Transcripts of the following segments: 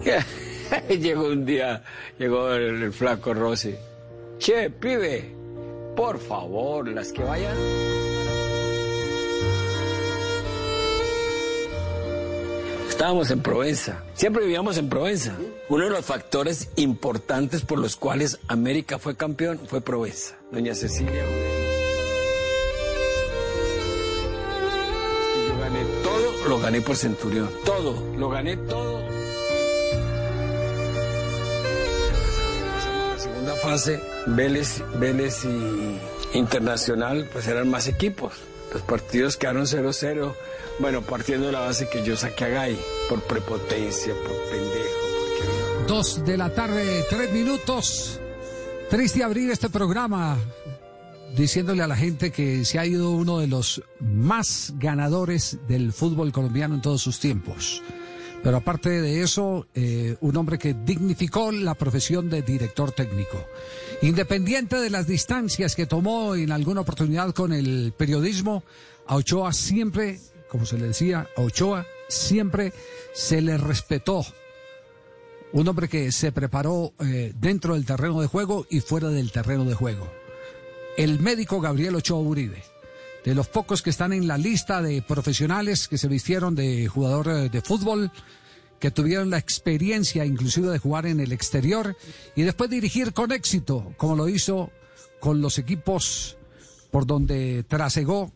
llegó un día, llegó el, flaco Rossi. Che, pibe, por favor, las que vayan. Estábamos en Provenza, siempre vivíamos en Provenza. Uno de los factores importantes por los cuales América fue campeón fue Provenza. Doña Cecilia. Yo gané todo, lo gané por Centurión. Todo, lo gané todo. Fase, Vélez, Vélez y Internacional, pues eran más equipos. Los partidos quedaron 0-0. Bueno, partiendo de la base que yo saqué a Gay por prepotencia, por pendejo, porque... Dos de la tarde, tres minutos. Triste abrir este programa diciéndole a la gente que se ha ido uno de los más ganadores del fútbol colombiano en todos sus tiempos. Pero aparte de eso, eh, un hombre que dignificó la profesión de director técnico. Independiente de las distancias que tomó en alguna oportunidad con el periodismo, a Ochoa siempre, como se le decía, a Ochoa siempre se le respetó. Un hombre que se preparó eh, dentro del terreno de juego y fuera del terreno de juego. El médico Gabriel Ochoa Uribe de los pocos que están en la lista de profesionales que se vistieron de jugador eh, de fútbol, que tuvieron la experiencia inclusive de jugar en el exterior y después dirigir con éxito, como lo hizo con los equipos por donde trasegó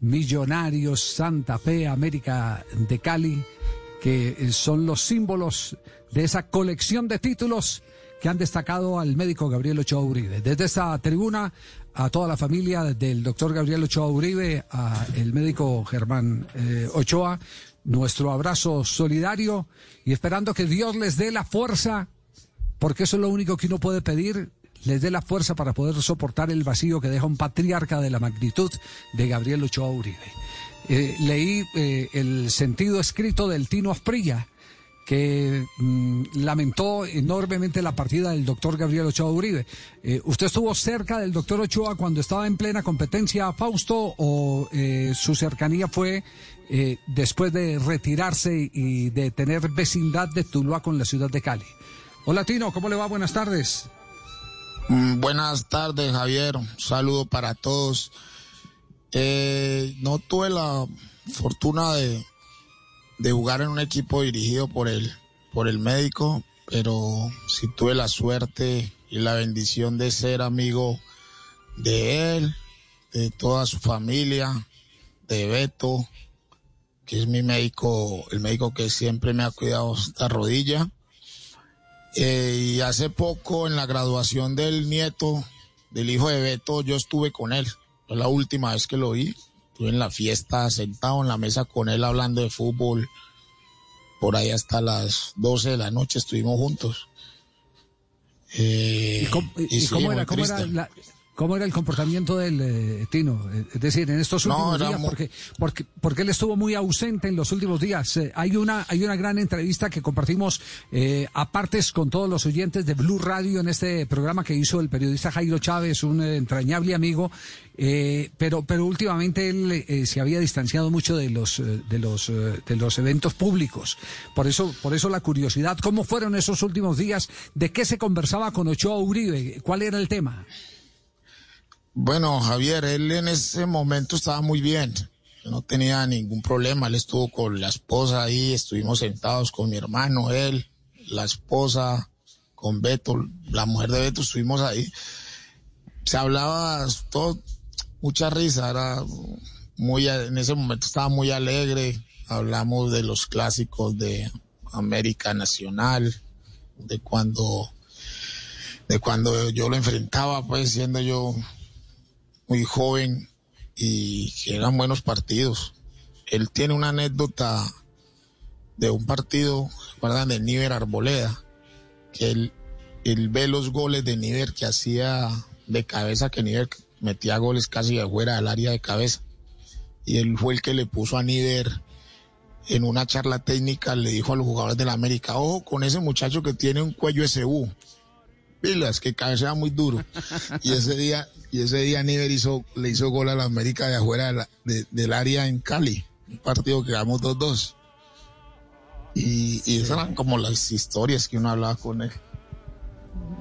Millonarios, Santa Fe, América de Cali, que eh, son los símbolos de esa colección de títulos que han destacado al médico Gabriel Ochoa Uribe. Desde esta tribuna, a toda la familia del doctor Gabriel Ochoa Uribe, a el médico Germán eh, Ochoa, nuestro abrazo solidario y esperando que Dios les dé la fuerza, porque eso es lo único que uno puede pedir, les dé la fuerza para poder soportar el vacío que deja un patriarca de la magnitud de Gabriel Ochoa Uribe. Eh, leí eh, el sentido escrito del Tino Asprilla, que mm, lamentó enormemente la partida del doctor Gabriel Ochoa Uribe. Eh, ¿Usted estuvo cerca del doctor Ochoa cuando estaba en plena competencia, Fausto, o eh, su cercanía fue eh, después de retirarse y de tener vecindad de Tuluá con la ciudad de Cali? Hola Tino, ¿cómo le va? Buenas tardes. Mm, Buenas tardes, Javier. Un saludo para todos. No tuve la fortuna de, de jugar en un equipo dirigido por el, por el médico, pero sí tuve la suerte y la bendición de ser amigo de él, de toda su familia, de Beto, que es mi médico, el médico que siempre me ha cuidado esta rodilla. Eh, y hace poco en la graduación del nieto, del hijo de Beto, yo estuve con él. Fue la última vez que lo vi. Estuve en la fiesta, sentado en la mesa con él hablando de fútbol. Por ahí hasta las 12 de la noche estuvimos juntos. Eh, ¿Y cómo, y- y sí, cómo muy era, cómo era la- cómo era el comportamiento del eh, Tino? Eh, Es decir, en estos No, últimos era días, muy- porque, porque, porque él estuvo muy ausente en los últimos días. Eh, hay, una, hay una gran entrevista que compartimos eh, a partes con todos los oyentes de Blue Radio en este programa que hizo el periodista Jairo Chávez, un eh, entrañable amigo. eh, pero, pero últimamente él eh, se había distanciado mucho de los, de los, de los eventos públicos. Por eso, por eso la curiosidad. ¿Cómo fueron esos últimos días? ¿De qué se conversaba con Ochoa Uribe? ¿Cuál era el tema? Bueno, Javier, él en ese momento estaba muy bien. No tenía ningún problema. Él estuvo con la esposa ahí, estuvimos sentados con mi hermano, él. la esposa, con Beto, la mujer de Beto, estuvimos ahí. Se hablaba todo, mucha risa, era muy, en ese momento estaba muy alegre. Hablamos de los clásicos de América Nacional, de cuando, de cuando yo lo enfrentaba, pues siendo yo muy joven y que eran buenos partidos. Él tiene una anécdota de un partido, ¿recuerdan? De Niver Arboleda, que él, él ve los goles de Niver que hacía de cabeza, que Niver metía goles casi de fuera del área de cabeza. Y él fue el que le puso a Niver en una charla técnica, le dijo a los jugadores de la América, ojo con ese muchacho que tiene un cuello SU. Pilas, que cabecea muy duro. Y ese día, y ese día Niver hizo, le hizo gol a la América de afuera del área en Cali. Un partido que ganamos 2-2. Y, esas eran como las historias que uno hablaba con él.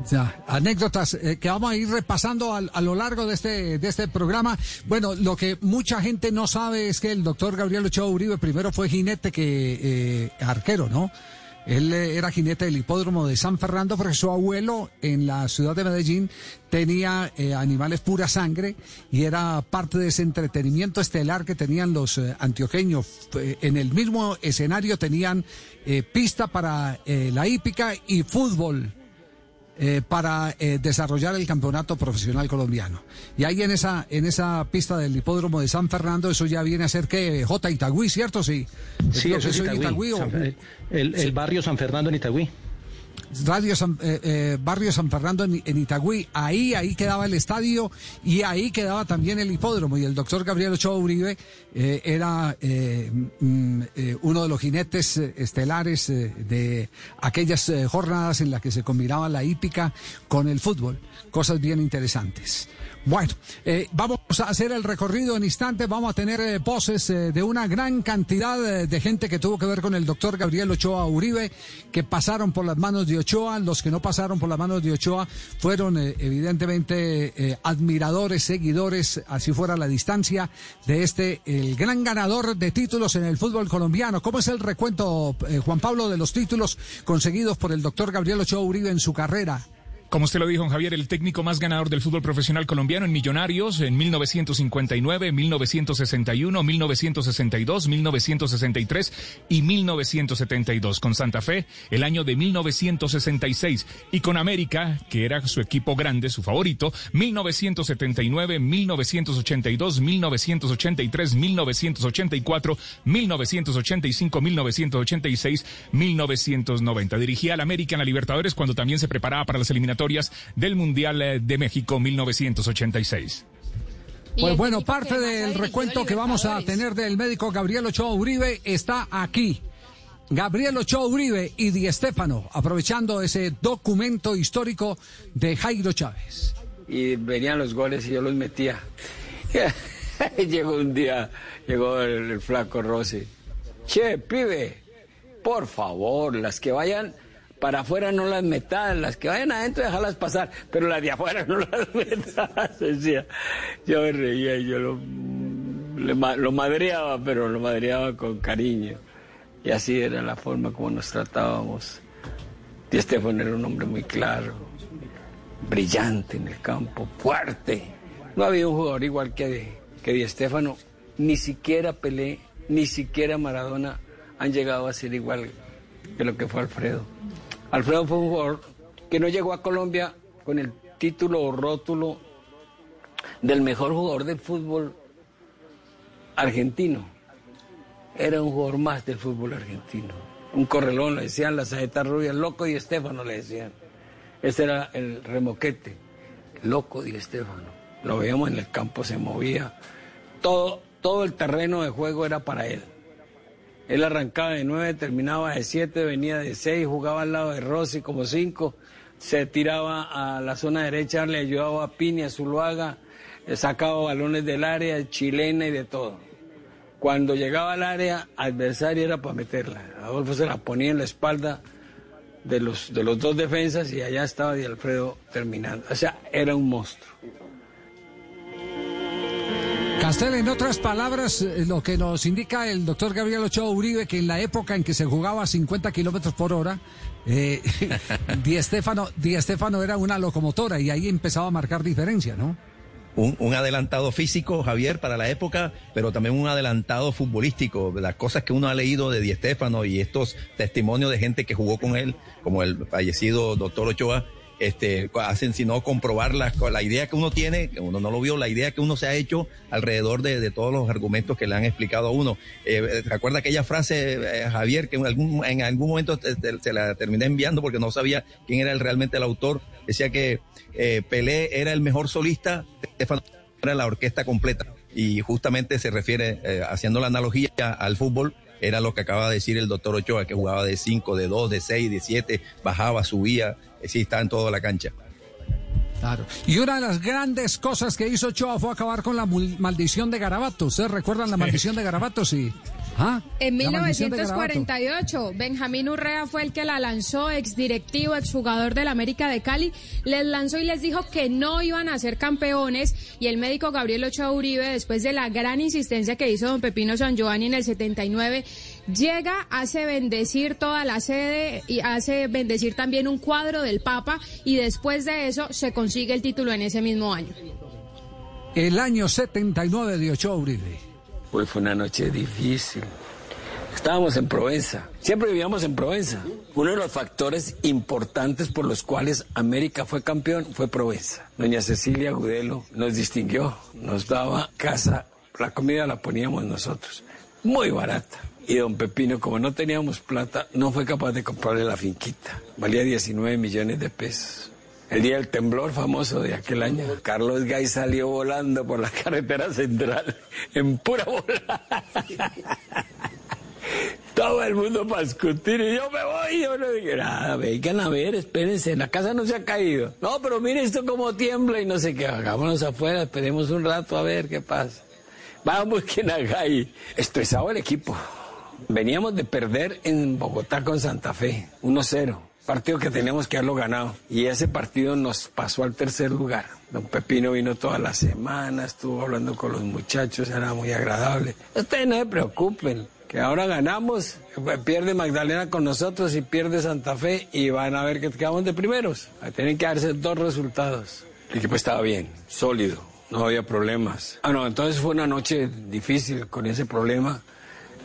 Ya, anécdotas eh, que vamos a ir repasando a, lo largo de este, de este programa. Bueno, lo que mucha gente no sabe es que el doctor Gabriel Ochoa Uribe primero fue jinete que eh, arquero, ¿no? Él eh, era jinete del hipódromo de San Fernando porque su abuelo en la ciudad de Medellín tenía eh, animales pura sangre y era parte de ese entretenimiento estelar que tenían los eh, antioqueños. en el mismo escenario tenían pista para la hípica y fútbol eh, para eh, desarrollar el campeonato profesional colombiano. Y ahí en esa, en esa pista del hipódromo de San Fernando, eso ya viene a ser que J. Itagüí, ¿cierto? Sí. Sí, eso es Itagüí. Itagüí o... el, el barrio San Fernando en Itagüí. Radio San, eh, eh, Barrio San Fernando en, Itagüí. Ahí, ahí quedaba el estadio y ahí quedaba también el hipódromo. Y el doctor Gabriel Ochoa Uribe eh, era eh, mm, uno de los jinetes estelares de aquellas jornadas en las que se combinaba la hípica con el fútbol. Cosas bien interesantes. Bueno, eh, vamos a hacer el recorrido en instantes, vamos a tener eh, voces eh, de una gran cantidad eh, de gente que tuvo que ver con el doctor Gabriel Ochoa Uribe, que pasaron por las manos de Ochoa, los que no pasaron por las manos de Ochoa fueron eh, evidentemente admiradores, seguidores, así fuera la distancia, de este, el gran ganador de títulos en el fútbol colombiano. ¿Cómo es el recuento, Juan Pablo, de los títulos conseguidos por el doctor Gabriel Ochoa Uribe en su carrera? Como usted lo dijo, Javier, el técnico más ganador del fútbol profesional colombiano en Millonarios en 1959, 1961, 1962, 1963 y 1972. Con Santa Fe, el año de 1966. Y con América, que era su equipo grande, su favorito, 1979, 1982, 1983, 1984, 1985, 1986, 1990. Dirigía al América en la Libertadores cuando también se preparaba para las eliminatorias del Mundial eh, de México 1986. Pues bueno, parte del recuento que vamos a tener del médico Gabriel Ochoa Uribe está aquí. Gabriel Ochoa Uribe y Di Stéfano, aprovechando ese documento histórico de Jairo Chávez. Y venían los goles y yo los metía. llegó un día, llegó el, el flaco Rossi. Che, pibe, por favor, las que vayan para afuera no las metas, las que vayan adentro dejarlas pasar, pero las de afuera no las metas, decía. Yo me reía y yo lo, madreaba, pero lo madreaba con cariño. Y así era la forma como nos tratábamos. Y Estefano era un hombre muy claro, brillante en el campo, fuerte. No había un jugador igual que, que Di Estefano, ni siquiera Pelé, ni siquiera Maradona han llegado a ser igual que lo que fue Alfredo. Alfredo fue un jugador que no llegó a Colombia con el título o rótulo del mejor jugador del fútbol argentino. Era un jugador más del fútbol argentino. Un correlón, le decían la saeta rubia, loco y Estefano le decían. Ese era el remoquete, loco y Estefano. Lo veíamos en el campo, se movía. Todo, todo el terreno de juego era para él. Él arrancaba de nueve, terminaba de siete, venía de seis, jugaba al lado de Rossi como cinco, se tiraba a la zona derecha, le ayudaba a Pini, a Zuluaga, sacaba balones del área, chilena y de todo. Cuando llegaba al área adversaria era para meterla. Adolfo se la ponía en la espalda de los, de los dos defensas y allá estaba Di Alfredo terminando. O sea, era un monstruo. Castel, en otras palabras, eh, lo que nos indica el doctor Gabriel Ochoa Uribe, que en la época en que se jugaba a 50 kilómetros por hora, eh, Di, Stefano, Di Stefano era una locomotora y ahí empezaba a marcar diferencia, ¿no? Un, adelantado físico, Javier, para la época, pero también un adelantado futbolístico. Las cosas que uno ha leído de Di Stefano y estos testimonios de gente que jugó con él, como el fallecido doctor Ochoa, este, hacen sino comprobar la, la idea que uno tiene, que uno no lo vio, la idea que uno se ha hecho alrededor de, todos los argumentos que le han explicado a uno. Eh, ¿Recuerda aquella frase, eh, Javier, que en algún, en algún momento se la terminé enviando porque no sabía quién era realmente el autor? Decía que eh, Pelé era el mejor solista, Estefano era la orquesta completa. Y justamente se refiere, eh, haciendo la analogía al fútbol, era lo que acaba de decir el doctor Ochoa, que jugaba de 5, de 2, de 6, de 7, bajaba, subía, eh, sí, estaba en toda la cancha. Claro. Y una de las grandes cosas que hizo Ochoa fue acabar con la maldición de Garabato. ¿Ustedes recuerdan la maldición de Garabato? Sí. ¿Ah? En 1948, Benjamín Urrea fue el que la lanzó, ex directivo, ex jugador del América de Cali. Les lanzó y les dijo que no iban a ser campeones. Y el médico Gabriel Ochoa Uribe, después de la gran insistencia que hizo don Pepino San Giovanni en el 79, llega, hace bendecir toda la sede y hace bendecir también un cuadro del Papa. Y después de eso se consigue el título en ese mismo año. El año 79 de Ochoa Uribe. Pues fue una noche difícil. Estábamos en Provenza, siempre vivíamos en Provenza. Uno de los factores importantes por los cuales América fue campeón fue Provenza. Doña Cecilia Gudelo nos distinguió, nos daba casa, la comida la poníamos nosotros, muy barata. Y don Pepino, como no teníamos plata, no fue capaz de comprarle la finquita. Valía 19 millones de pesos. El día del temblor famoso de aquel año, Carlos Gay salió volando por la carretera central en pura bola. Todo el mundo para discutir y yo me voy. Yo no dije nada, vengan a ver, espérense, la casa no se ha caído. No, pero mire esto como tiembla y no sé qué. Hagámonos afuera, esperemos un rato a ver qué pasa. Vamos, quien haga ahí. Estresado el equipo. Veníamos de perder en Bogotá con Santa Fe, 1-0 partido que teníamos que haberlo ganado. Y ese partido nos pasó al tercer lugar. Don Pepino vino toda la semana, estuvo hablando con los muchachos, era muy agradable. Ustedes no se preocupen, que ahora ganamos, pierde Magdalena con nosotros y pierde Santa Fe y van a ver que quedamos de primeros. Tienen que darse dos resultados. El equipo estaba bien, sólido, no había problemas. Ah, no, entonces fue una noche difícil con ese problema.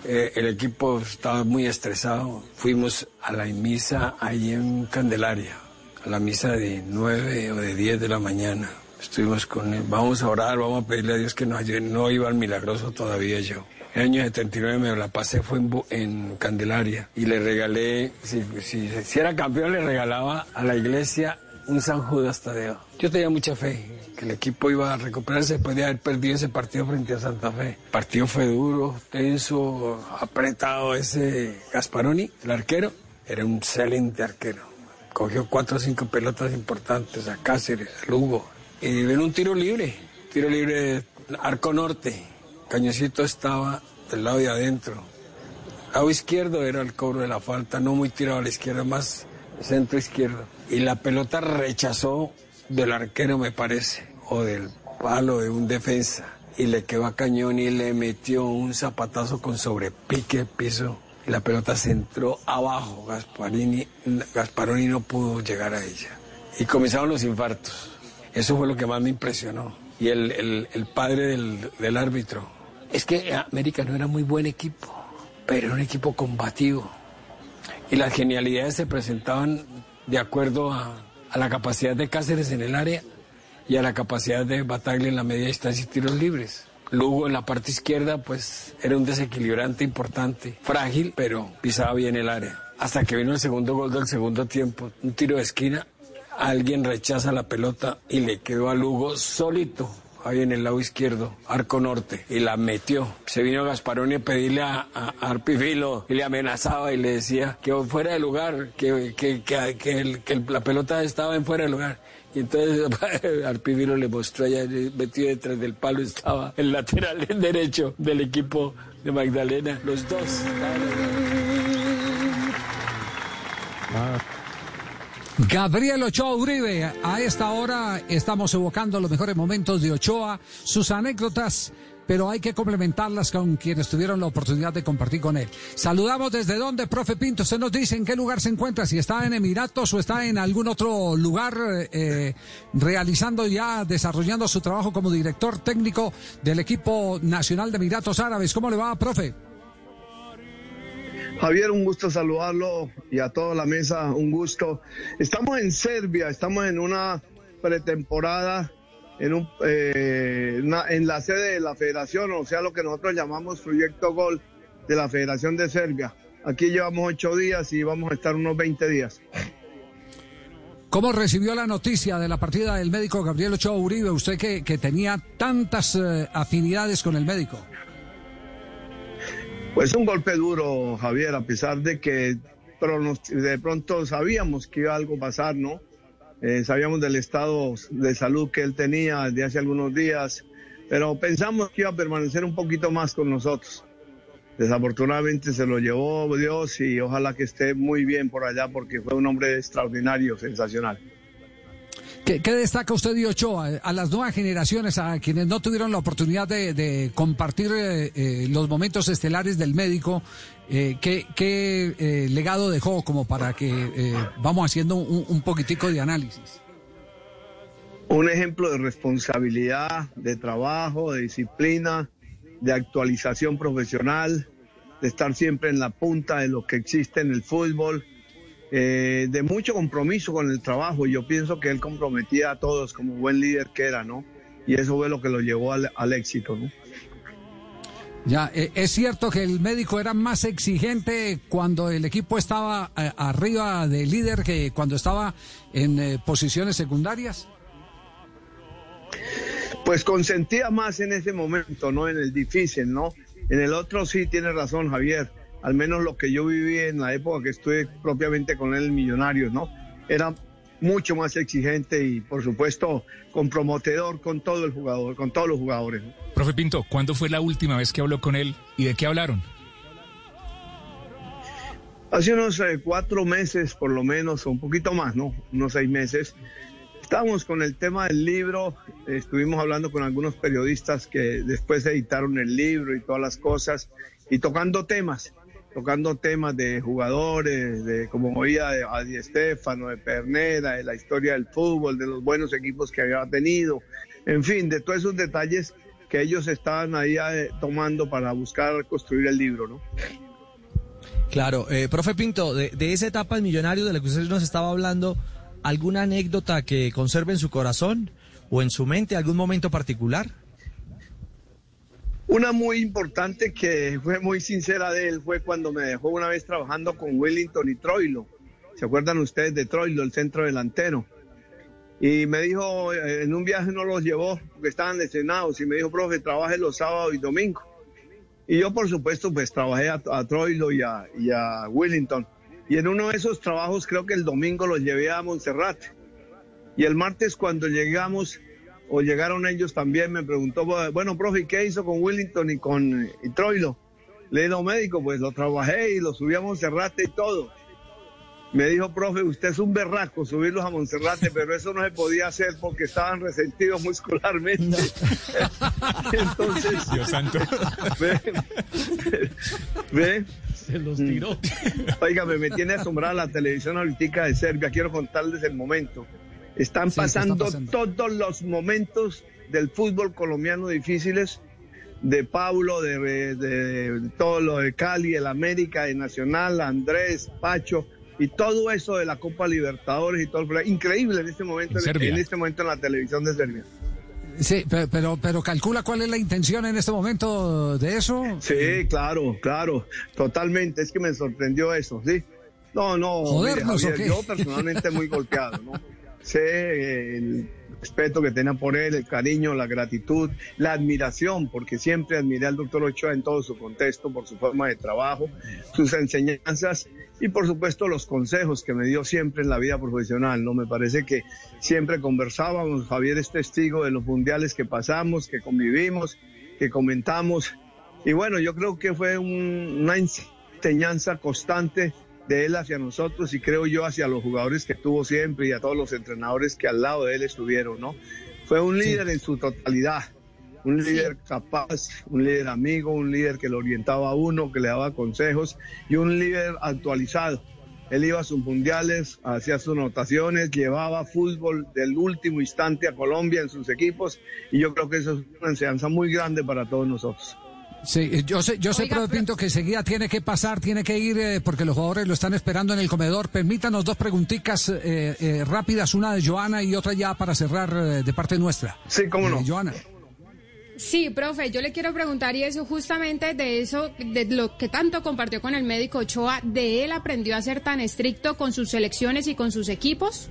Eh, el equipo estaba muy estresado. Fuimos a la misa ahí en Candelaria, a la misa de 9 o de 10 de la mañana. Estuvimos con él, vamos a orar, vamos a pedirle a Dios que nos ayude. No iba al milagroso todavía yo. El año 79 me la pasé, fue en, Candelaria y le regalé, si, si era campeón, le regalaba a la iglesia un San Judas Tadeo. Yo tenía mucha fe que el equipo iba a recuperarse después de haber perdido ese partido frente a Santa Fe. El partido fue duro, tenso, apretado. Ese Gasparoni, el arquero, era un excelente arquero. Cogió cuatro o cinco pelotas importantes a Cáceres, a Lugo. Y ven un tiro libre, tiro libre arco norte. Cañocito estaba del lado de adentro. Lado izquierdo era el cobro de la falta, no muy tirado a la izquierda, más centro izquierdo. Y la pelota rechazó del arquero, me parece, o del palo de un defensa. Y le quedó a Cañón y le metió un zapatazo con sobrepique piso. Y la pelota se entró abajo. Gasparini, Gasparoni no pudo llegar a ella. Y comenzaron los infartos. Eso fue lo que más me impresionó. Y el, el, padre del, del árbitro. Es que América no era muy buen equipo, pero era un equipo combativo y las genialidades se presentaban de acuerdo a, la capacidad de Cáceres en el área y a la capacidad de Bataglia en la media distancia y tiros libres. Lugo en la parte izquierda, pues era un desequilibrante importante, frágil, pero pisaba bien el área. Hasta que vino el segundo gol del segundo tiempo, un tiro de esquina, alguien rechaza la pelota y le quedó a Lugo solito ahí en el lado izquierdo, arco norte, y la metió. Se vino Gasparoni a pedirle a, Arpifilo y le amenazaba y le decía que fuera de lugar, que, que, que, la pelota estaba en fuera de lugar. Y entonces Arpifilo le mostró allá, metido detrás del palo, estaba el lateral derecho del equipo de Magdalena, los dos. Gabriel Ochoa Uribe, a esta hora estamos evocando los mejores momentos de Ochoa, sus anécdotas, pero hay que complementarlas con quienes tuvieron la oportunidad de compartir con él. Saludamos desde dónde, profe Pinto, usted nos dice en qué lugar se encuentra, si está en Emiratos o está en algún otro lugar eh, realizando ya, desarrollando su trabajo como director técnico del equipo nacional de Emiratos Árabes. ¿Cómo le va, profe? Javier, un gusto saludarlo y a toda la mesa, un gusto. Estamos en Serbia, estamos en una pretemporada en, un, eh, en la sede de la federación, o sea, lo que nosotros llamamos Proyecto Gol de la Federación de Serbia. Aquí llevamos ocho días y vamos a estar unos 20 días. ¿Cómo recibió la noticia de la partida del médico Gabriel Ochoa Uribe? Usted que, tenía tantas eh, afinidades con el médico. Pues un golpe duro, Javier, a pesar de que de pronto sabíamos que iba algo pasar, ¿no? Eh, sabíamos del estado de salud que él tenía desde hace algunos días, pero pensamos que iba a permanecer un poquito más con nosotros. Desafortunadamente se lo llevó Dios y ojalá que esté muy bien por allá porque fue un hombre extraordinario, sensacional. ¿Qué, destaca usted de Ochoa? A las nuevas generaciones, a quienes no tuvieron la oportunidad de, compartir eh, eh, los momentos estelares del médico, eh, ¿qué, legado dejó como para que vamos haciendo un poquitico de análisis? Un ejemplo de responsabilidad, de trabajo, de disciplina, de actualización profesional, de estar siempre en la punta de lo que existe en el fútbol eh, de mucho compromiso con el trabajo. Yo pienso que él comprometía a todos como buen líder que era, ¿no? Y eso fue lo que lo llevó al, éxito, ¿no? Ya, eh, es cierto que el médico era más exigente cuando el equipo estaba eh, arriba de líder que cuando estaba en posiciones secundarias. Pues consentía más en ese momento, ¿no? En el difícil, ¿no? En el otro sí tiene razón Javier al menos lo que yo viví en la época que estuve propiamente con él, millonario, ¿no? Era mucho más exigente y, por supuesto, comprometedor con todo el jugador, con todos los jugadores. Profe Pinto, ¿cuándo fue la última vez que habló con él y de qué hablaron? Hace unos eh, cuatro meses, por lo menos, o un poquito más, ¿no? Unos seis meses. Estábamos con el tema del libro, estuvimos hablando con algunos periodistas que después editaron el libro y todas las cosas, y tocando temas tocando temas de jugadores, de como oía de Adi Estefano, de Pernera, de la historia del fútbol, de los buenos equipos que había tenido, en fin, de todos esos detalles que ellos estaban ahí eh, tomando para buscar construir el libro, ¿no? Claro, eh, profe Pinto, de, de esa etapa del millonario de la que usted nos estaba hablando, ¿alguna anécdota que conserve en su corazón o en su mente, algún momento particular? Una muy importante que fue muy sincera de él fue cuando me dejó una vez trabajando con Wellington y Troilo. ¿Se acuerdan ustedes de Troilo, el centro delantero? Y me dijo, eh, en un viaje no los llevó porque estaban lesionados y me dijo, profe, trabaje los sábados y domingos. Y yo, por supuesto, pues trabajé a, Troilo y a, y a Wellington. Y en uno de esos trabajos, creo que el domingo los llevé a Montserrat. Y el martes, cuando llegamos, o llegaron ellos también, me preguntó, bueno, profe, ¿qué hizo con Willington y con y Troilo? Le digo, médico, pues lo trabajé y lo subí a Monserrate y todo. Me dijo, profe, usted es un berraco subirlos a Monserrate, pero eso no se podía hacer porque estaban resentidos muscularmente. Entonces, Dios santo. ¿Ve? ¿Ve? Se los tiró. Oiga, me tiene asombrada la televisión ahorita de Serbia. Quiero contarles el momento. Están pasando, todos los momentos del fútbol colombiano difíciles, de Pablo, de, todo lo de Cali, el América, de Nacional, Andrés, Pacho, y todo eso de la Copa Libertadores y todo. Increíble en este momento, en, este momento en la televisión de Serbia. Sí, pero, pero calcula cuál es la intención en este momento de eso. Sí, claro, claro, totalmente. Es que me sorprendió eso, sí. No, no, yo personalmente muy golpeado, ¿no? sé el respeto que tenía por él, el cariño, la gratitud, la admiración, porque siempre admiré al doctor Ochoa en todo su contexto, por su forma de trabajo, sus enseñanzas y por supuesto los consejos que me dio siempre en la vida profesional. No me parece que siempre conversábamos, Javier es testigo de los mundiales que pasamos, que convivimos, que comentamos y bueno, yo creo que fue una enseñanza constante de él hacia nosotros y creo yo hacia los jugadores que tuvo siempre y a todos los entrenadores que al lado de él estuvieron, ¿no? Fue un líder en su totalidad, un líder capaz, un líder amigo, un líder que lo orientaba a uno, que le daba consejos y un líder actualizado. Él iba a sus mundiales, hacía sus anotaciones, llevaba fútbol del último instante a Colombia en sus equipos y yo creo que eso es una enseñanza muy grande para todos nosotros. Sí, yo sé, yo sé, Oiga, Pinto, que enseguida tiene que pasar, tiene que ir, eh, porque los jugadores lo están esperando en el comedor. Permítanos dos preguntitas eh, eh, rápidas, una de Joana y otra ya para cerrar eh, de parte nuestra. Sí, cómo no. Joana. Sí, profe, yo le quiero preguntar y eso justamente de eso, de lo que tanto compartió con el médico Ochoa, ¿de él aprendió a ser tan estricto con sus selecciones y con sus equipos?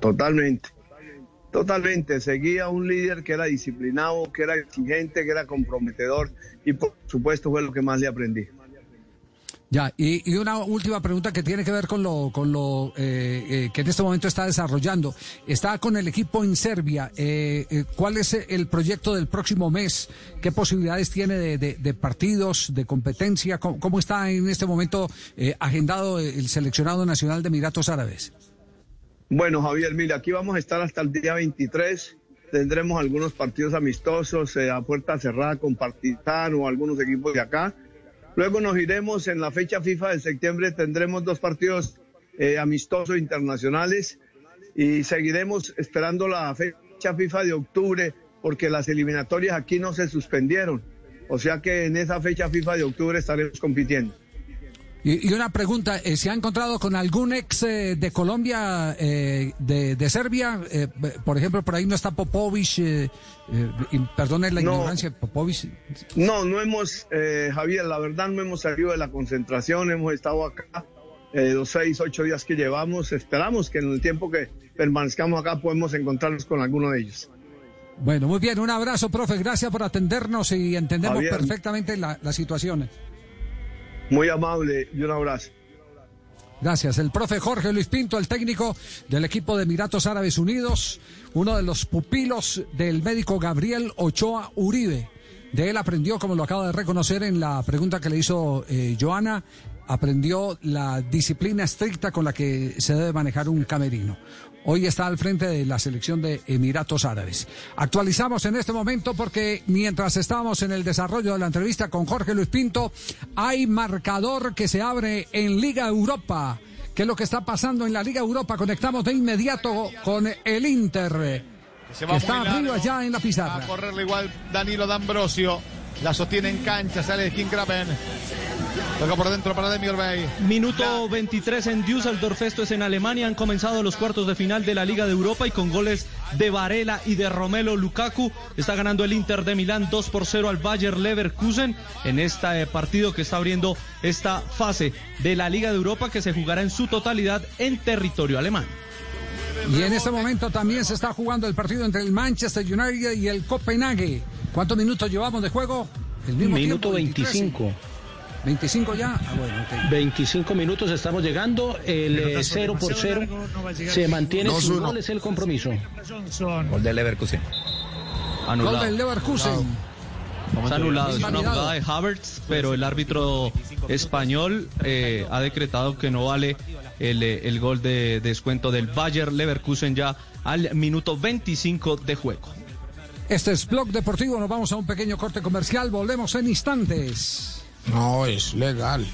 Totalmente, totalmente. Seguía un líder que era disciplinado, que era exigente, que era comprometedor y por supuesto fue lo que más le aprendí. Ya, y, y, una última pregunta que tiene que ver con lo, con lo eh, eh, que en este momento está desarrollando. Está con el equipo en Serbia. Eh, eh ¿Cuál es el proyecto del próximo mes? ¿Qué posibilidades tiene de, partidos, de competencia? ¿Cómo, ¿Cómo, está en este momento eh, agendado el seleccionado nacional de Emiratos Árabes? Bueno, Javier, mira, aquí vamos a estar hasta el día 23. Tendremos algunos partidos amistosos a puerta cerrada con Partizan o algunos equipos de acá Luego nos iremos en la fecha FIFA de septiembre, tendremos dos partidos eh, amistosos internacionales y seguiremos esperando la fecha FIFA de octubre porque las eliminatorias aquí no se suspendieron. O sea que en esa fecha FIFA de octubre estaremos compitiendo. Y, y una pregunta, eh, ¿se ha encontrado con algún ex eh, de Colombia, eh, de, de, Serbia? Eh, por ejemplo, por ahí no está Popovich, eh, perdone la no, ignorancia, Popovich. No, no hemos, Javier, la verdad no hemos salido de la concentración, hemos estado acá los seis, ocho días que llevamos. Esperamos que en el tiempo que permanezcamos acá podemos encontrarnos con alguno de ellos. Bueno, muy bien, un abrazo, profe, gracias por atendernos y entendemos Javier. perfectamente la, las situaciones. Muy amable y un abrazo. Gracias. El profe Jorge Luis Pinto, el técnico del equipo de Emiratos Árabes Unidos, uno de los pupilos del médico Gabriel Ochoa Uribe. De él aprendió, como lo acaba de reconocer en la pregunta que le hizo eh, Joana, aprendió la disciplina estricta con la que se debe manejar un camerino. Hoy está al frente de la selección de Emiratos Árabes. Actualizamos en este momento porque mientras estábamos en el desarrollo de la entrevista con Jorge Luis Pinto, hay marcador que se abre en Liga Europa. ¿Qué es lo que está pasando en la Liga Europa? Conectamos de inmediato con el Inter. Que, que está arriba ya en la pizarra. Va a correrle igual Danilo D'Ambrosio. La sostiene en cancha, sale de King Graben. Toca por dentro para Demir Bay. Minuto 23 en Düsseldorf, esto es en Alemania. Han comenzado los cuartos de final de la Liga de Europa y con goles de Varela y de Romelo Lukaku. Está ganando el Inter de Milán 2 por 0 al Bayer Leverkusen en este partido que está abriendo esta fase de la Liga de Europa que se jugará en su totalidad en territorio alemán. Y en este momento también se está jugando el partido entre el Manchester United y el Copenhague. ¿Cuántos minutos llevamos de juego? El mismo Minuto tiempo, 25. 25 ya. Ah, bueno, okay. 25 minutos estamos llegando. El 0 por 0 se mantiene uno. goles el compromiso. Gol del Leverkusen. Gol del Leverkusen. Está anulado, es una jugada de Havertz, pero el árbitro español eh, ha decretado que no vale el, eh, el gol de descuento del Bayer Leverkusen ya al minuto 25 de juego. Este es Blog Deportivo, nos vamos a un pequeño corte comercial, volvemos en instantes. No, es legal.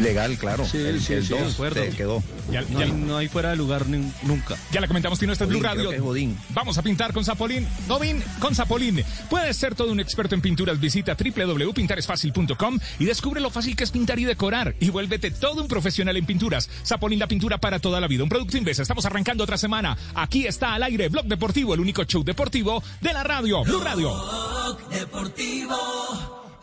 Legal, claro. Sí, el sí, el sí, de dos acuerdo. se quedó. Ya, No ya- hay, no hay fuera de lugar ni- nunca. ya la comentamos que no está en Blue Radio. Vamos a pintar con Zapolín. Godín con Zapolín. Puedes ser todo un experto en pinturas. Visita www.pintaresfacil.com y descubre lo fácil que es pintar y decorar. Y vuélvete todo un profesional en pinturas. Zapolín, la pintura para toda la vida. Un producto Inves. Estamos arrancando otra semana. Aquí está al aire Blog Deportivo, el único show deportivo de la radio. Blue Radio.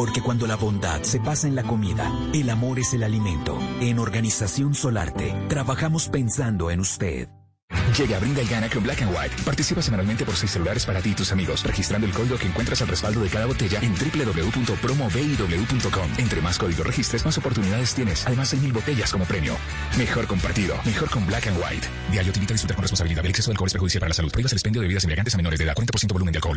Porque cuando la bondad se pasa en la comida, el amor es el alimento. En Organización Solarte, trabajamos pensando en usted. Llega, brinda y gana con Black and White. Participa semanalmente por seis celulares para ti y tus amigos, registrando el código que encuentras al respaldo de cada botella en www.promoviw.com. Entre más códigos registres, más oportunidades tienes. Además, hay mil botellas como premio. Mejor compartido, mejor con Black and White. Diario te invita a con responsabilidad. El exceso de alcohol es perjudicial para la salud. Prohíbas el expendio de bebidas embriagantes a menores de edad. 40% volumen de alcohol.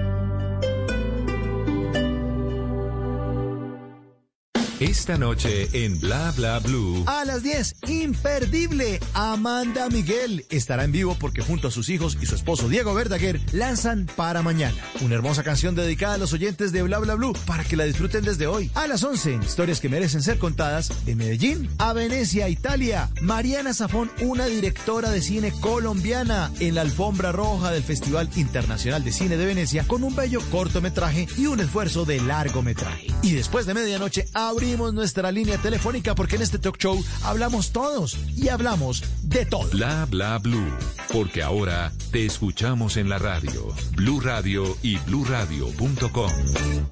Esta noche en Bla Bla Blue. A las 10, imperdible, Amanda Miguel estará en vivo porque junto a sus hijos y su esposo Diego Verdaguer lanzan Para Mañana, una hermosa canción dedicada a los oyentes de Bla Bla Blue para que la disfruten desde hoy. A las 11, historias que merecen ser contadas de Medellín a Venecia, Italia. Mariana Zafón, una directora de cine colombiana en la alfombra roja del Festival Internacional de Cine de Venecia con un bello cortometraje y un esfuerzo de largometraje. Y después de medianoche nuestra línea telefónica porque en este talk show hablamos todos y hablamos de todo. Bla bla blue, porque ahora te escuchamos en la radio, Blue Radio y bluradio.com.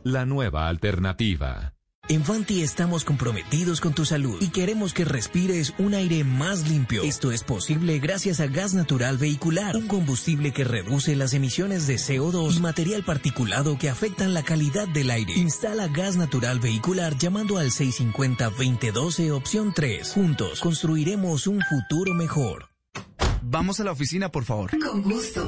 La nueva alternativa. En Fanti estamos comprometidos con tu salud y queremos que respires un aire más limpio. Esto es posible gracias a gas natural vehicular, un combustible que reduce las emisiones de CO2 y material particulado que afectan la calidad del aire. Instala gas natural vehicular llamando al 650-2012 opción 3. Juntos construiremos un futuro mejor. Vamos a la oficina, por favor. Con gusto.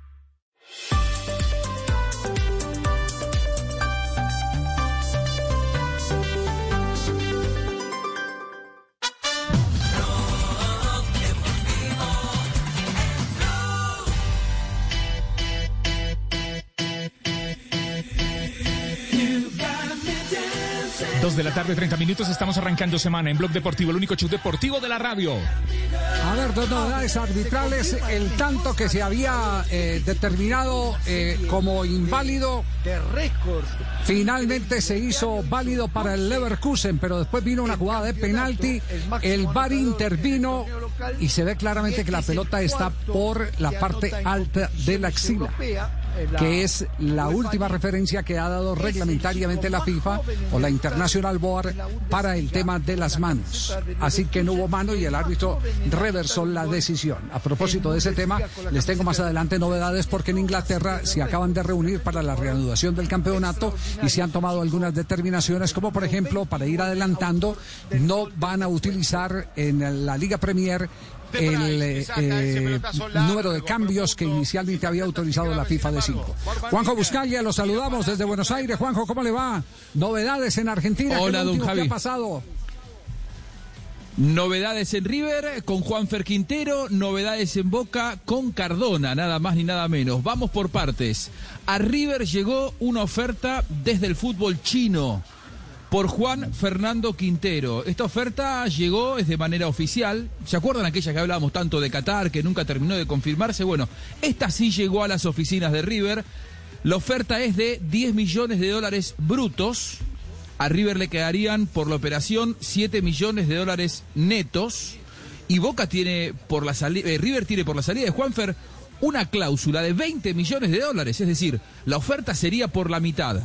Dos de la tarde, 30 minutos. Estamos arrancando semana en Blog Deportivo, el único show deportivo de la radio. A ver, dos novedades arbitrales. El tanto que se había eh, determinado eh, como inválido. Finalmente se hizo válido para el Leverkusen, pero después vino una jugada de penalti. El VAR intervino y se ve claramente que la pelota está por la parte alta de la axila que es la última referencia que ha dado reglamentariamente la FIFA o la International Board para el tema de las manos. Así que no hubo mano y el árbitro reversó la decisión. A propósito de ese tema, les tengo más adelante novedades porque en Inglaterra se acaban de reunir para la reanudación del campeonato y se han tomado algunas determinaciones, como por ejemplo, para ir adelantando, no van a utilizar en la Liga Premier el eh, número de cambios que inicialmente había autorizado la FIFA de 5. Juanjo Buscalia, lo saludamos desde Buenos Aires. Juanjo, ¿cómo le va? Novedades en Argentina. Hola, don Javi. ¿Qué ha pasado? Novedades en River con Juanfer Quintero, novedades en Boca con Cardona, nada más ni nada menos. Vamos por partes. A River llegó una oferta desde el fútbol chino por Juan Fernando Quintero. Esta oferta llegó es de manera oficial. ¿Se acuerdan aquella que hablábamos tanto de Qatar que nunca terminó de confirmarse? Bueno, esta sí llegó a las oficinas de River. La oferta es de 10 millones de dólares brutos. A River le quedarían por la operación 7 millones de dólares netos. Y Boca tiene por la salida, eh, River tiene por la salida de Juanfer una cláusula de 20 millones de dólares. Es decir, la oferta sería por la mitad.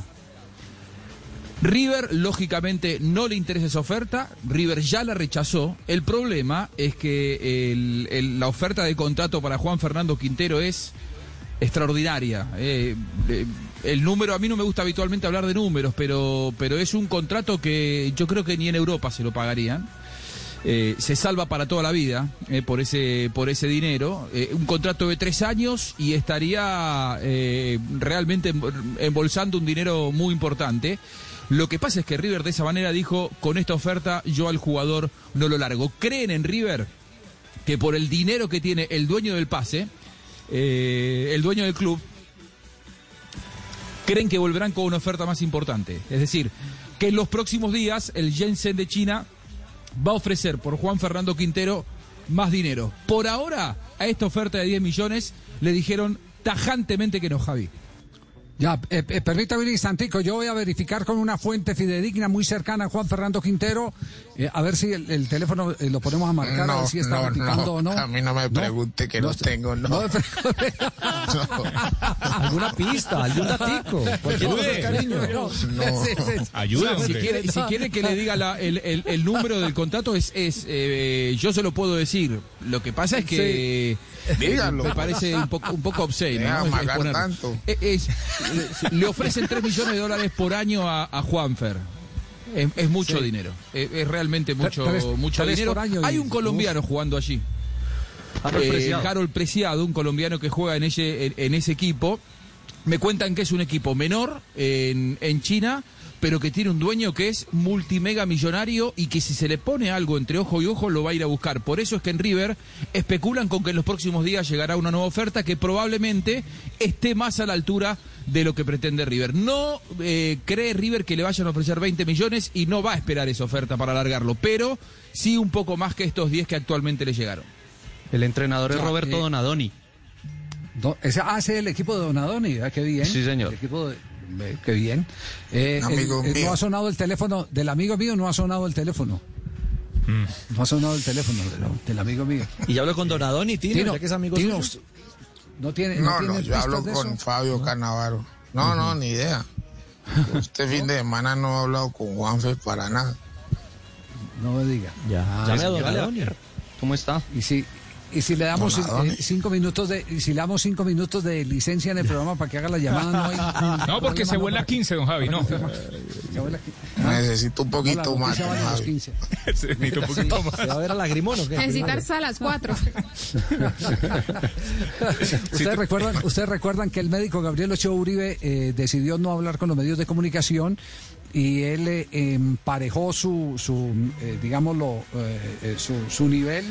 River, lógicamente, no le interesa esa oferta. River ya la rechazó. El problema es que la oferta de contrato para Juan Fernando Quintero es extraordinaria. Eh, eh, el número, a mí no me gusta habitualmente hablar de números, pero, pero es un contrato que yo creo que ni en Europa se lo pagarían. Eh, se salva para toda la vida por, ese, por ese dinero. un contrato de tres años y estaría realmente embolsando un dinero muy importante. Lo que pasa es que River de esa manera dijo, con esta oferta yo al jugador no lo largo. ¿Creen en River que por el dinero que tiene el dueño del pase, eh, el dueño del club, creen que volverán con una oferta más importante? Es decir, que en los próximos días el Jensen de China va a ofrecer por Juan Fernando Quintero más dinero. Por ahora, a esta oferta de 10 millones le dijeron tajantemente que no, Javi. Ya, eh, eh, permítame un instantico, yo voy a verificar con una fuente fidedigna muy cercana a Juan Fernando Quintero, eh, a ver si el, el teléfono eh, lo ponemos a marcar, a ver si está no, no, o no. A mí no me pregunte que no, los tengo, no. Alguna pista, algún datico. Cualquier es cariño. Ayuda. Si quiere, si quiere que le diga la- el, el- el número del contrato, es, es eh, yo se lo puedo decir. Lo que pasa es que me parece un poco, un poco obsceno. Deja ¿no? Es- tanto. Es- le- ofrecen 3 millones de dólares por año a, a Juanfer. Es, es mucho Sí. dinero. Es, es realmente mucho, mucho dinero. año Hay un colombiano jugando allí. Harold Eh, Preciado. Harold Preciado, un colombiano que juega en ese, en, en ese equipo. Me cuentan que es un equipo menor en, en China, pero que tiene un dueño que es multimega millonario y que si se le pone algo entre ojo y ojo lo va a ir a buscar. Por eso es que en River especulan con que en los próximos días llegará una nueva oferta que probablemente esté más a la altura de lo que pretende River. No eh, cree River que le vayan a ofrecer 20 millones y no va a esperar esa oferta para alargarlo, pero sí un poco más que estos 10 que actualmente le llegaron. El entrenador es Ya, Roberto eh, Donadoni. Do- ese hace el equipo de Donadoni, ah, qué bien. Sí, señor. El equipo de- eh, qué bien. Eh, Un amigo el- eh, mío. no ha sonado el teléfono, del amigo mío no ha sonado el teléfono. No ha sonado el teléfono del, del amigo mío. Y ya hablo con Donadoni, Tino, Tino, ya que es amigo Tino. No tiene, No, no, yo hablo con eso? Fabio Canavaro. No, no, ni idea. Este fin de semana no he hablado con Juanfe para nada. No me diga. Ya, Ah, llame a sí, Donadoni. ¿Cómo está? Y si, y si le damos eh, cinco minutos de, y si le damos cinco minutos de licencia en el programa para que haga la llamada, no hay. No, porque se vuela no, 15, don Javi, no. Aquí. Necesito un No, poquito más. noticia vale los Javi. 15. Se necesita un poquito más. ¿Se va a ver a Lagrimón o qué? Necesitar a las 4. ¿Ustedes, recuerdan, ¿Ustedes recuerdan que el médico Gabriel Ochoa Uribe eh, decidió no hablar con los medios de comunicación y él eh, emparejó su, su eh, digámoslo, eh, su, nivel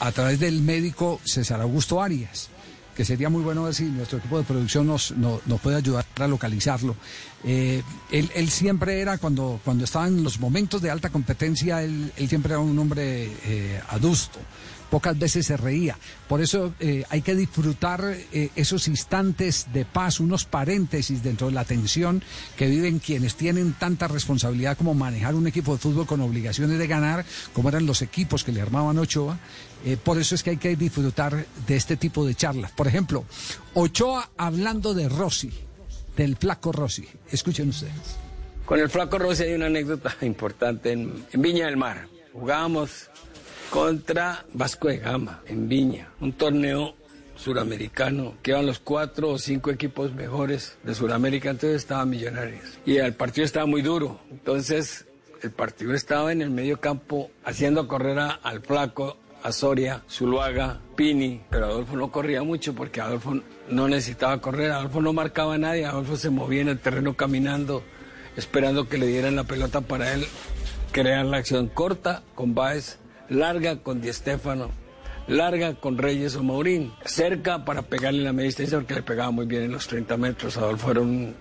a través del médico César Augusto Arias? que sería muy bueno ver si nuestro equipo de producción nos, no- nos puede ayudar a localizarlo. Él, siempre era, cuando, cuando estaba en los momentos de alta competencia, él, siempre era un hombre adusto. Pocas veces se reía. Por eso eh, hay que disfrutar eh, esos instantes de paz, unos paréntesis dentro de la tensión que viven quienes tienen tanta responsabilidad como manejar un equipo de fútbol con obligaciones de ganar, como eran los equipos que le armaban Ochoa. Eh, por eso es que hay que disfrutar de este tipo de charlas. Por ejemplo, Ochoa hablando de Rossi, del flaco Rossi. Escuchen ustedes. Con el Flaco Rossi hay una anécdota importante en, en Viña del Mar. Jugábamos contra Vasco de Gama en Viña, un torneo suramericano que iban los cuatro o cinco equipos mejores de Sudamérica, entonces estaban millonarios. Y el partido estaba muy duro, entonces el partido estaba en el medio campo haciendo correr a- al Flaco, a Soria, Zuluaga, Pini, pero Adolfo no corría mucho porque Adolfo no necesitaba correr, Adolfo no marcaba a nadie, Adolfo se movía en el terreno caminando, esperando que le dieran la pelota para él crear la acción corta con Baez, larga con Di Stéfano, larga con Reyes o Maurín, cerca para pegarle la media distancia porque le pegaba muy bien en los 30 metros, Adolfo era un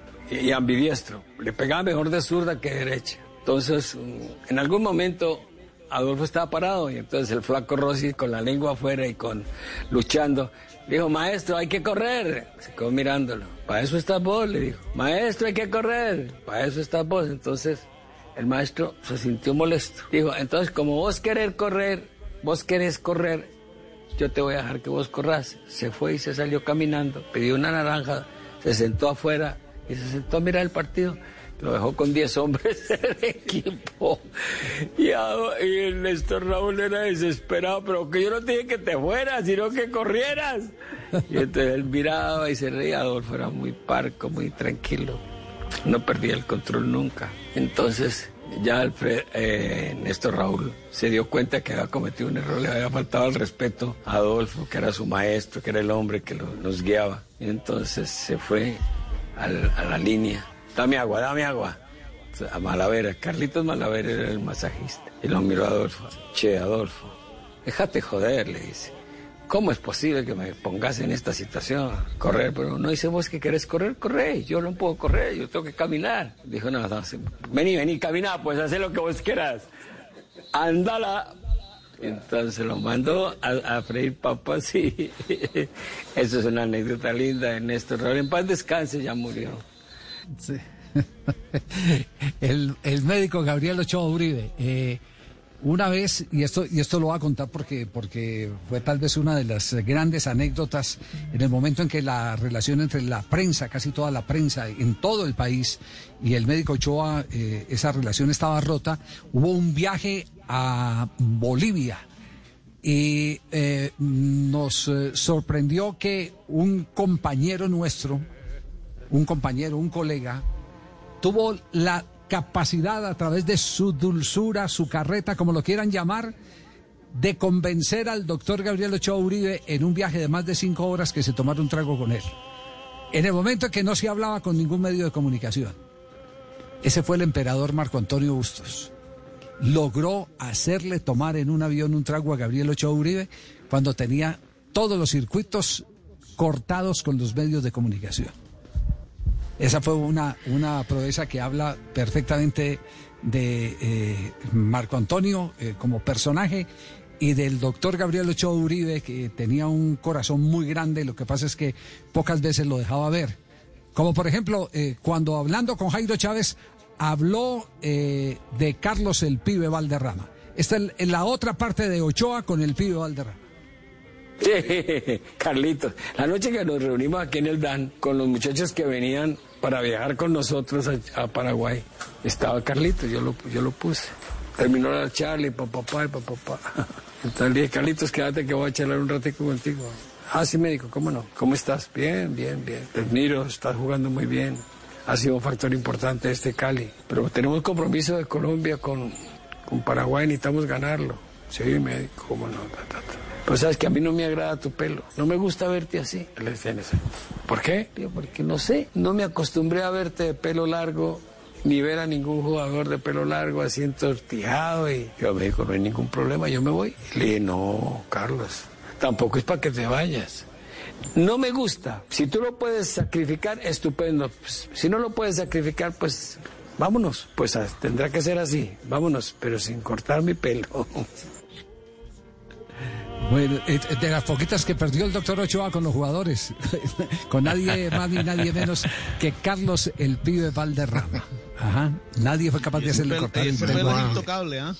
ambidiestro, le pegaba mejor de zurda que de derecha. Entonces, mm, en algún momento Adolfo estaba parado y entonces el flaco Rossi con la lengua afuera y con luchando dijo, maestro, hay que correr. Se quedó mirándolo. Para eso estás vos, le dijo. Maestro, hay que correr. Para eso estás vos. Entonces el maestro se sintió molesto. Dijo, entonces como vos querés correr, vos querés correr, yo te voy a dejar que vos corras. Se fue y se salió caminando, pidió una naranja, se sentó afuera y se sentó a mirar el partido. Lo dejó con 10 hombres del equipo. Y, a- el Néstor Raúl era desesperado, pero que yo no te dije que te fueras, sino que corrieras. Y entonces él miraba y se reía. Adolfo era muy parco, muy tranquilo. No perdía el control nunca. Entonces ya Alfred, eh, Néstor Raúl se dio cuenta que había cometido un error, le había faltado el respeto a Adolfo, que era su maestro, que era el hombre que lo- nos guiaba. Y entonces se fue a la línea. Dame agua, dame agua. a Malavera. Carlitos Malavera era el masajista. Y lo miró a Adolfo. Che, Adolfo, déjate joder, le dice. ¿Cómo es posible que me pongas en esta situación? Correr, pero no dice vos que querés correr, corre. Yo no puedo correr, yo tengo que caminar. Dijo, no, no, vení, vení, camina, pues haz lo que vos quieras. Ándala. Entonces lo mandó a, freír papas y eso es una anécdota linda de Néstor. En paz descanse, ya murió. Sí. el, el, médico Gabriel Ochoa Uribe. Eh, una vez, y esto, y esto lo voy a contar porque, porque fue tal vez una de las grandes anécdotas en el momento en que la relación entre la prensa, casi toda la prensa en todo el país, y el médico Ochoa, eh, esa relación estaba rota, hubo un viaje a Bolivia. Y eh, nos sorprendió que un compañero nuestro, un compañero, un colega, tuvo la capacidad a través de su dulzura, su carreta, como lo quieran llamar, de convencer al doctor Gabriel Ochoa Uribe en un viaje de más de cinco horas que se tomara un trago con él. En el momento en que no se hablaba con ningún medio de comunicación. Ese fue el emperador Marco Antonio Bustos. Logró hacerle tomar en un avión un trago a Gabriel Ochoa Uribe cuando tenía todos los circuitos cortados con los medios de comunicación. Esa fue una, una proeza que habla perfectamente de eh, Marco Antonio eh, como personaje y del doctor Gabriel Ochoa Uribe, que tenía un corazón muy grande, lo que pasa es que pocas veces lo dejaba ver. Como por ejemplo, eh, cuando hablando con Jairo Chávez, habló de Carlos el Pibe Valderrama. Esta es la otra parte de Ochoa con el Pibe Valderrama. Carlitos, la noche que nos reunimos aquí en el DAN con los muchachos que venían para viajar con nosotros a, Paraguay. Estaba Carlitos, yo lo, yo lo puse. Terminó la charla y papá, papá, papá. Entonces le dije, Carlitos, quédate que voy a charlar un ratico contigo. Ah, sí, médico, ¿cómo no? ¿Cómo estás? Bien, bien, bien. Te admiro, estás jugando muy bien. Ha sido un factor importante este Cali. Pero tenemos compromiso de Colombia con, con Paraguay, necesitamos ganarlo. Sí, médico, ¿cómo no? Pues sabes que a mí no me agrada tu pelo. No me gusta verte así. Le decían eso. ¿Por qué? porque no sé. No me acostumbré a verte de pelo largo ni ver a ningún jugador de pelo largo así entortijado. Y yo me dijo, no hay ningún problema, yo me voy. Le dije, no, Carlos, tampoco es para que te vayas. No me gusta. Si tú lo puedes sacrificar, estupendo. Pues, si no lo puedes sacrificar, pues vámonos. Pues ah, tendrá que ser así. Vámonos, pero sin cortar mi pelo. Bueno, eh, de las poquitas que perdió el doctor Ochoa con los jugadores, con nadie más ni nadie menos que Carlos el pibe Valderrama. Ajá. Nadie fue capaz de hacerle cortar el pelo. intocable, ¿ah?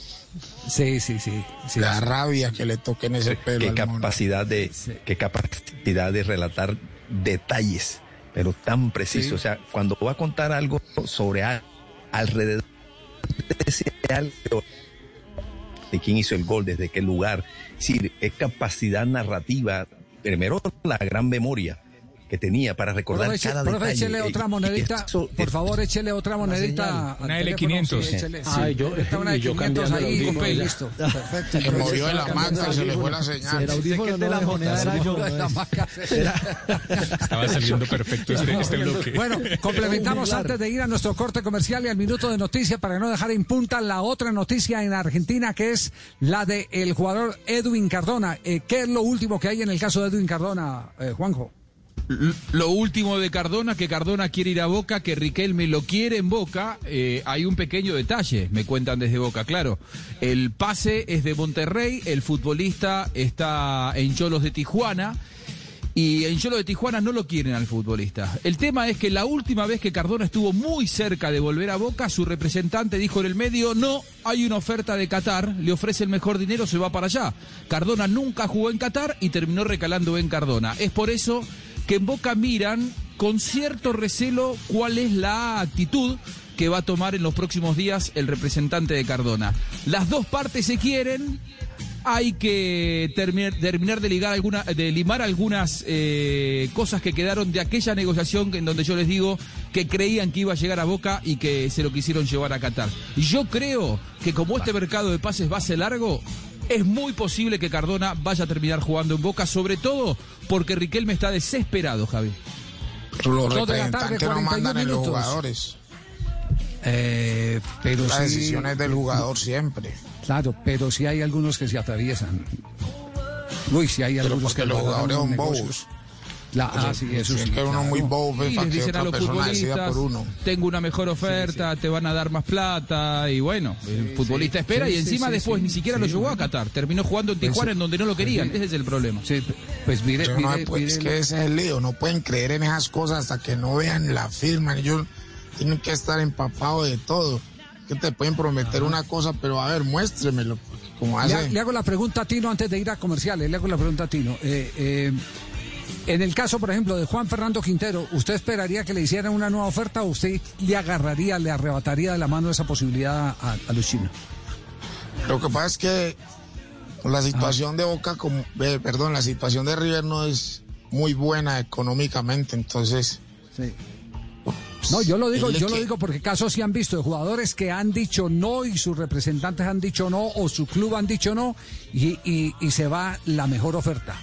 Sí, sí, sí, La rabia que le toquen ese pelo. Qué capacidad de, qué capacidad de relatar detalles, pero tan preciso. O sea, cuando va a contar algo sobre alrededor de ese algo, de quién hizo el gol, desde qué lugar, decir, es capacidad narrativa, primero la gran memoria que tenía para recordar cada profe, detalle. échele otra monedita, por favor, échele otra monedita. Una L500. Ay, yo, una yo 500 ahí, y listo. Perfecto. Se movió de la maca y se le fue la señal. El audífono de la moneda era yo. Estaba saliendo perfecto este, este bloque. Bueno, complementamos antes de ir a nuestro corte comercial y al minuto de noticia para no dejar en punta la otra noticia en Argentina que es la del el jugador Edwin Cardona. Eh, ¿Qué es lo último que hay en el caso de Edwin Cardona, eh, Juanjo? Lo último de Cardona, que Cardona quiere ir a Boca, que Riquelme lo quiere en Boca, eh, hay un pequeño detalle, me cuentan desde Boca, claro. El pase es de Monterrey, el futbolista está en Cholos de Tijuana. Y en Cholos de Tijuana no lo quieren al futbolista. El tema es que la última vez que Cardona estuvo muy cerca de volver a Boca, su representante dijo en el medio, no, hay una oferta de Qatar, le ofrece el mejor dinero, se va para allá. Cardona nunca jugó en Qatar y terminó recalando en Cardona. Es por eso que en Boca miran con cierto recelo cuál es la actitud que va a tomar en los próximos días el representante de Cardona. Las dos partes se quieren, hay que terminar, de, ligar alguna, de limar algunas eh, cosas que quedaron de aquella negociación en donde yo les digo que creían que iba a llegar a Boca y que se lo quisieron llevar a Qatar. Yo creo que como este mercado de pases va a ser largo, es muy posible que Cardona vaya a terminar jugando en Boca, sobre todo porque Riquelme está desesperado, Javi. Los representantes no mandan en los jugadores. Eh, pero La sí- decisión es del jugador siempre. Claro, pero sí hay algunos que se atraviesan. Uy, sí hay Pero algunos que los jugadores son bobos. La, O sea, ah, sí, eso sí. es que uno muy bobo pues, Y para les que dicen a los persona futbolistas, por uno. tengo una mejor oferta, te van a dar más plata y bueno, el futbolista sí. espera Sí, y encima sí, después sí. ni siquiera Sí, lo llevó a. Qatar, terminó jugando en Pues, Tijuana en donde no lo querían, pues, ese es el problema. Sí, pues mire, no puede- es que ese es el lío, no pueden creer en esas cosas hasta que no vean la firma. Ellos tienen que estar empapados de todo. Que te pueden prometer una cosa, pero a ver, muéstremelo. Como Le, hace. le hago la pregunta a Tino antes de ir a comerciales. Le hago la pregunta a Tino. Eh, eh, en el caso, por ejemplo, de Juan Fernando Quintero, ¿usted esperaría que le hicieran una nueva oferta o usted le agarraría, le arrebataría de la mano esa posibilidad a, a los chinos? Lo que pasa es que la situación de Boca, como, eh, perdón, la situación de River no es muy buena económicamente, entonces. Sí. No, yo lo digo, yo lo digo porque casos sí han visto de jugadores que han dicho no y sus representantes han dicho no o su club han dicho no y, y- y se va la mejor oferta.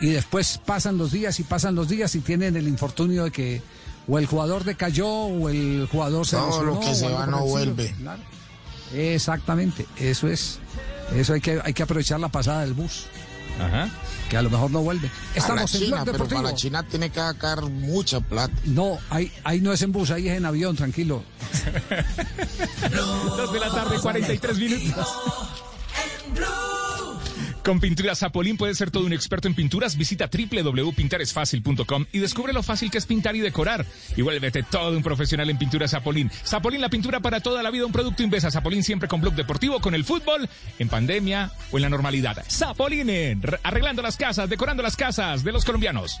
Y después pasan los días y pasan los días y tienen el infortunio de que o el jugador decayó o el jugador se Todo lo que se va no vuelve. Claro. Exactamente, eso es. Eso hay que, hay que aprovechar la pasada del bus. Ajá. Que a lo mejor no vuelve. Estamos en China, pero para China tiene que sacar mucha plata. No, ahí, ahí no es en bus, ahí es en avión, tranquilo. Dos de la tarde, 43 minutos. Con Pinturas Zapolín puedes ser todo un experto en pinturas. Visita www.pintaresfacil.com y descubre lo fácil que es pintar y decorar. Y vuélvete todo un profesional en Pinturas Zapolín. Zapolín, la pintura para toda la vida, un producto Invesa. Zapolín siempre con blog deportivo, con el fútbol, en pandemia o en la normalidad. Zapolín, re- arreglando las casas, decorando las casas de los colombianos.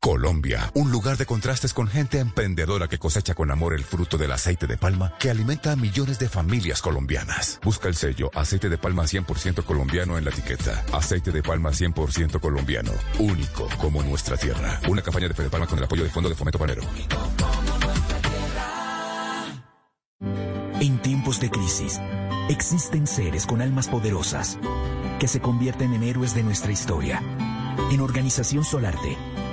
Colombia, un lugar de contrastes con gente emprendedora que cosecha con amor el fruto del aceite de palma que alimenta a millones de familias colombianas. Busca el sello aceite de palma 100% colombiano en la etiqueta. Aceite de palma 100% colombiano, único como nuestra tierra. Una campaña de Fede Palma con el apoyo del Fondo de Fomento Panero. En tiempos de crisis, existen seres con almas poderosas que se convierten en héroes de nuestra historia. En Organización Solarte,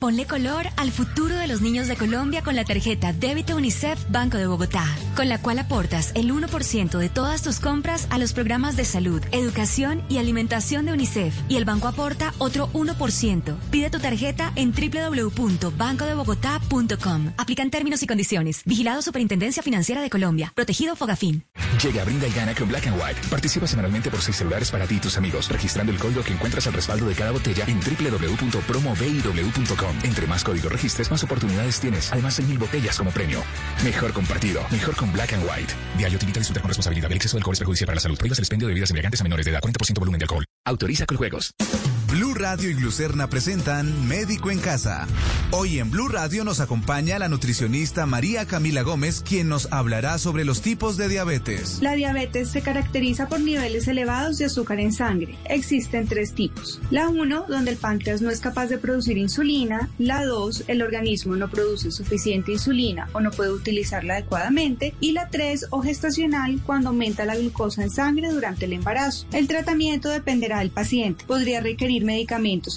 Ponle color al futuro de los niños de Colombia con la tarjeta Débito UNICEF Banco de Bogotá, con la cual aportas el 1% de todas tus compras a los programas de salud, educación y alimentación de UNICEF. Y el banco aporta otro 1%. Pide tu tarjeta en www.bancodebogotá.com. Aplican términos y condiciones. Vigilado Superintendencia Financiera de Colombia. Protegido Fogafín. Llega, brinda y gana con Black and White. Participa semanalmente por seis celulares para ti y tus amigos, registrando el código que encuentras al respaldo de cada botella en www.promobiw.com. Entre más códigos registres, más oportunidades tienes. Además, hay mil botellas como premio. Mejor compartido, mejor con Black and White. Diario te invita a disfrutar con responsabilidad. El exceso de alcohol es perjudicial para la salud. Prohíbas el expendio de bebidas embriagantes a menores de edad. 40% volumen de alcohol. Autoriza con juegos. Radio y Glucerna presentan Médico en Casa. Hoy en Blue Radio nos acompaña la nutricionista María Camila Gómez, quien nos hablará sobre los tipos de diabetes. La diabetes se caracteriza por niveles elevados de azúcar en sangre. Existen tres tipos. La 1, donde el páncreas no es capaz de producir insulina. La 2, el organismo no produce suficiente insulina o no puede utilizarla adecuadamente. Y la 3, o gestacional, cuando aumenta la glucosa en sangre durante el embarazo. El tratamiento dependerá del paciente. Podría requerir medicamentos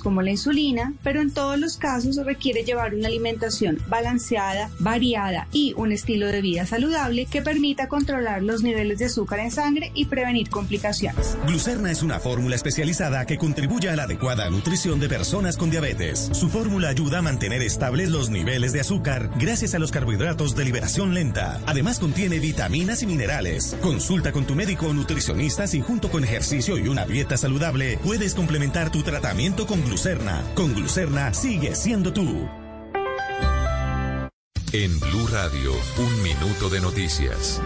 como la insulina, pero en todos los casos requiere llevar una alimentación balanceada, variada y un estilo de vida saludable que permita controlar los niveles de azúcar en sangre y prevenir complicaciones. Glucerna es una fórmula especializada que contribuye a la adecuada nutrición de personas con diabetes. Su fórmula ayuda a mantener estables los niveles de azúcar gracias a los carbohidratos de liberación lenta. Además contiene vitaminas y minerales. Consulta con tu médico o nutricionista si junto con ejercicio y una dieta saludable puedes complementar tu tratamiento con glucerna. Con glucerna sigue siendo tú. En Blue Radio, un minuto de noticias.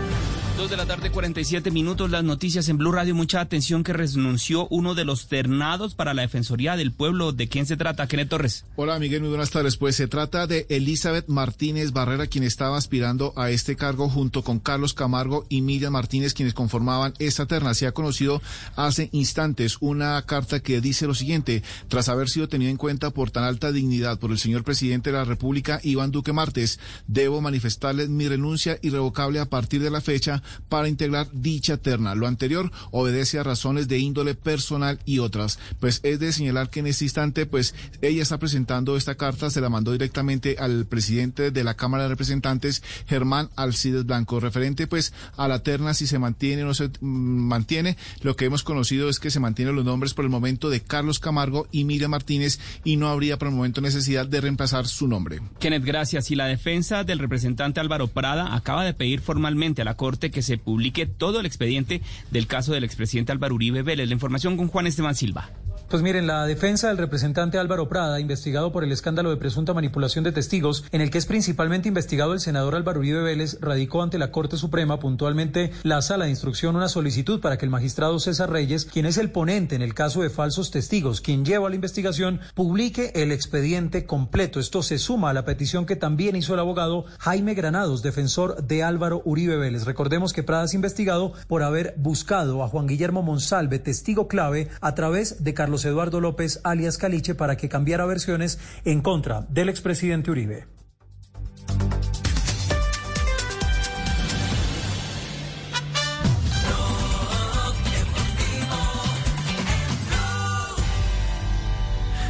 Dos de la tarde, 47 minutos. Las noticias en Blue Radio. Mucha atención que renunció uno de los ternados para la Defensoría del Pueblo. ¿De quién se trata? Kenneth Torres. Hola, Miguel. Muy buenas tardes. Pues se trata de Elizabeth Martínez Barrera, quien estaba aspirando a este cargo junto con Carlos Camargo y Miriam Martínez, quienes conformaban esta terna. Se ha conocido hace instantes una carta que dice lo siguiente. Tras haber sido tenido en cuenta por tan alta dignidad por el señor presidente de la República, Iván Duque Martes, debo manifestarles mi renuncia irrevocable a partir de la fecha para integrar dicha terna. Lo anterior obedece a razones de índole personal y otras. Pues es de señalar que en este instante, pues ella está presentando esta carta, se la mandó directamente al presidente de la Cámara de Representantes, Germán Alcides Blanco, referente pues a la terna si se mantiene o no se mm, mantiene. Lo que hemos conocido es que se mantienen los nombres por el momento de Carlos Camargo y Miriam Martínez y no habría por el momento necesidad de reemplazar su nombre. Kenneth, gracias. Y la defensa del representante Álvaro Prada acaba de pedir formalmente a la Corte se publique todo el expediente del caso del expresidente Álvaro Uribe Vélez. La información con Juan Esteban Silva. Pues miren, la defensa del representante Álvaro Prada, investigado por el escándalo de presunta manipulación de testigos, en el que es principalmente investigado el senador Álvaro Uribe Vélez, radicó ante la Corte Suprema, puntualmente la sala de instrucción, una solicitud para que el magistrado César Reyes, quien es el ponente en el caso de falsos testigos, quien lleva la investigación, publique el expediente completo. Esto se suma a la petición que también hizo el abogado Jaime Granados, defensor de Álvaro Uribe Vélez. Recordemos que Prada es investigado por haber buscado a Juan Guillermo Monsalve, testigo clave, a través de Carlos Eduardo López, alias Caliche, para que cambiara versiones en contra del expresidente Uribe.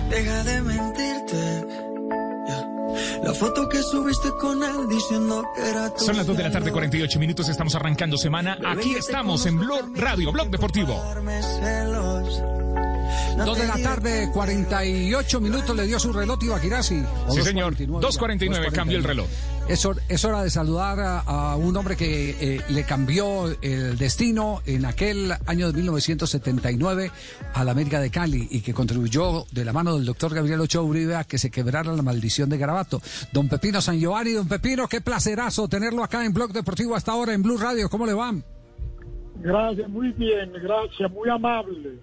Deja de mentirte. La foto que subiste con él diciendo que era tu Son las 2 de la tarde, 48 minutos. Estamos arrancando semana. Aquí estamos en Blog Radio, Blog Deportivo. 2 de la tarde, 48 minutos le dio su reloj Ibaquirasi. Sí, señor. 2.49 cambió el reloj. Es, hor- es hora de saludar a, a un hombre que eh, le cambió el destino en aquel año de 1979 a la América de Cali y que contribuyó de la mano del doctor Gabriel Ochoa Uribe a que se quebrara la maldición de Garabato. Don Pepino San Giovanni, don Pepino, qué placerazo tenerlo acá en Blog Deportivo hasta ahora en Blue Radio. ¿Cómo le va? Gracias, muy bien, gracias, muy amable.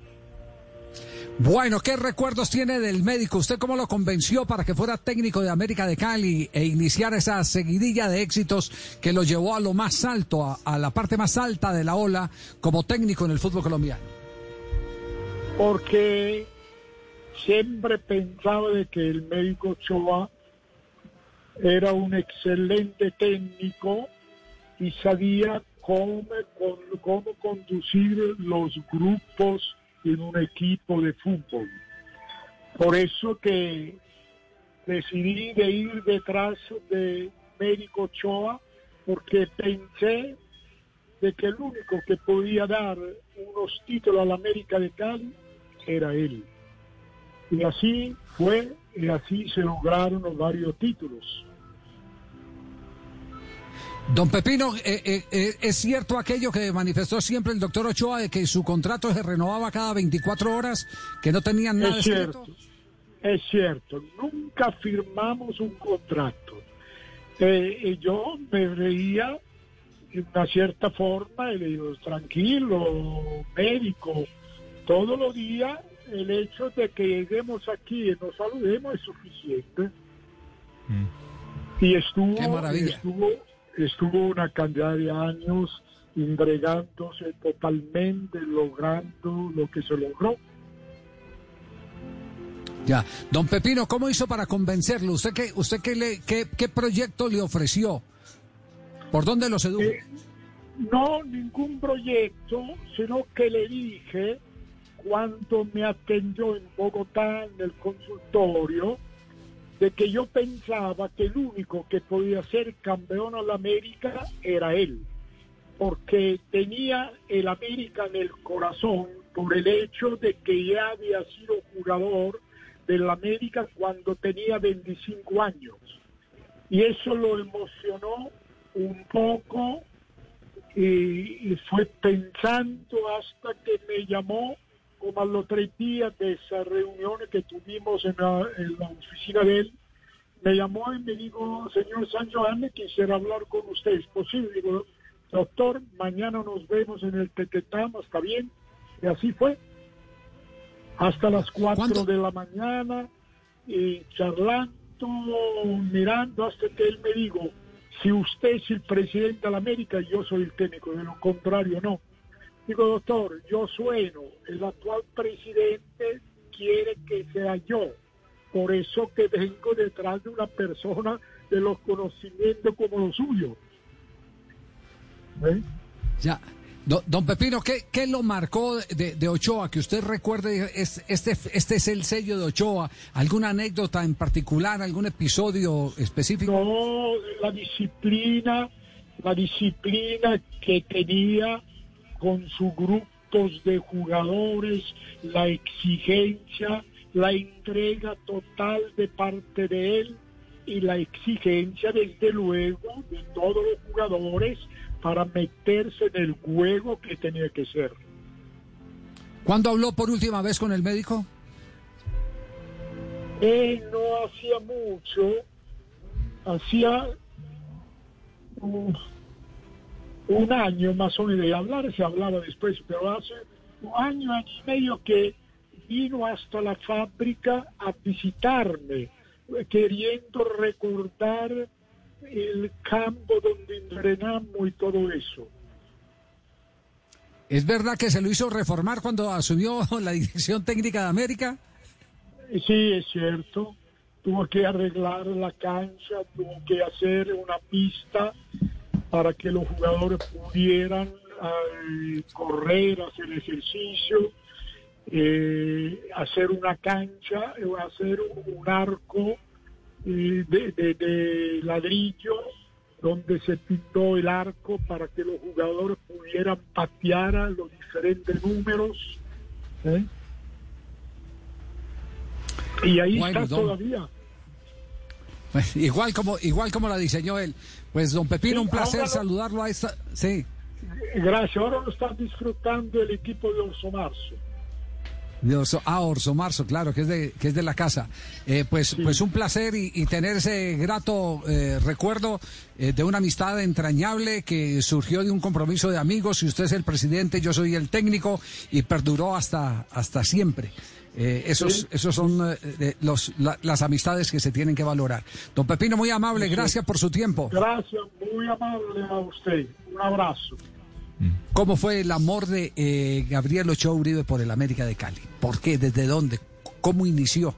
Bueno, ¿qué recuerdos tiene del médico? ¿Usted cómo lo convenció para que fuera técnico de América de Cali e iniciar esa seguidilla de éxitos que lo llevó a lo más alto, a, la parte más alta de la ola como técnico en el fútbol colombiano? Porque siempre pensaba de que el médico Ochoa era un excelente técnico y sabía cómo, cómo conducir los grupos en un equipo de fútbol. Por eso que decidí de ir detrás de médico Ochoa porque pensé de que el único que podía dar unos títulos a la América de Cali era él. Y así fue, y así se lograron los varios títulos. Don Pepino, eh, eh, eh, ¿es cierto aquello que manifestó siempre el doctor Ochoa de que su contrato se renovaba cada 24 horas, que no tenían nada Es escrito? cierto, es cierto, nunca firmamos un contrato. Eh, y yo me reía de una cierta forma y le digo, tranquilo, médico, todos los días el hecho de que lleguemos aquí y nos saludemos es suficiente. Y estuvo, Qué maravilla. estuvo, estuvo una cantidad de años entregándose totalmente, logrando lo que se logró. Ya. Don Pepino, ¿cómo hizo para convencerlo? ¿Usted qué, usted qué, le, qué, qué proyecto le ofreció? ¿Por dónde lo sedujo? No, ningún proyecto, sino que le dije, cuando me atendió en Bogotá en el consultorio de que yo pensaba que el único que podía ser campeón a la América era él, porque tenía el América en el corazón por el hecho de que ya había sido jugador del América cuando tenía 25 años. Y eso lo emocionó un poco y, fue pensando hasta que me llamó como a los tres días de esa reunión que tuvimos en la, oficina de él, me llamó y me dijo, señor San Joan, quisiera hablar con usted, ¿es posible? Digo, doctor, mañana nos vemos en el Tequetama, ¿está bien? Y así fue. Hasta las cuatro de la mañana, y charlando, mirando, hasta que él me dijo, si usted es el presidente de la América, yo soy el técnico, de lo contrario no. Digo, doctor, yo sueno, el actual presidente quiere que sea yo. Por eso que vengo detrás de una persona de los conocimientos como los suyos. Ya. Don, Pepino, ¿qué, ¿qué, lo marcó de, Ochoa? Que usted recuerde, este, este es el sello de Ochoa. ¿Alguna anécdota en particular, algún episodio específico? No, la disciplina, la disciplina que tenía con sus grupos de jugadores, la exigencia, la entrega total de parte de él y la exigencia, desde luego, de todos los jugadores para meterse en el juego que tenía que ser. ¿Cuándo habló por última vez con el médico? Eh, no hacía mucho, hacía un, año más o menos de hablar, se hablaba después, pero hace un año, año y medio que vino hasta la fábrica a visitarme, queriendo recordar el campo donde entrenamos y todo eso. ¿Es verdad que se lo hizo reformar cuando asumió la dirección técnica de América? Sí, es cierto. Tuvo que arreglar la cancha, tuvo que hacer una pista para que los jugadores pudieran eh, correr, hacer ejercicio, eh, hacer una cancha, eh, hacer un arco de, de, ladrillo donde se pintó el arco para que los jugadores pudieran patear a los diferentes números. ¿eh? Y ahí está todavía. Pues, igual como igual como la diseñó él. Pues don Pepino, un placer saludarlo a esta. Sí. Gracias. Ahora lo está disfrutando el equipo de Orso Marzo. De ah, Orso Marzo, claro, que es de, que es de la casa. Eh, pues, pues un placer y, tener ese grato eh, recuerdo eh, de una amistad entrañable que surgió de un compromiso de amigos. Y usted es el presidente, yo soy el técnico y perduró hasta, hasta siempre. Esos, esos son los, las amistades que se tienen que valorar. Don Pepino, muy amable, gracias por su tiempo. Gracias, muy amable a usted. Un abrazo. ¿Cómo fue el amor de eh, Gabriel Ochoa Uribe por el América de Cali? ¿Por qué? ¿Desde dónde? ¿Cómo inició?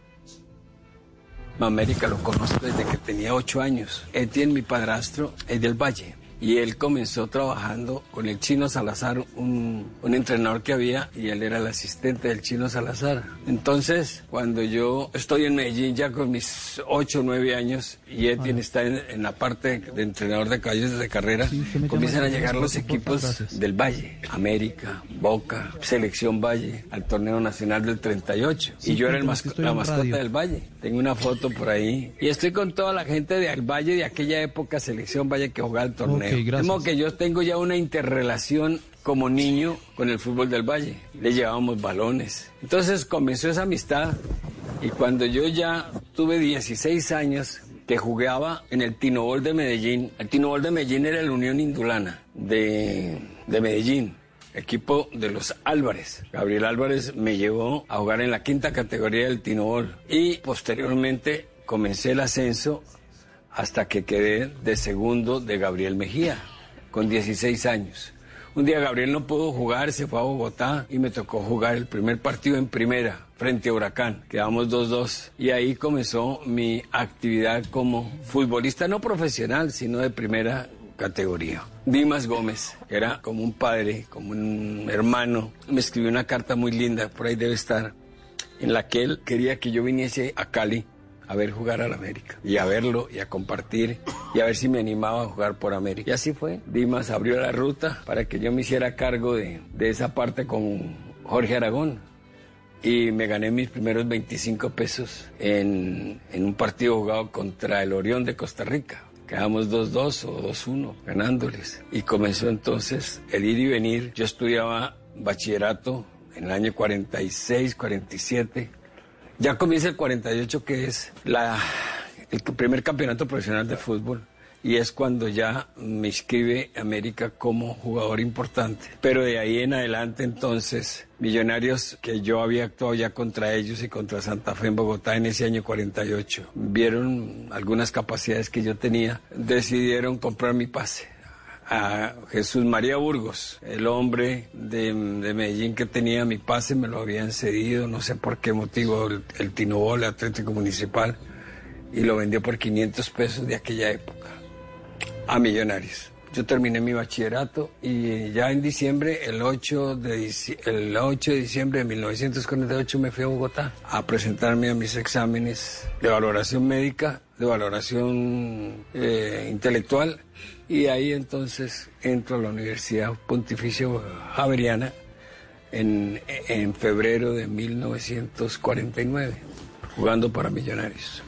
América lo conozco desde que tenía ocho años. Etienne, mi padrastro, es del Valle y él comenzó trabajando con el chino Salazar, un, entrenador que había, y él era el asistente del chino Salazar. Entonces, cuando yo estoy en Medellín ya con mis 8 o 9 años y Etienne está en, la parte de entrenador de caballos de carrera, comienzan a llegar los equipos del Valle, América, Boca, Selección Valle, al torneo nacional del 38. y yo era el la mascota del Valle. Tengo una foto por ahí. Y estoy con toda la gente del Valle de aquella época, Selección Valle, que jugaba el torneo. Como que yo tengo ya una interrelación como niño con el fútbol del Valle. Le llevábamos balones. Entonces comenzó esa amistad y cuando yo ya tuve 16 años que jugaba en el Tinobol de Medellín. El Tinobol de Medellín era la Unión Indulana de, de Medellín equipo de los Álvarez. Gabriel Álvarez me llevó a jugar en la quinta categoría del Tinobol y posteriormente comencé el ascenso hasta que quedé de segundo de Gabriel Mejía, con 16 años. Un día Gabriel no pudo jugar, se fue a Bogotá y me tocó jugar el primer partido en primera frente a Huracán. Quedamos 2-2 y ahí comenzó mi actividad como futbolista no profesional, sino de primera categoría. Dimas Gómez era como un padre, como un hermano. Me escribió una carta muy linda, por ahí debe estar, en la que él quería que yo viniese a Cali a ver jugar al América y a verlo y a compartir y a ver si me animaba a jugar por América. Y así fue. Dimas abrió la ruta para que yo me hiciera cargo de, de esa parte con Jorge Aragón y me gané mis primeros 25 pesos en, en un partido jugado contra el Orión de Costa Rica. Quedamos 2-2 o 2-1 ganándoles. Y comenzó entonces el ir y venir. Yo estudiaba bachillerato en el año 46, 47. Ya comienza el 48, que es la, el primer campeonato profesional de fútbol y es cuando ya me inscribe América como jugador importante. Pero de ahí en adelante entonces, Millonarios, que yo había actuado ya contra ellos y contra Santa Fe en Bogotá en ese año 48, vieron algunas capacidades que yo tenía, decidieron comprar mi pase a Jesús María Burgos, el hombre de, de, Medellín que tenía mi pase, me lo habían cedido, no sé por qué motivo, el, el Tinobol Atlético Municipal, y lo vendió por 500 pesos de aquella época a Millonarios. Yo terminé mi bachillerato y ya en diciembre, el 8 de, el 8 de diciembre de 1948 me fui a Bogotá a presentarme a mis exámenes de valoración médica, de valoración eh, intelectual y ahí entonces entro a la Universidad Pontificia Javeriana en, en febrero de 1949, jugando para Millonarios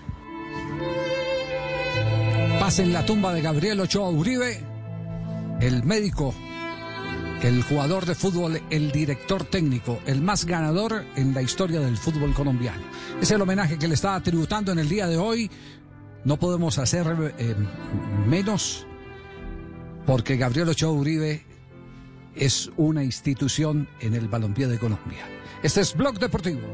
en la tumba de Gabriel Ochoa Uribe, el médico, el jugador de fútbol, el director técnico, el más ganador en la historia del fútbol colombiano. Es el homenaje que le está tributando en el día de hoy. No podemos hacer eh, menos porque Gabriel Ochoa Uribe es una institución en el balompié de Colombia. Este es Blog Deportivo.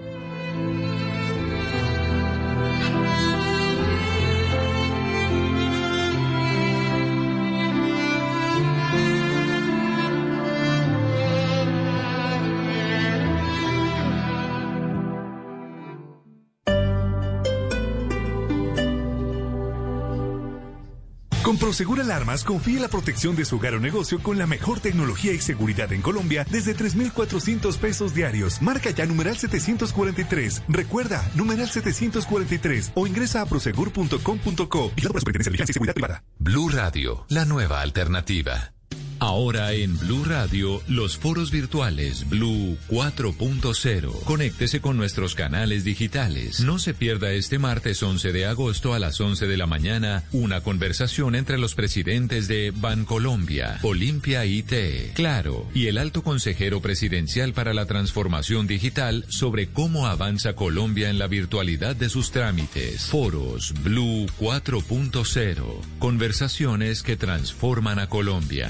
Prosegur Alarmas, confíe la protección de su hogar o negocio con la mejor tecnología y seguridad en Colombia desde 3,400 pesos diarios. Marca ya numeral 743. Recuerda, numeral 743 o ingresa a prosegur.com.co y la Superintendencia de y Seguridad Privada. Blue Radio, la nueva alternativa. Ahora en Blue Radio, los foros virtuales Blue 4.0. Conéctese con nuestros canales digitales. No se pierda este martes 11 de agosto a las 11 de la mañana una conversación entre los presidentes de Bancolombia, Olimpia IT, Claro y el alto consejero presidencial para la transformación digital sobre cómo avanza Colombia en la virtualidad de sus trámites. Foros Blue 4.0. Conversaciones que transforman a Colombia.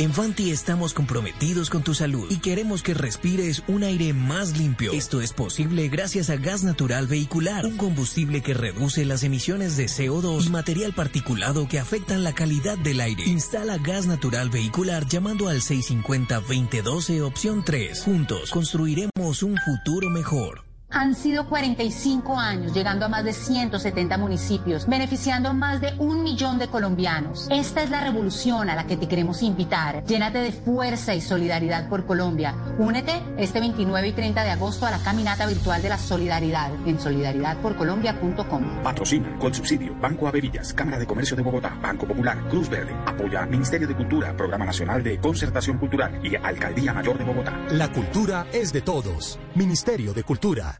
En Fanti estamos comprometidos con tu salud y queremos que respires un aire más limpio. Esto es posible gracias a gas natural vehicular, un combustible que reduce las emisiones de CO2 y material particulado que afectan la calidad del aire. Instala gas natural vehicular llamando al 650-2012 opción 3. Juntos construiremos un futuro mejor. Han sido 45 años, llegando a más de 170 municipios, beneficiando a más de un millón de colombianos. Esta es la revolución a la que te queremos invitar. Llénate de fuerza y solidaridad por Colombia. Únete este 29 y 30 de agosto a la caminata virtual de la solidaridad en solidaridadporcolombia.com. Patrocina con subsidio Banco Averillas, Cámara de Comercio de Bogotá, Banco Popular, Cruz Verde. Apoya Ministerio de Cultura, Programa Nacional de Concertación Cultural y Alcaldía Mayor de Bogotá. La cultura es de todos. Ministerio de Cultura.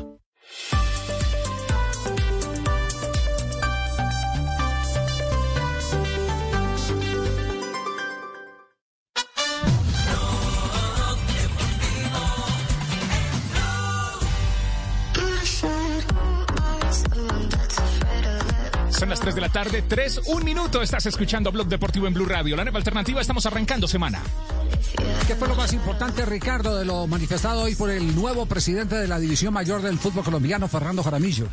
3 de la tarde, 3, un minuto. Estás escuchando Blog Deportivo en Blue Radio. La nueva alternativa, estamos arrancando semana. ¿Qué fue lo más importante, Ricardo, de lo manifestado hoy por el nuevo presidente de la División Mayor del Fútbol Colombiano, Fernando Jaramillo?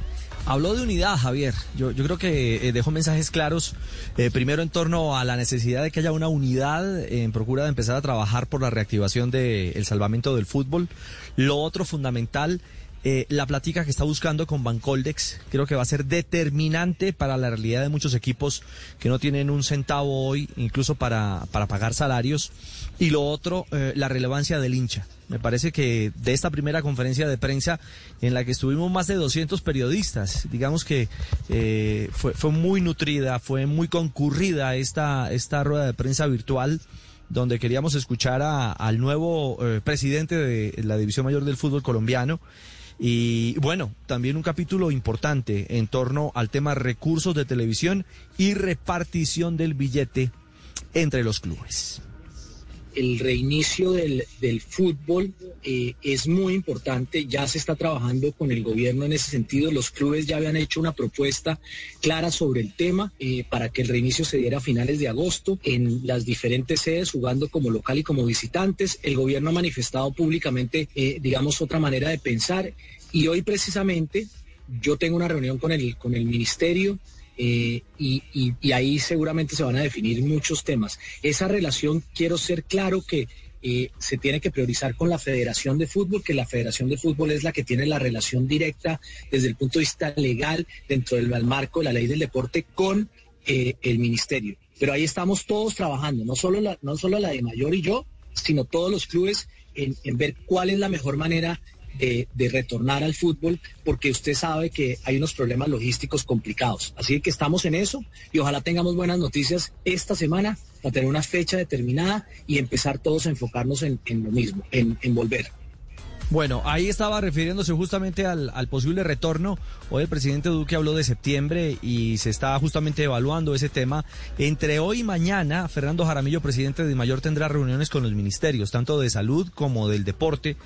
Habló de unidad, Javier. Yo, yo creo que eh, dejó mensajes claros, eh, primero en torno a la necesidad de que haya una unidad en procura de empezar a trabajar por la reactivación del salvamento del fútbol. Lo otro fundamental eh, la plática que está buscando con Bancoldex creo que va a ser determinante para la realidad de muchos equipos que no tienen un centavo hoy, incluso para, para pagar salarios. Y lo otro, eh, la relevancia del hincha. Me parece que de esta primera conferencia de prensa en la que estuvimos más de 200 periodistas, digamos que eh, fue, fue muy nutrida, fue muy concurrida esta, esta rueda de prensa virtual donde queríamos escuchar a, al nuevo presidente de la División Mayor del Fútbol colombiano y bueno, también un capítulo importante en torno al tema recursos de televisión y repartición del billete entre los clubes el reinicio del, fútbol eh, es muy importante, ya se está trabajando con el gobierno en ese sentido, los clubes ya habían hecho una propuesta clara sobre el tema eh, para que el reinicio se diera a finales de agosto en las diferentes sedes, jugando como local y como visitantes. El gobierno ha manifestado públicamente, eh, digamos, otra manera de pensar. Y hoy precisamente yo tengo una reunión con el, con el ministerio eh, y, ahí seguramente se van a definir muchos temas. Esa relación, quiero ser claro que eh, se tiene que priorizar con la Federación de Fútbol, que la Federación de Fútbol es la que tiene la relación directa desde el punto de vista legal dentro del marco de la ley del deporte con eh, el ministerio. Pero ahí estamos todos trabajando, no solo la, no solo la de Mayor y yo, sino todos los clubes en, en ver cuál es la mejor manera de, retornar al fútbol, porque usted sabe que hay unos problemas logísticos complicados. Así que estamos en eso y ojalá tengamos buenas noticias esta semana para tener una fecha determinada y empezar todos a enfocarnos en, lo mismo, en, en volver. Bueno, ahí estaba refiriéndose justamente al, posible retorno. Hoy el presidente Duque habló de septiembre y se está justamente evaluando ese tema. Entre hoy y mañana, Fernando Jaramillo, presidente de Mayor, tendrá reuniones con los ministerios, tanto de salud como del deporte,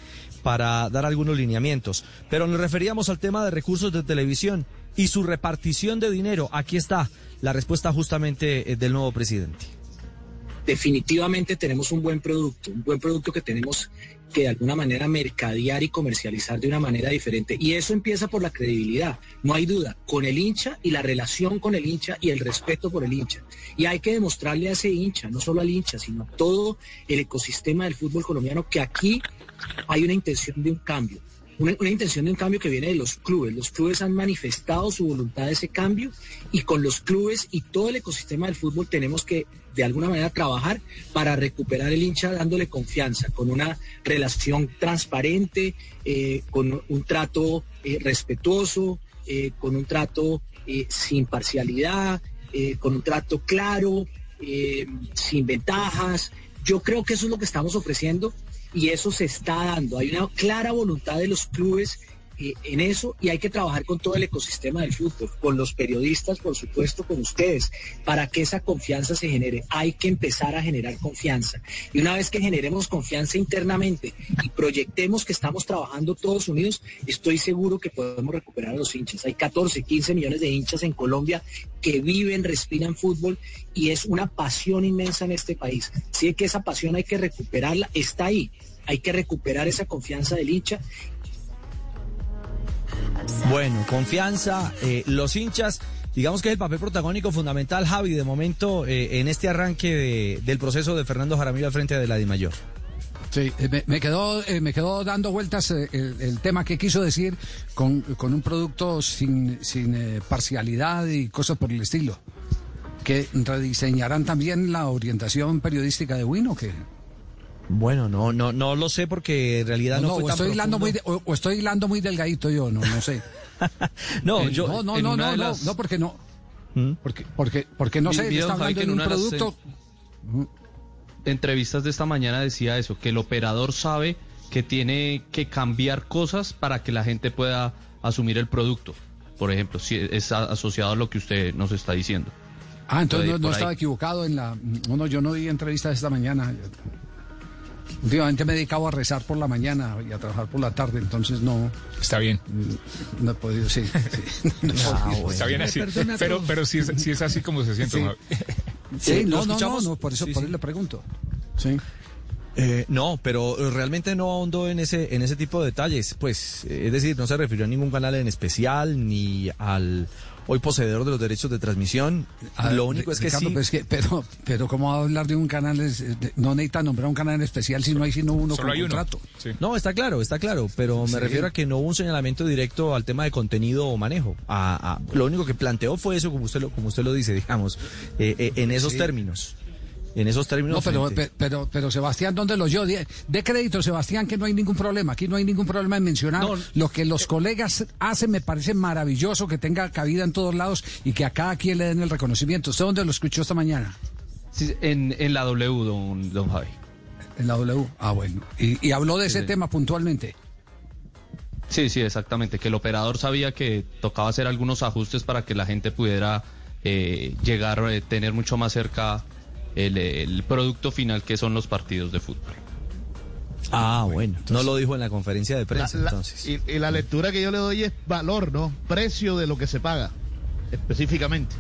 para dar algunos lineamientos. Pero nos referíamos al tema de recursos de televisión y su repartición de dinero. Aquí está la respuesta justamente eh, del nuevo presidente definitivamente tenemos un buen producto, un buen producto que tenemos que de alguna manera mercadear y comercializar de una manera diferente. Y eso empieza por la credibilidad, no hay duda, con el hincha y la relación con el hincha y el respeto por el hincha. Y hay que demostrarle a ese hincha, no solo al hincha, sino a todo el ecosistema del fútbol colombiano, que aquí hay una intención de un cambio una, intención de un cambio que viene de los clubes. Los clubes han manifestado su voluntad de ese cambio y con los clubes y todo el ecosistema del fútbol tenemos que de alguna manera trabajar para recuperar el hincha dándole confianza, con una relación transparente, eh, con un trato eh, respetuoso, eh, con un trato sin parcialidad, con un trato claro, sin ventajas. Yo creo que eso es lo que estamos ofreciendo y eso se está dando. Hay una clara voluntad de los clubes en eso y hay que trabajar con todo el ecosistema del fútbol, con los periodistas, por supuesto, con ustedes, para que esa confianza se genere. Hay que empezar a generar confianza. Y una vez que generemos confianza internamente y proyectemos que estamos trabajando todos unidos, estoy seguro que podemos recuperar a los hinchas. Hay 14, 15 millones de hinchas en Colombia que viven, respiran fútbol y es una pasión inmensa en este país. Así que esa pasión hay que recuperarla, está ahí. Hay que recuperar esa confianza del hincha bueno, confianza, eh, los hinchas, digamos que es el papel protagónico fundamental, Javi, de momento eh, en este arranque del proceso de Fernando Jaramillo al frente de la DIMAYOR. Sí, eh, me, quedó, me quedó dando vueltas el, tema que quiso decir con, un producto sin, sin parcialidad y cosas por el estilo. ¿Que rediseñarán también la orientación periodística de Wino? que bueno, no, no, no lo sé porque en realidad no, fue estoy hilando muy o, estoy hilando muy delgadito yo, no, no sé. no, yo no, no, no, no, no, porque no, ¿Mm? porque, porque, porque no sé, está hablando de un producto. entrevistas de esta mañana decía eso, que el operador sabe que tiene que cambiar cosas para que la gente pueda asumir el producto. Por ejemplo, si es asociado a lo que usted nos está diciendo. Ah, entonces no, estaba equivocado en la. No, yo no di entrevistas esta mañana. Últimamente me he dedicado a rezar por la mañana y a trabajar por la tarde, entonces no. Está bien. No he podido, sí. Está bien así. Pero, pero si, es, si es así como se siente. Sí, no, no, no, por eso, por eso le pregunto. Sí. Eh, no, pero realmente no ahondó en ese, en ese tipo de detalles. Pues, eh, es decir, no se refirió a ningún canal en especial ni al hoy poseedor de los derechos de transmisión. A ver, Lo único es que Ricardo, sí. pero, es que- pero, pero ¿cómo va a hablar de un canal? es- de- no necesita nombrar un canal en especial si no hay sino uno Solo con hay uno. contrato. No, está claro, está claro, pero me Sí. refiero a que no hubo un señalamiento directo al tema de contenido o manejo. A- a- lo único que planteó fue eso, como usted lo, como usted lo dice, digamos, eh, eh, en esos Sí. términos. En esos términos. No, pero, pero, pero Sebastián, ¿dónde lo yo? De, de crédito, Sebastián, que no hay ningún problema. Aquí no hay ningún problema en mencionar lo que los colegas hacen. Me parece maravilloso que tenga cabida en todos lados y que a cada quien le den el reconocimiento. ¿Usted dónde lo escuchó esta mañana? Sí, en, en la W, don, don Javi. En la W. Ah, bueno. Y, y habló de ese Sí. tema puntualmente. Sí, sí, exactamente. Que el operador sabía que tocaba hacer algunos ajustes para que la gente pudiera eh, llegar, a tener mucho más cerca el, el producto final que son los partidos de fútbol. Ah, bueno. no lo dijo en la conferencia de prensa, La- la- entonces. y, y la lectura que yo le doy es valor, ¿no? Precio de lo que se paga, específicamente.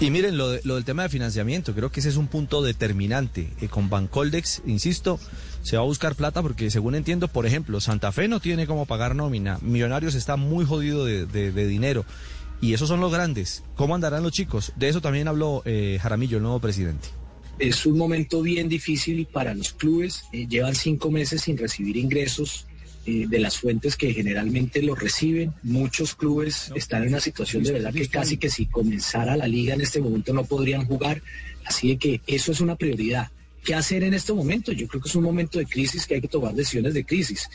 Y miren, lo, de- lo del tema de financiamiento, creo que ese es un punto determinante. Eh, con Bancoldex, insisto, se va a buscar plata porque según entiendo, por ejemplo, Santa Fe no tiene cómo pagar nómina, Millonarios está muy jodido de, de- de dinero. Y esos son los grandes. ¿Cómo andarán los chicos? De eso también habló eh, Jaramillo, el nuevo presidente. Es un momento bien difícil para los clubes. Eh, llevan cinco meses sin recibir ingresos eh, de las fuentes que generalmente los reciben. Muchos clubes están en una situación de verdad que casi que si comenzara la liga en este momento no podrían jugar. Así de que eso es una prioridad. ¿Qué hacer en este momento? Yo creo que es un momento de crisis que hay que tomar decisiones de crisis.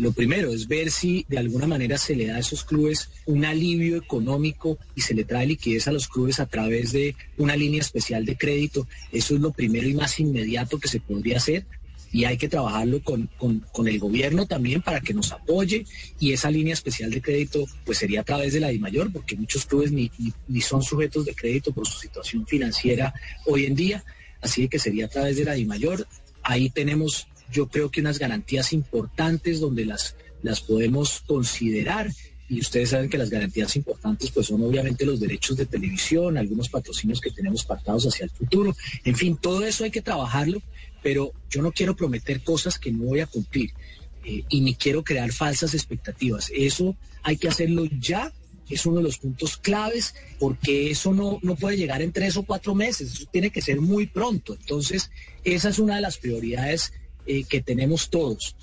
Lo primero es ver si de alguna manera se le da a esos clubes un alivio económico y se le trae liquidez a los clubes a través de una línea especial de crédito. Eso es lo primero y más inmediato que se podría hacer y hay que trabajarlo con, con- el gobierno también para que nos apoye y esa línea especial de crédito pues sería a través de la DIMAYOR porque muchos clubes ni, ni, ni son sujetos de crédito por su situación financiera hoy en día, así que sería a través de la DIMAYOR. Ahí tenemos yo creo que unas garantías importantes donde las, las podemos considerar y ustedes saben que las garantías importantes pues son obviamente los derechos de televisión, algunos patrocinios que tenemos pactados hacia el futuro, en fin, todo eso hay que trabajarlo, pero yo no quiero prometer cosas que no voy a cumplir eh, y ni quiero crear falsas expectativas. Eso hay que hacerlo ya, es uno de los puntos claves, porque eso no, no puede llegar en tres o cuatro meses, eso tiene que ser muy pronto. Entonces, esa es una de las prioridades eh, que tenemos todos.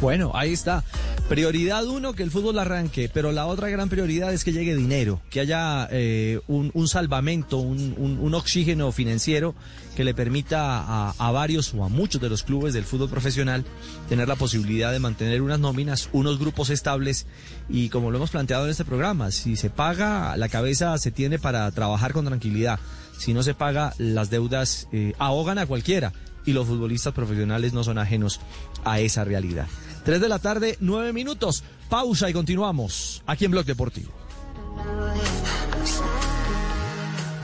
Bueno, ahí está. Prioridad uno, que el fútbol arranque, pero la otra gran prioridad es que llegue dinero, que haya eh, un, salvamento, un, oxígeno financiero que le permita a, a varios o a muchos de los clubes del fútbol profesional tener la posibilidad de mantener unas nóminas, unos grupos estables y como lo hemos planteado en este programa, si se paga, la cabeza se tiene para trabajar con tranquilidad. Si no se paga, las deudas eh, ahogan a cualquiera y los futbolistas profesionales no son ajenos a esa realidad. 3 de la tarde, 9 minutos. Pausa y continuamos aquí en Blog Deportivo.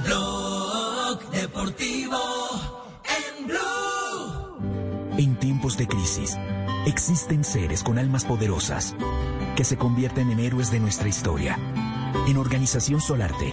Blog Deportivo en Blue. En tiempos de crisis, existen seres con almas poderosas que se convierten en héroes de nuestra historia. En Organización Solarte,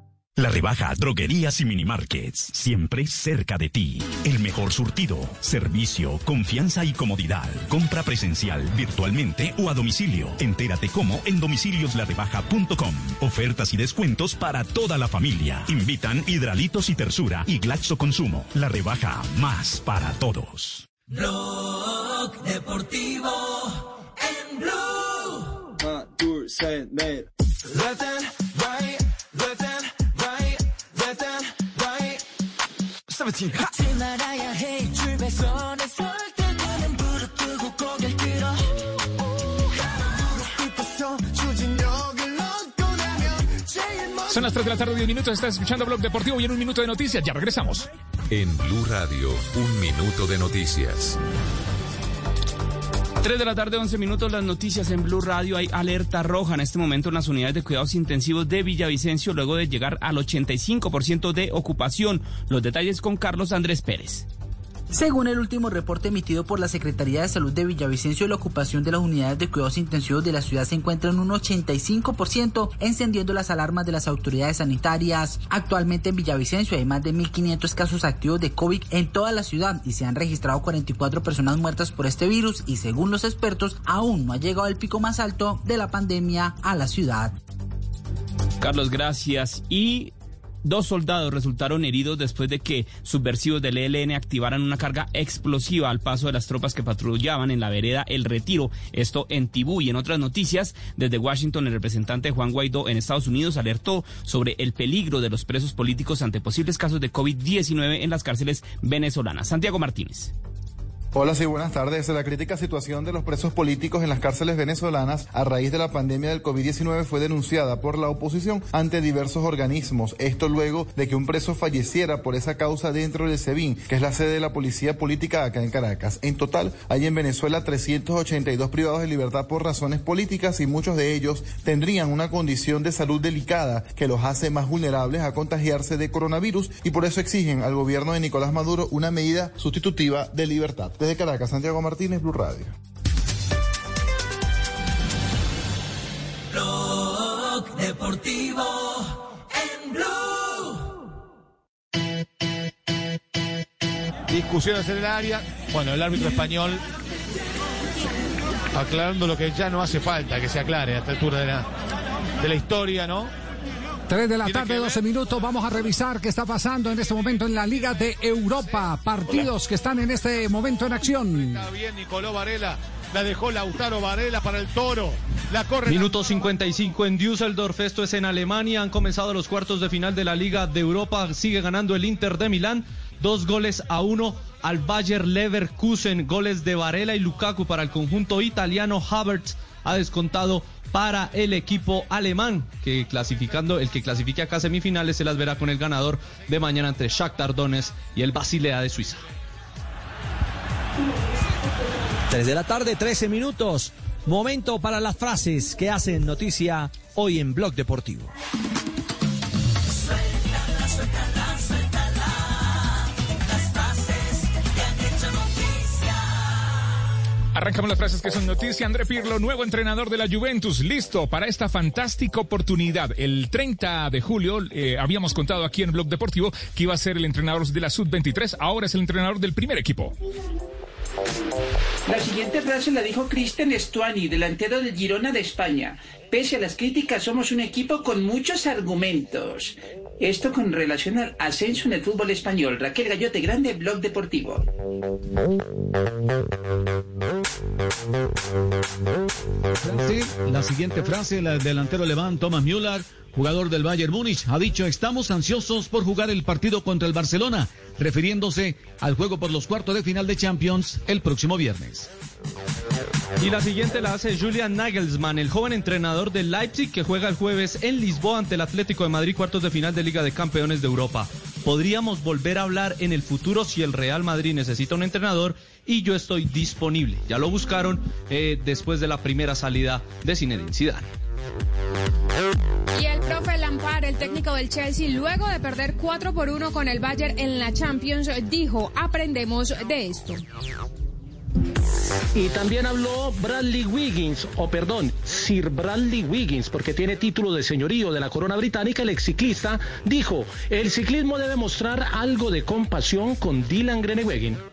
La rebaja Droguerías y Minimarkets, siempre cerca de ti. El mejor surtido, servicio, confianza y comodidad. Compra presencial, virtualmente o a domicilio. Entérate cómo en domicilioslarebaja.com. Ofertas y descuentos para toda la familia. Invitan Hidralitos y Tersura y Glaxo Consumo. La rebaja más para todos. Blog Deportivo en Blue. 17. 하! 잊지 말아야 해 줄배선에 설 때는 무릎 꿇고 고개를 들어 무릎 꿇고서 추진력을 얻고 나면 제일 먼저 Son las 3 de la tarde, 10 minutos. Estás escuchando Blog Deportivo y en un minuto de noticias. Ya regresamos. En Blue Radio, un minuto de noticias. 3 de la tarde, 11 minutos, las noticias en Blue Radio. Hay alerta roja en este momento en las unidades de cuidados intensivos de Villavicencio, luego de llegar al 85% de ocupación. Los detalles con Carlos Andrés Pérez. Según el último reporte emitido por la Secretaría de Salud de Villavicencio, la ocupación de las unidades de cuidados intensivos de la ciudad se encuentra en un 85%, encendiendo las alarmas de las autoridades sanitarias. Actualmente en Villavicencio hay más de 1.500 casos activos de COVID en toda la ciudad y se han registrado 44 personas muertas por este virus y según los expertos aún no ha llegado el pico más alto de la pandemia a la ciudad. Carlos, gracias. Y Dos soldados resultaron heridos después de que subversivos del ELN activaran una carga explosiva al paso de las tropas que patrullaban en la vereda El Retiro, esto en Tibú. Y en otras noticias, desde Washington, el representante Juan Guaidó en Estados Unidos alertó sobre el peligro de los presos políticos ante posibles casos de COVID-19 en las cárceles venezolanas. Santiago Martínez. Hola, sí, buenas tardes. La crítica situación de los presos políticos en las cárceles venezolanas a raíz de la pandemia del COVID-19 fue denunciada por la oposición ante diversos organismos. Esto luego de que un preso falleciera por esa causa dentro del SEBIN, que es la sede de la policía política acá en Caracas. En total, hay en Venezuela 382 privados de libertad por razones políticas y muchos de ellos tendrían una condición de salud delicada que los hace más vulnerables a contagiarse de coronavirus y por eso exigen al gobierno de Nicolás Maduro una medida sustitutiva de libertad. Desde Caracas, Santiago Martínez, Blue Radio. Blog Deportivo en Blue. Discusiones en el área. Bueno, el árbitro español aclarando lo que ya no hace falta que se aclare a esta altura de la, de la historia, ¿no? 3 de la tarde, 12 minutos. Vamos a revisar qué está pasando en este momento en la Liga de Europa. Partidos que están en este momento en acción. Está bien, Nicoló Varela. La dejó Lautaro Varela para el toro. La corre. Minuto 55 en Düsseldorf. Esto es en Alemania. Han comenzado los cuartos de final de la Liga de Europa. Sigue ganando el Inter de Milán. Dos goles a uno al Bayer Leverkusen. Goles de Varela y Lukaku para el conjunto italiano. Havertz ha descontado para el equipo alemán, que clasificando, el que clasifique acá a semifinales se las verá con el ganador de mañana entre Shakhtar Donetsk y el Basilea de Suiza. 3 de la tarde, 13 minutos. Momento para las frases que hacen noticia hoy en Blog Deportivo. Arrancamos las frases que son noticia. André Pirlo, nuevo entrenador de la Juventus, listo para esta fantástica oportunidad. El 30 de julio eh, habíamos contado aquí en Blog Deportivo que iba a ser el entrenador de la Sub-23, ahora es el entrenador del primer equipo. La siguiente frase la dijo Cristian Estuani, delantero del Girona de España. Pese a las críticas, somos un equipo con muchos argumentos. Esto con relación al ascenso en el fútbol español. Raquel Gallote Grande, Blog Deportivo. La siguiente frase, la del delantero alemán Thomas Müller, jugador del Bayern Múnich, ha dicho, estamos ansiosos por jugar el partido contra el Barcelona, refiriéndose al juego por los cuartos de final de Champions el próximo viernes. Y la siguiente la hace Julian Nagelsmann, el joven entrenador del Leipzig que juega el jueves en Lisboa ante el Atlético de Madrid cuartos de final de Liga de Campeones de Europa. Podríamos volver a hablar en el futuro si el Real Madrid necesita un entrenador y yo estoy disponible. Ya lo buscaron eh, después de la primera salida de Zinedine Zidane. Y el el técnico del Chelsea, luego de perder 4 por 1 con el Bayern en la Champions, dijo, aprendemos de esto. Y también habló Bradley Wiggins, o perdón, Sir Bradley Wiggins, porque tiene título de señorío de la corona británica, el ex ciclista, dijo, el ciclismo debe mostrar algo de compasión con Dylan Groenewegen.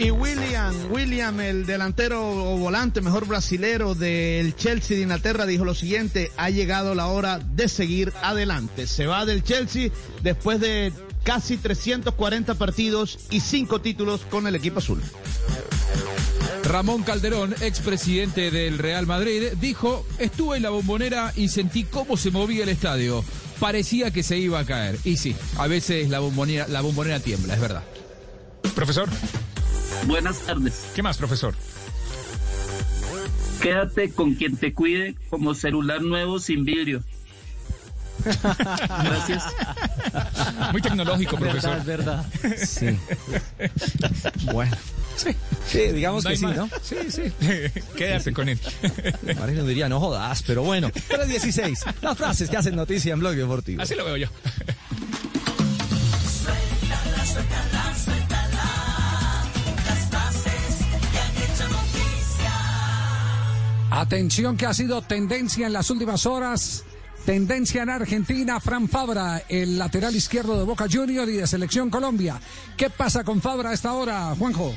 Y William, William, el delantero o volante mejor brasilero del Chelsea de Inglaterra, dijo lo siguiente, ha llegado la hora de seguir adelante. Se va del Chelsea después de casi 340 partidos y 5 títulos con el equipo azul. Ramón Calderón, expresidente del Real Madrid, dijo, estuve en la bombonera y sentí cómo se movía el estadio. Parecía que se iba a caer. Y sí, a veces la bombonera, la bombonera tiembla, es verdad. Profesor. Buenas tardes. ¿Qué más, profesor? Quédate con quien te cuide como celular nuevo sin vidrio. Gracias. Muy tecnológico, profesor. Es verdad, es verdad. Sí. bueno. Sí, Sí, digamos que sí, más. ¿no? Sí, sí. Quédate con él. Marino diría, no jodas, pero bueno. 316, las frases que hacen noticia en Blog Deportivo. Así lo veo yo. Suéltala, suéltala, suéltala. Atención que ha sido tendencia en las últimas horas. Tendencia en Argentina, Fran Fabra, el lateral izquierdo de Boca Junior y de Selección Colombia. ¿Qué pasa con Fabra a esta hora, Juanjo?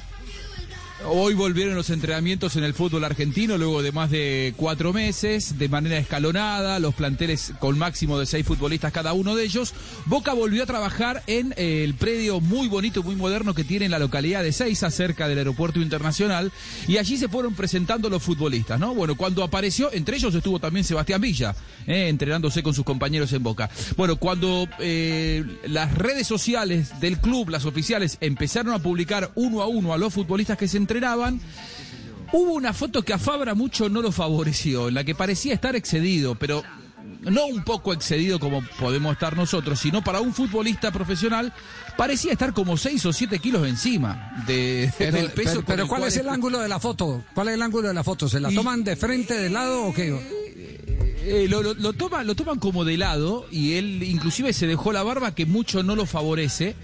Hoy volvieron los entrenamientos en el fútbol argentino luego de más de cuatro meses, de manera escalonada, los planteles con máximo de seis futbolistas cada uno de ellos. Boca volvió a trabajar en eh, el predio muy bonito y muy moderno que tiene en la localidad de Seiza, cerca del aeropuerto internacional, y allí se fueron presentando los futbolistas, ¿no? Bueno, cuando apareció, entre ellos estuvo también Sebastián Villa, eh, entrenándose con sus compañeros en Boca. Bueno, cuando eh, las redes sociales del club, las oficiales, empezaron a publicar uno a uno a los futbolistas que se entrenaban, hubo una foto que a Fabra mucho no lo favoreció, en la que parecía estar excedido, pero no un poco excedido como podemos estar nosotros, sino para un futbolista profesional parecía estar como 6 o 7 kilos encima de, Pero, del peso. pero- pero ¿cuál es el ángulo de la foto? ¿Cuál es el ángulo de la foto? ¿Se la Y- toman de frente, de lado o qué? Eh, lo, lo, lo toman, lo toman como de lado y él inclusive se dejó la barba que mucho no lo favorece.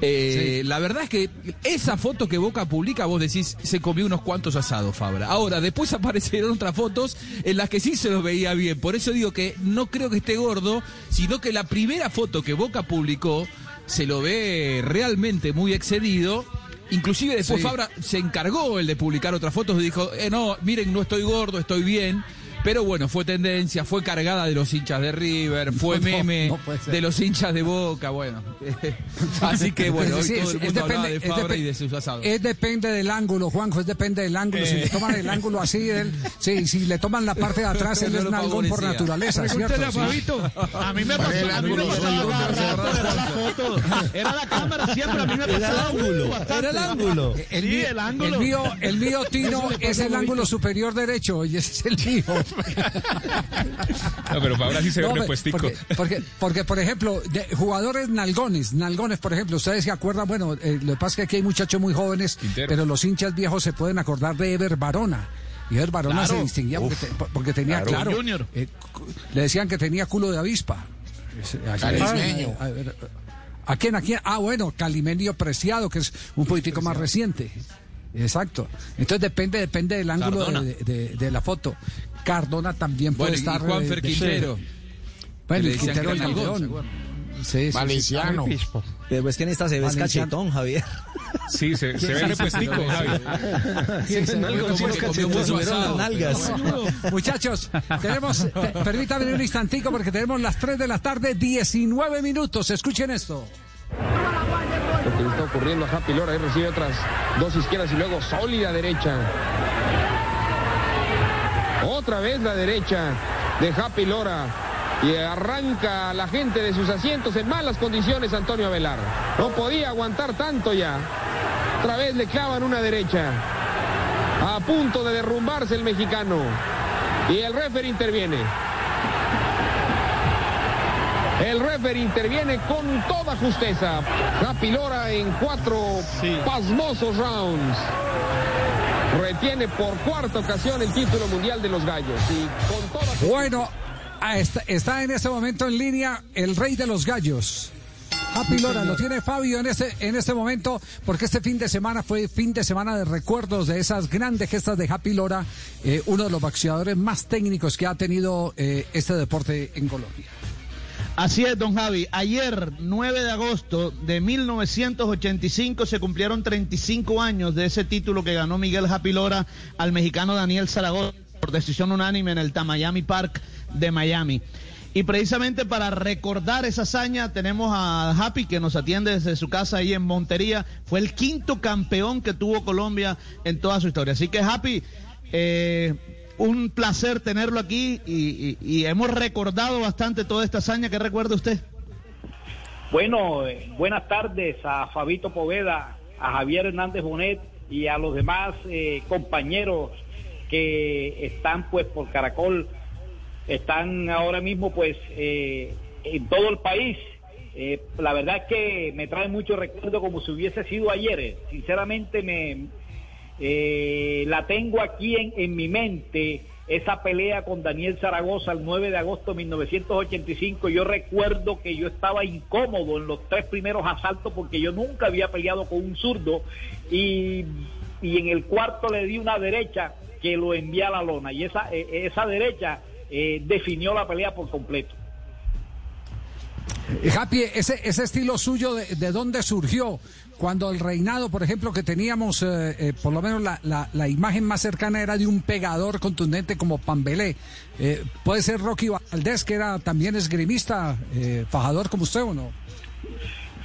Eh, La verdad es que esa foto que Boca publica, vos decís, se comió unos cuantos asados, Fabra. Ahora, después aparecieron otras fotos en las que sí se lo veía bien. Por eso digo que no creo que esté gordo, sino que la primera foto que Boca publicó se lo ve realmente muy excedido. Inclusive después Sí. Fabra se encargó el de publicar otras fotos y dijo, eh, no, miren, no estoy gordo, estoy bien. Pero bueno, fue tendencia, fue cargada de los hinchas de River, fue No, meme no de los hinchas de Boca, bueno. Así que bueno, hoy Sí, todo es- el mundo hablaba de es Fabra y de sus asados. Es depende del ángulo, Juanjo, es depende del ángulo. Si Eh. le toman el ángulo así, él, sí, si le toman la parte de atrás, él No es nalgón por naturaleza, ¿cierto? A. Fabito. A mí me pasó, el a mí me ángulo pasaba era la foto. Era la cámara siempre, a mí me Era el pasaba ángulo, era el ángulo. El, Sí, mío, el ángulo. el mío, el mío, Tino, es el ángulo superior derecho y ese es el mío. No, pero Fabra sí se ve No, repuestico. porque, porque, porque, por ejemplo, de jugadores nalgones, nalgones, por ejemplo, ustedes se acuerdan, bueno, eh, lo que pasa es que aquí hay muchachos muy jóvenes, Quintero. pero los hinchas viejos se pueden acordar de Ever Barona. Y Ever Barona Claro. se distinguía porque, te- porque tenía, Claro. claro, Junior. eh, le decían que tenía culo de avispa. A- a- a ver, ¿A quién? ¿A quién? Ah, bueno, Calimenio Preciado, que es un político más reciente. Exacto. Entonces depende, depende del ángulo de, de- de la foto. Cardona también puede Bueno, estar. Juanfer eh, Quintero. Bueno, y le decían Quintero que el Calderón. ¿se acuerdan? Sí, sí, Valenciano. Pero es que en esta se ve cachetón, Javier. Sí, se, se ve Sí, repuestico, sí, sí. Javi. Sí, sí, Como sí, que sí, comió sí, mucho sí, subieron asado. las nalgas. Muchachos, tenemos, pe- permítanme un instantico porque tenemos las 3 de la tarde, 19 minutos. Escuchen esto. Lo le está ocurriendo a Happy Lora, ahí recibe otras dos izquierdas y luego sólida derecha. Otra vez la derecha de Happy Lora. Y arranca la gente de sus asientos en malas condiciones Antonio Avelar. No podía aguantar tanto ya. Otra vez le clavan una derecha. A punto de derrumbarse el mexicano. Y el referee interviene. El referee interviene con toda justeza. Happy Lora en cuatro pasmosos rounds. Retiene por cuarta ocasión el título mundial de los gallos. Y con toda Bueno, ah, está, está en este momento en línea el rey de los gallos. Happy Lora, lo tiene Fabio en este, en este momento, porque este fin de semana fue fin de semana de recuerdos de esas grandes gestas de Happy Lora, eh, uno de los boxeadores más técnicos que ha tenido eh, este deporte en Colombia. Así es, don Javi. Ayer, 9 de agosto de 1985, se cumplieron 35 años de ese título que ganó Miguel Happy Lora al mexicano Daniel Zaragoza por decisión unánime en el Miami Park de Miami. Y precisamente para recordar esa hazaña tenemos a Happy que nos atiende desde su casa ahí en Montería. Fue el quinto campeón que tuvo Colombia en toda su historia. Así que Happy, eh, un placer tenerlo aquí y, y- hemos recordado bastante toda esta hazaña. ¿Qué recuerda usted? Bueno, eh, buenas tardes a Fabito Poveda, a Javier Hernández Bonet y a los demás eh, compañeros que están pues por Caracol, están ahora mismo pues eh, en todo el país. Eh, la verdad es que me trae mucho recuerdo como si hubiese sido ayer. Sinceramente me, eh, la tengo aquí en, en mi mente, esa pelea con Daniel Zaragoza el 9 de agosto de 1985. Yo recuerdo que yo estaba incómodo en los tres primeros asaltos porque yo nunca había peleado con un zurdo y, y en el cuarto le di una derecha que lo envía a la lona y esa, eh, esa derecha eh, definió la pelea por completo. Happy, ese, ese estilo suyo, de, de dónde surgió? Cuando el reinado, por ejemplo, que teníamos, eh, eh, por lo menos la, la, la imagen más cercana era de un pegador contundente como Pambelé. Eh, ¿Puede ser Rocky Valdés, que era también esgrimista, eh, fajador como usted o no?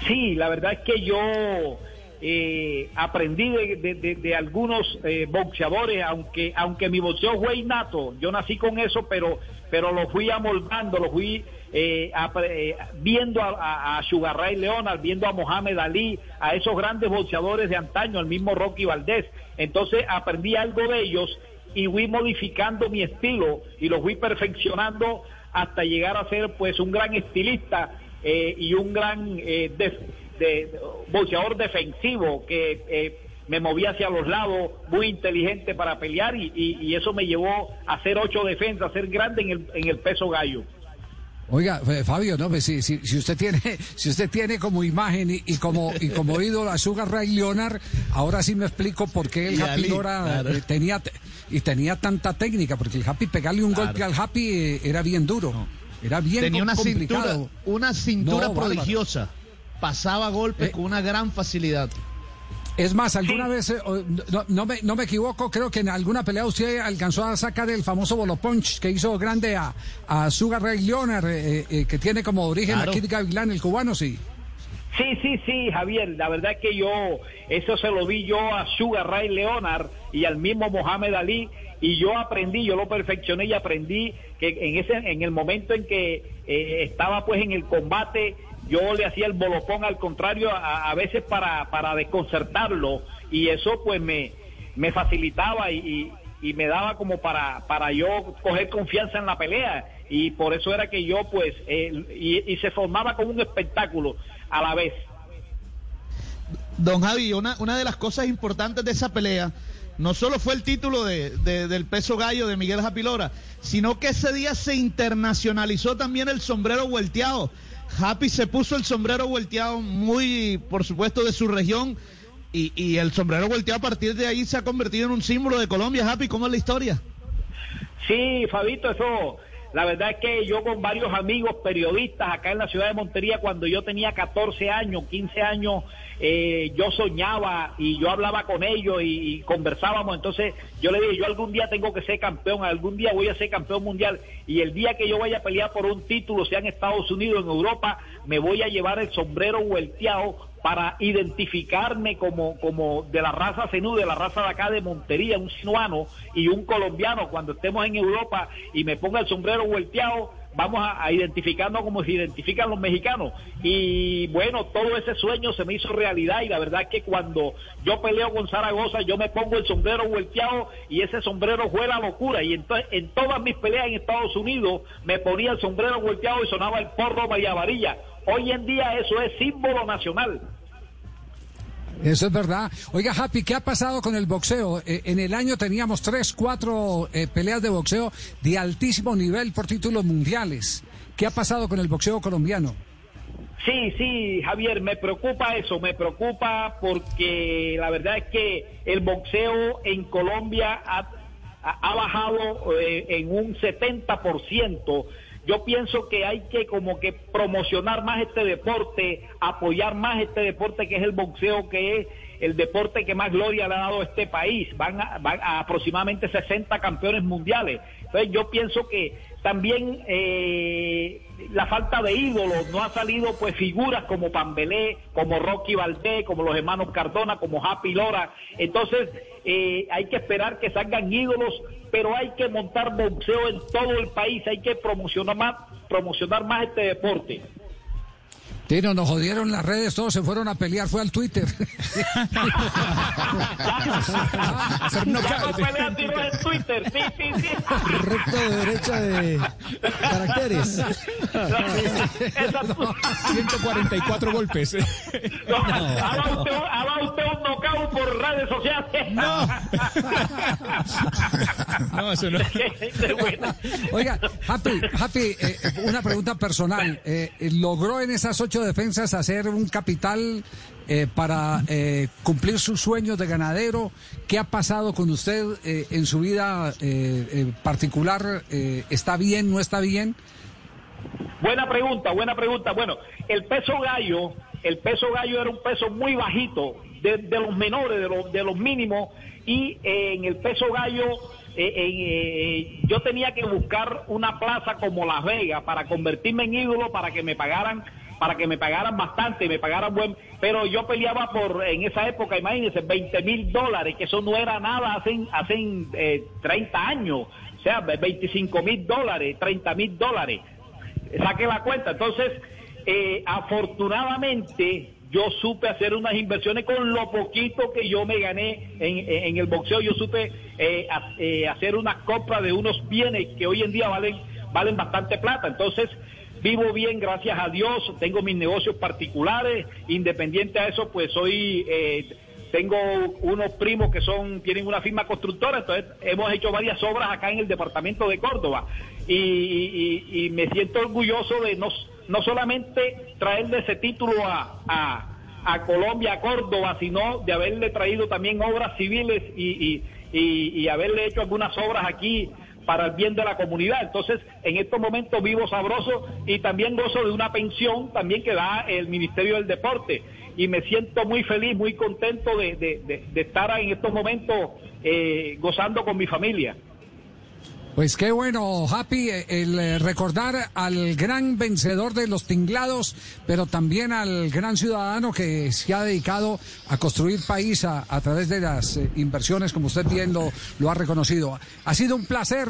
Sí, la verdad es que yo eh, aprendí de, de- de- de algunos eh, boxeadores, aunque aunque mi boxeo fue innato, yo nací con eso, pero pero lo fui amoldando, lo fui eh, eh, viendo a, a, a Sugar Ray Leonard, viendo a Mohamed Ali, a esos grandes boxeadores de antaño, al mismo Rocky Valdés. Entonces aprendí algo de ellos y fui modificando mi estilo y lo fui perfeccionando hasta llegar a ser pues un gran estilista eh, y un gran eh, def- de, boxeador defensivo que eh, me movía hacia los lados, muy inteligente para pelear y, y- y eso me llevó a hacer ocho defensas, a ser grande en el, en el peso gallo. Oiga, Fabio, no, pues si, si, si usted tiene, si usted tiene como imagen y, y como y como ídolo a Sugar Ray Leonard, ahora sí me explico por qué el Y Happy Ali, Lora claro. eh, tenía te- y tenía tanta técnica, porque el Happy pegarle un Claro. golpe al Happy eh, era bien duro, era bien Tenía una cintura, complicado. una cintura No, bárbaro. Pasaba golpes Eh. con una gran facilidad. Es más, alguna vez, eh, o- no, no me, no me equivoco, creo que en alguna pelea usted alcanzó a sacar el famoso bolo punch que hizo grande a, a Sugar Ray Leonard, eh, eh, que tiene como origen Claro. a Kid Gavilán, el cubano, sí. Sí, sí, sí, Javier, la verdad es que yo, eso se lo vi yo a Sugar Ray Leonard y al mismo Mohamed Ali y yo aprendí, yo lo perfeccioné y aprendí que en ese, en el momento en que eh, estaba pues en el combate, yo le hacía el bolopón al contrario a, a veces para, para desconcertarlo y eso pues me, me facilitaba y, y- me daba como para, para yo coger confianza en la pelea y por eso era que yo pues eh, y, y se formaba como un espectáculo a la vez. Don Javi, una, una de las cosas importantes de esa pelea no solo fue el título de, de- del peso gallo de Miguel Japilora, sino que ese día se internacionalizó también el sombrero volteado. Happy se puso el sombrero volteado muy, por supuesto, de su región y, y el sombrero volteado a partir de ahí se ha convertido en un símbolo de Colombia. Happy, ¿cómo es la historia? Sí, Fabito, eso, la verdad es que yo con varios amigos periodistas acá en la ciudad de Montería, cuando yo tenía 14 años, 15 años, eh, yo soñaba y yo hablaba con ellos y, conversábamos, entonces yo le dije, yo algún día tengo que ser campeón, algún día voy a ser campeón mundial. Y el día que yo vaya a pelear por un título, sea en Estados Unidos, en Europa, me voy a llevar el sombrero vuelteado para identificarme como, como de la raza Zenú, de la raza de acá de Montería, un sinuano y un colombiano, cuando estemos en Europa y me ponga el sombrero volteado, vamos a, a identificarnos como se identifican los mexicanos. Y bueno, todo ese sueño se me hizo realidad y la verdad es que cuando yo peleo con Zaragoza, yo me pongo el sombrero volteado y ese sombrero fue la locura. Y entonces en todas mis peleas en Estados Unidos me ponía el sombrero volteado y sonaba el porro María Varilla. Hoy en día eso es símbolo nacional. Eso es verdad. Oiga, Happy, ¿qué ha pasado con el boxeo? Eh, en el año teníamos tres, cuatro eh, peleas de boxeo de altísimo nivel por títulos mundiales. ¿Qué ha pasado con el boxeo colombiano? Sí, sí, Javier, me preocupa eso, me preocupa porque la verdad es que el boxeo en Colombia ha, ha- bajado eh, en un 70%. Yo pienso que hay que como que promocionar más este deporte, apoyar más este deporte que es el boxeo, que es el deporte que más gloria le ha dado a este país. Van a, van a aproximadamente 60 campeones mundiales. Entonces yo pienso que también eh, la falta de ídolos, no ha salido pues figuras como Pambelé, como Rocky Valdés, como los hermanos Cardona, como Happy Lora. Entonces eh, hay que esperar que salgan ídolos, pero hay que montar boxeo en todo el país, hay que promocionar más, promocionar más este deporte. Tino, nos jodieron las redes, todos se fueron a pelear, fue al Twitter. No pelea tiros en Twitter, sí, sí, sí. correcto de derecha de caracteres. 144 golpes. Haga usted, haga usted un knockout por redes sociales. No. No, eso no. Oiga, Happy, Happy eh, una pregunta personal. Eh, ¿Logró en esas ocho defensas hacer un capital eh, para eh, cumplir sus sueños de ganadero? ¿Qué ha pasado con usted eh, en su vida eh, particular? Eh, ¿Está bien, no está bien? Buena pregunta, buena pregunta. Bueno, el peso gallo, el peso gallo era un peso muy bajito, de, los menores, de los, de los mínimos, y en el peso gallo yo tenía que buscar una plaza como Las Vegas para convertirme en ídolo, para que me pagaran para que me pagaran bastante, me pagaran buen, pero yo peleaba por, en esa época, imagínense, 20 mil dólares, que eso no era nada hace, hace eh, 30 años, o sea, 25 mil dólares, 30 mil dólares, saque la cuenta, entonces, eh, afortunadamente, yo supe hacer unas inversiones con lo poquito que yo me gané en, en el boxeo, yo supe eh, eh, hacer unas compras de unos bienes que hoy en día valen, valen bastante plata, entonces, vivo bien, gracias a Dios, tengo mis negocios particulares, independiente a eso, pues soy, eh, tengo unos primos que son, tienen una firma constructora, entonces hemos hecho varias obras acá en el departamento de Córdoba. Y, y- y me siento orgulloso de no, no solamente traerle ese título a, a, a Colombia, a Córdoba, sino de haberle traído también obras civiles y, y, haberle hecho algunas obras aquí para el bien de la comunidad. Entonces, en estos momentos vivo sabroso y también gozo de una pensión también que da el Ministerio del Deporte. Y me siento muy feliz, muy contento de, estar en estos momentos eh, gozando con mi familia. Pues qué bueno, Happy, eh, el eh, recordar al gran vencedor de los tinglados, pero también al gran ciudadano que se ha dedicado a construir país a, través de las eh, inversiones, como usted bien lo, ha reconocido. Ha sido un placer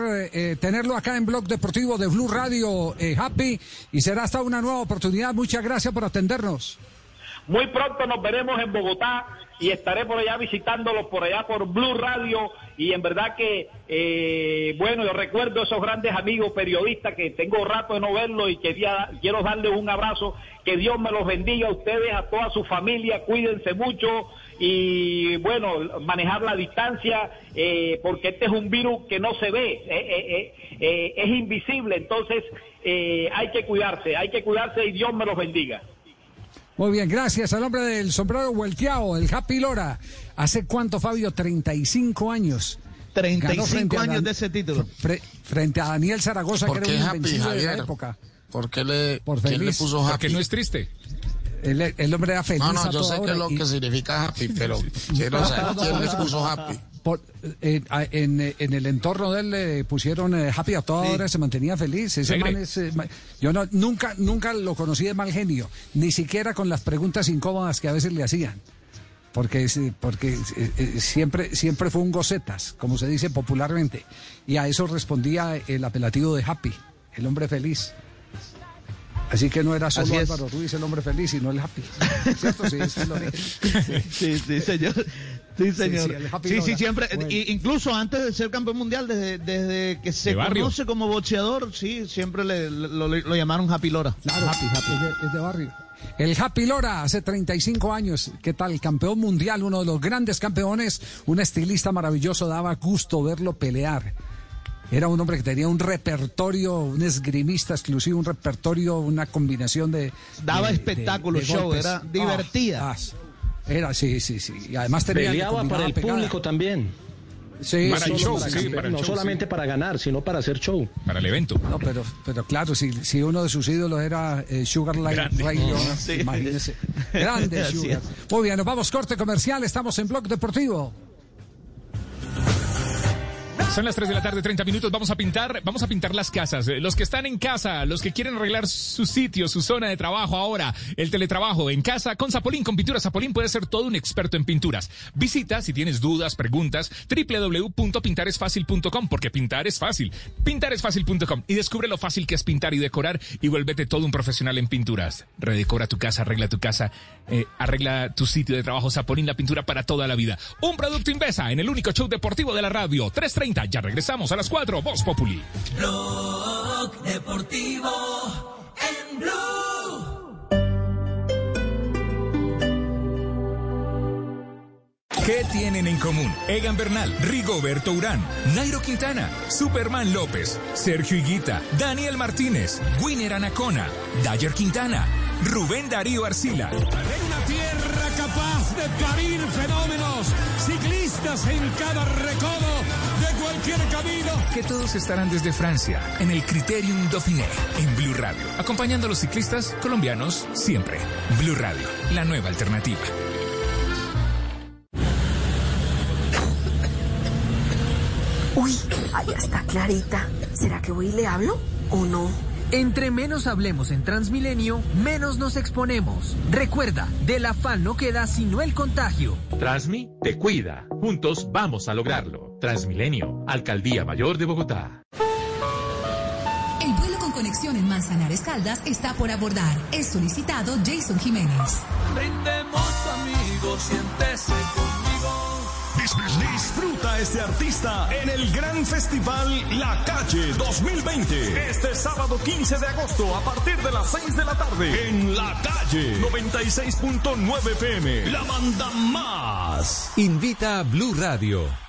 tenerlo acá en Blog Deportivo de Blue Radio, eh, Happy, y será hasta una nueva oportunidad. Muchas gracias por atendernos. Muy pronto nos veremos en Bogotá y estaré por allá visitándolos por allá por Blue Radio y en verdad que eh, bueno yo recuerdo esos grandes amigos periodistas que tengo rato de no verlos y quería quiero darles un abrazo. Que Dios me los bendiga a ustedes a toda su familia. Cuídense mucho y bueno manejar la distancia eh, porque este es un virus que no se ve eh, eh, eh, eh, es invisible. Entonces hay que cuidarse hay que cuidarse y Dios me los bendiga. Muy bien, gracias. Al hombre del sombrero vuelteado, el Happy Lora. ¿Hace cuánto, Fabio? 35 años. 35 Ganó frente a años Dan- de ese título. fre- frente a Daniel Zaragoza, que ¿Por era qué un Happy, de la Javier? época. ¿Por qué le, Por quién le feliz. puso happy? Porque no es triste. El, el hombre era feliz No, no, a yo sé que es lo y- que significa happy, pero quiero saber quién le puso happy. por- eh, en, en el entorno de él le pusieron eh, happy a toda hora, se mantenía feliz. Ese man es, eh, ma- yo no, nunca, nunca lo conocí de mal genio, ni siquiera con las preguntas incómodas que a veces le hacían. Porque, es, porque eh, eh, siempre, siempre fue un gocetas, como se dice popularmente. Y a eso respondía el apelativo de Happy, el hombre feliz. Así que no era solo. Álvaro Ruiz el hombre feliz, sino el Happy. ¿Cierto? Sí. Sí. Sí, sí, señor. Sí, señor. sí, Happy Sí, siempre. Bueno. incluso antes de ser campeón mundial, desde, desde que se conoce como boxeador, sí, siempre le, lo, lo llamaron Happy Lora. Claro, Es, de, es de barrio. El Happy Lora, hace 35 años, ¿qué tal? Campeón mundial, uno de los grandes campeones, un estilista maravilloso, daba gusto verlo pelear. Era un hombre que tenía un repertorio, un esgrimista exclusivo, un repertorio, una combinación de... Daba de- espectáculo, de- de show, golpes. era divertida. Ah, ah, era, sí, sí, sí. Y además tenía... le Peleaba para el pegada. público también. Sí, Para el show, para sí, campeón. para el no show, solamente sí. para ganar, sino para hacer show. Para el evento. No, pero, pero claro, si, si uno de sus ídolos era eh, Sugar. Ray Sí. imagínese. Grande Sugar. Muy bien, nos vamos corte comercial, estamos en Blog Deportivo. Son las 3 de la tarde, 30 minutos. Vamos a pintar, vamos a pintar las casas. Los que están en casa, los que quieren arreglar su sitio, su zona de trabajo ahora, el teletrabajo en casa con Zapolín, con pintura Zapolín puedes ser todo un experto en pinturas. Visita si tienes dudas, preguntas, www.pintaresfacil.com porque pintar es fácil. Pintaresfacil.com y descubre lo fácil que es pintar y decorar y vuélvete todo un profesional en pinturas. Redecora tu casa, arregla tu casa, eh, arregla tu sitio de trabajo Zapolín, la pintura para toda la vida. Un producto Invesa en el único show deportivo de la radio. 330 Atlanta. Ya regresamos a las 4, Voz Populi. Blog Deportivo en Blue. ¿Qué tienen en común? Egan Bernal, Rigoberto Urán, Nairo Quintana, Superman López, Sergio Higuita, Daniel Martínez, Winner Anacona, Dyer Quintana, Rubén Darío Arcila. En una tierra capaz de parir fenómenos, ciclistas en cada recodo de cualquier camino. Que todos estarán desde Francia, en el Criterium Dauphiné, en Blue Radio, acompañando a los ciclistas colombianos siempre. Blue Radio, la nueva alternativa. Uy, allá está Clarita. ¿Será que voy y le hablo o no? Entre menos hablemos en Transmilenio, menos nos exponemos. Recuerda, del afán no queda sino el contagio. Transmi te cuida. Juntos vamos a lograrlo. Transmilenio, Alcaldía Mayor de Bogotá. El vuelo con conexión en Manzanares Caldas está por abordar. Es solicitado Jason Jiménez. Brindemos amigos, siéntese conmigo. Disfruta este artista en el gran festival La Calle 2020. Este sábado 15 de agosto a partir de las 6 de la tarde en La Calle 96.9 FM. La banda más. Invita a Blue Radio.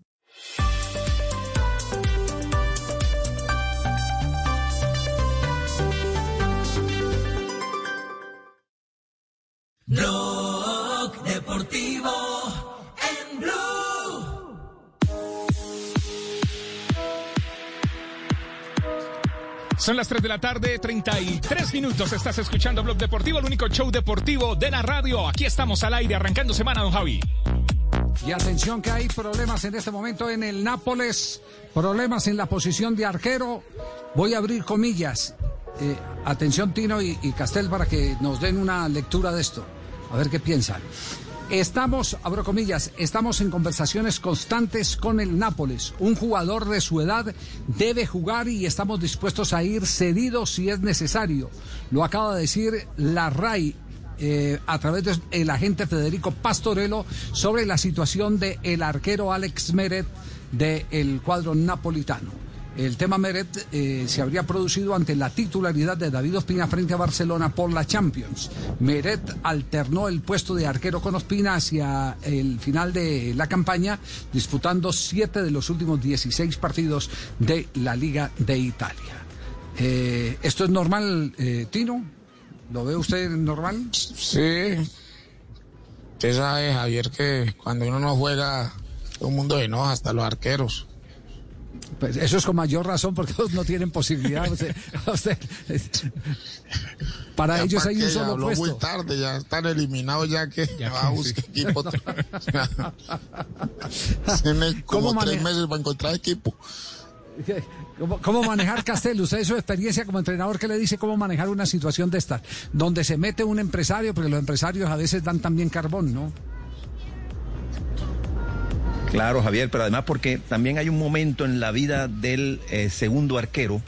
Blog Deportivo en Blue. Son las 3 de la tarde, 33 minutos. Estás escuchando Blog Deportivo, el único show deportivo de la radio. Aquí estamos al aire, arrancando semana, don Javi. Y atención que hay problemas en este momento en el Nápoles, problemas en la posición de arquero. Voy a abrir comillas. Eh, atención Tino y, y Castel para que nos den una lectura de esto. A ver qué piensan. Estamos, abro comillas, estamos en conversaciones constantes con el Nápoles. Un jugador de su edad debe jugar y estamos dispuestos a ir cedidos si es necesario. Lo acaba de decir la RAI eh, a través del agente Federico Pastorello sobre la situación del el arquero Alex Meret del cuadro napolitano. El tema Meret eh, se habría producido ante la titularidad de David Ospina frente a Barcelona por la Champions. Meret alternó el puesto de arquero con Ospina hacia el final de la campaña, disputando siete de los últimos 16 partidos de la Liga de Italia. Eh, ¿Esto es normal, eh, Tino? ¿Lo ve usted normal? Sí. Usted sabe, Javier, que cuando uno no juega, todo el mundo enoja, hasta los arqueros. Pues eso es con mayor razón porque ellos no tienen posibilidad. o sea, o sea, para Ya ellos hay un ya solo habló puesto. muy tarde, ya están eliminados ya que va a buscar equipo otra vez. Tiene como ¿Cómo tres maneja- meses para encontrar equipo. ¿Cómo, cómo manejar Castel? Usted, su experiencia como entrenador, ¿qué le dice cómo manejar una situación de estas? Donde se mete un empresario, porque los empresarios a veces dan también carbón, ¿no? Claro, Javier, pero además porque también hay un momento en la vida del eh, segundo arquero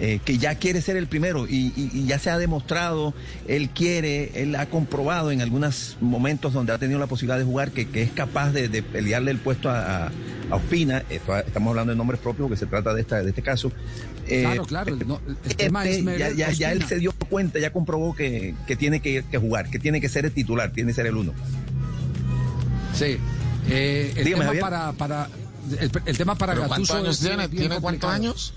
eh, que ya quiere ser el primero y, y- y ya se ha demostrado, él quiere, él ha comprobado en algunos momentos donde ha tenido la posibilidad de jugar que, que es capaz de, de pelearle el puesto a, a- a Ospina. Esto- estamos hablando de nombres propios porque se trata de, esta, de este caso. Eh, Claro, claro. el, no- el tema es este, ya, Meret ya- ya él se dio cuenta, ya comprobó que, que tiene que, que jugar, que tiene que ser el titular, tiene que ser el uno. Sí. Eh, el, Dígame, tema para, para, el, el tema para ¿Pero Gattuso cuántos años es tiene? bien ¿Tiene cuántos años?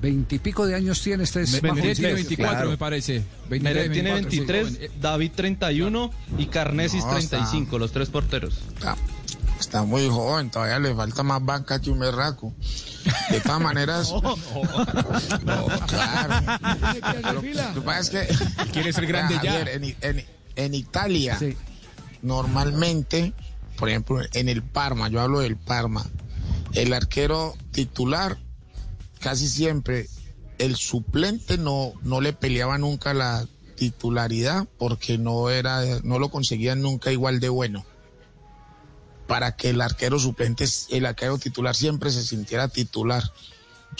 Veintipico de años tiene este. es Meret tiene joven. 24, Claro. me parece. 23, Meret tiene 24, sí, 23, joven. David 31 y Carnesis No, está- 35, los tres porteros. Ah, está muy joven, todavía le falta más banca que un berraco. De todas maneras, no, claro. Lo, que pasa es que Quiere ser grande ya. Javier, en, en- en Italia, normalmente, por ejemplo, en el Parma, yo hablo del Parma, el arquero titular, casi siempre, el suplente no, no le peleaba nunca la titularidad porque no era, no lo conseguían nunca igual de bueno. Para que el arquero suplente, el arquero titular siempre se sintiera titular.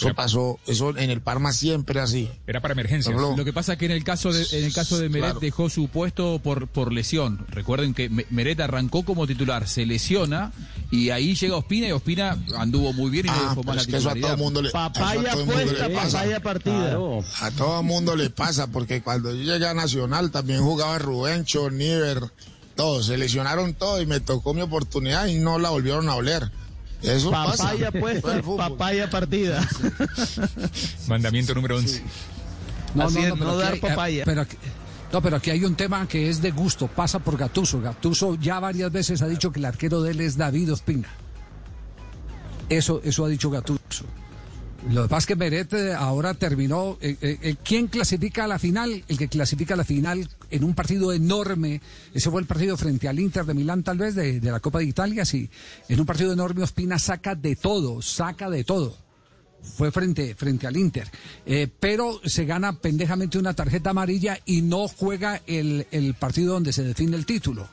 Eso pasó, eso en el Parma siempre así. Era para emergencias. Lo que pasa es que en el caso de, en el caso de Meret Claro. dejó su puesto por, por lesión. Recuerden que Me- Meret arrancó como titular, se lesiona y ahí llega Ospina y Ospina anduvo muy bien y le Ah, dejó más la es que eso a todo mundo le eso a todo mundo le pasa. partida. A todo mundo le pasa, porque cuando yo llegué a Nacional también jugaba Rubencho, Niver, todos, se lesionaron todos y me tocó mi oportunidad y no la volvieron a oler. Eso Papaya pasa. puesta, Fue el fútbol. papaya partida. Mandamiento número 11. Así es, no aquí dar hay- eh, papaya. pero aquí- no, pero aquí hay un tema que es de gusto, pasa por Gatuso. Gatuso ya varias veces ha dicho que el arquero de él es David Ospina. Eso, eso ha dicho Gatuso. Lo que pasa es que Meret eh, ahora terminó. eh, eh, ¿Quién clasifica a la final? El que clasifica a la final en un partido enorme. Ese fue el partido frente al Inter de Milán, tal vez, de, la Copa de Italia. Sí. En un partido enorme, Ospina saca de todo, saca de todo fue frente, frente al Inter. Eh, pero se gana pendejamente una tarjeta amarilla y no juega el, el partido donde se define el título.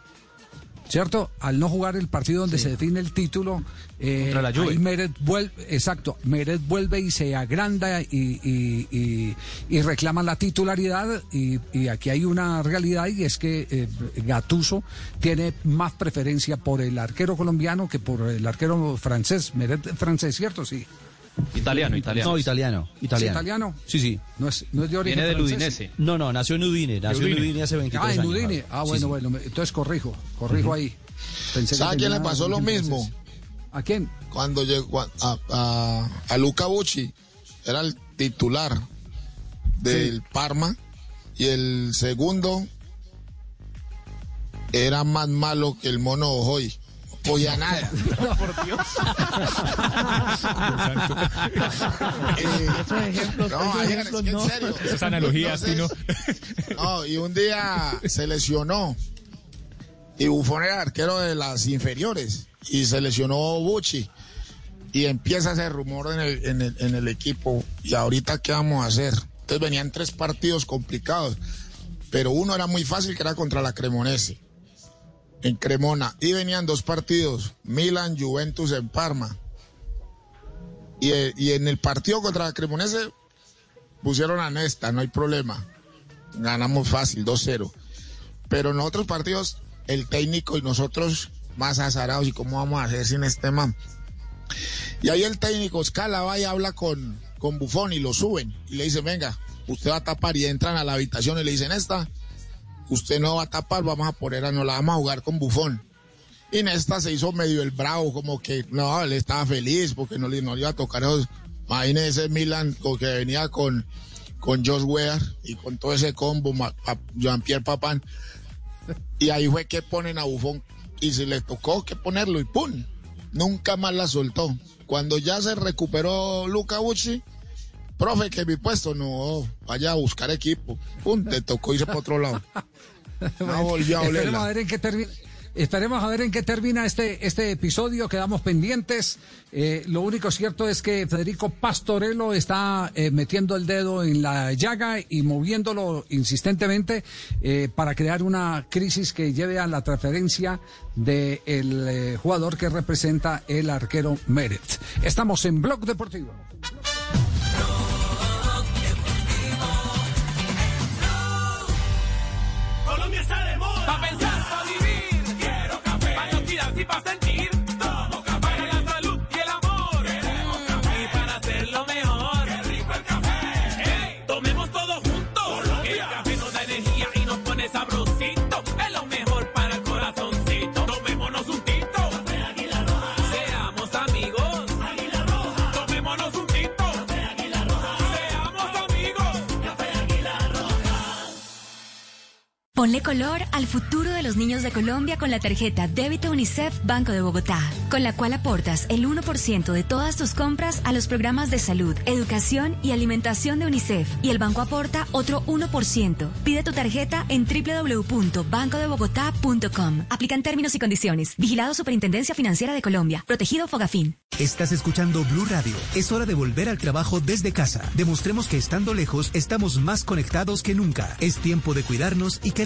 ¿Cierto? Al no jugar el partido donde se define el título, eh, Contra la Juve. ahí Meret vuelve, exacto, Meret vuelve y se agranda y, y, y- y reclama la titularidad y, y aquí hay una realidad y es que eh, Gatuso tiene más preferencia por el arquero colombiano que por el arquero francés, Meret francés, ¿cierto? Sí. Italiano, italiano. No, italiano. Italiano. ¿Es italiano? Sí, sí. No es, no es de origen Viene del francés. Udinese. No, no, nació en Udine. Nació en Udine. Hace 23 Ah, en años. Udine. Ah, bueno, sí. bueno, entonces corrijo, corrijo ahí. Pensé que ¿Sabe a quién le pasó lo mismo? ¿A quién? Cuando llegó a, a, a- a Luca Bucci, era el titular del Parma y el segundo era más malo que el mono Ojoy. No podía nada. Por Dios. Esos ejemplos, no, esos ayer, ejemplos es que en no. serio. Esas analogías, Tino. No, y un día se lesionó. Y Buffon era arquero de las inferiores. Y se lesionó Bucci. Y empieza ese rumor en el, en el, en el equipo. Y ahorita, ¿qué vamos a hacer? Entonces venían tres partidos complicados. Pero uno era muy fácil, que era contra la Cremonese. En Cremona. Y venían dos partidos. Milan, Juventus en Parma. Y, y en el partido contra Cremonese pusieron a Nesta, no hay problema. Ganamos fácil, 2-0. Pero en otros partidos, el técnico y nosotros más azarados. ¿Y cómo vamos a hacer sin este man? Y ahí el técnico escala, va y habla con, con Bufón y lo suben. Y le dicen, venga, usted va a tapar. Y entran a la habitación y le dicen, esta, usted no va a tapar, vamos a poner a, no la vamos a jugar con Bufón. Y Nesta se hizo medio el bravo, como que no, él estaba feliz porque no le, no le iba a tocar esos. Imagínese ese Milan que venía con, con Josh Weah y con todo ese combo, Jean-Pierre Papán. Y ahí fue que ponen a Bufón y se le tocó que ponerlo y ¡pum! Nunca más la soltó. Cuando ya se recuperó Luca Bucci, profe, que mi puesto no, vaya a buscar equipo. ¡Pum! Te tocó irse para otro lado. No volvió a Esperemos a ver en qué termina. Esperemos a ver en qué termina este, este episodio, quedamos pendientes. Eh, lo único cierto es que Federico Pastorello está eh, metiendo el dedo en la llaga y moviéndolo insistentemente eh, para crear una crisis que lleve a la transferencia del eh, jugador que representa el arquero Meret. Estamos en Blog Deportivo. No Ponle color al futuro de los niños de Colombia con la tarjeta Débito UNICEF Banco de Bogotá, con la cual aportas el 1% de todas tus compras a los programas de salud, educación y alimentación de UNICEF y el banco aporta otro 1%. Pide tu tarjeta en www.bancodebogotá.com. Aplican términos y condiciones. Vigilado Superintendencia Financiera de Colombia. Protegido Fogafín. Estás escuchando Blue Radio. Es hora de volver al trabajo desde casa. Demostremos que estando lejos estamos más conectados que nunca. Es tiempo de cuidarnos y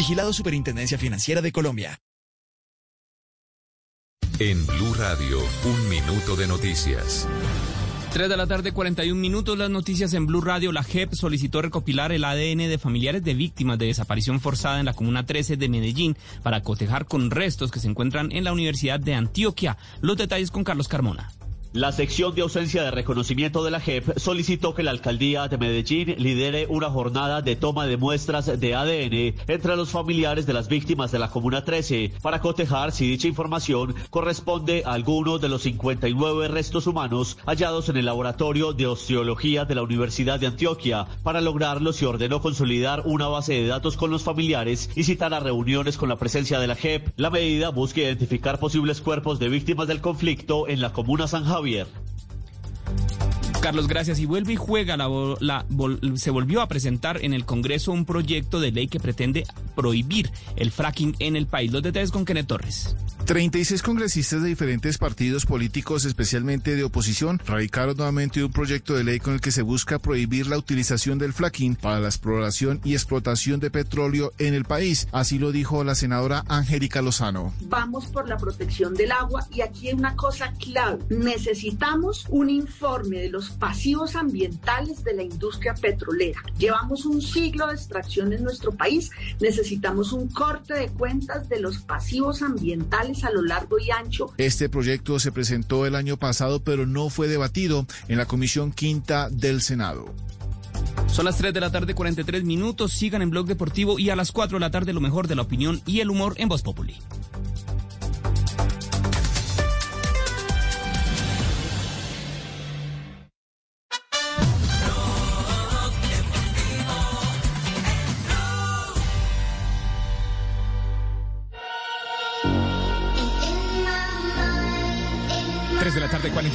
Vigilado Superintendencia Financiera de Colombia. En Blue Radio, un minuto de noticias. 3 de la tarde, 41 minutos. Las noticias en Blue Radio. La JEP solicitó recopilar el ADN de familiares de víctimas de desaparición forzada en la Comuna 13 de Medellín para cotejar con restos que se encuentran en la Universidad de Antioquia. Los detalles con Carlos Carmona. La sección de ausencia de reconocimiento de la JEP solicitó que la alcaldía de Medellín lidere una jornada de toma de muestras de ADN entre los familiares de las víctimas de la Comuna 13 para cotejar si dicha información corresponde a alguno de los 59 restos humanos hallados en el laboratorio de osteología de la Universidad de Antioquia. Para lograrlo se ordenó consolidar una base de datos con los familiares y citar a reuniones con la presencia de la JEP. La medida busca identificar posibles cuerpos de víctimas del conflicto en la Comuna San Javier. Carlos, gracias. Y vuelve y juega. Se volvió a presentar en el Congreso un proyecto de ley que pretende prohibir el fracking en el país. Los detalles con Kenneth Torres. 36 congresistas de diferentes partidos políticos, especialmente de oposición, radicaron nuevamente un proyecto de ley con el que se busca prohibir la utilización del fracking para la exploración y explotación de petróleo en el país. Así lo dijo la senadora Angélica Lozano. Vamos por la protección del agua y aquí hay una cosa clave. Necesitamos un informe de los pasivos ambientales de la industria petrolera. Llevamos un siglo de extracción en nuestro país. Necesitamos un corte de cuentas de los pasivos ambientales a lo largo y ancho. Este proyecto se presentó el año pasado, pero no fue debatido en la Comisión Quinta del Senado. Son las 3 de la tarde, 43 minutos. Sigan en Blog Deportivo y a las 4 de la tarde lo mejor de la opinión y el humor en Voz Populi.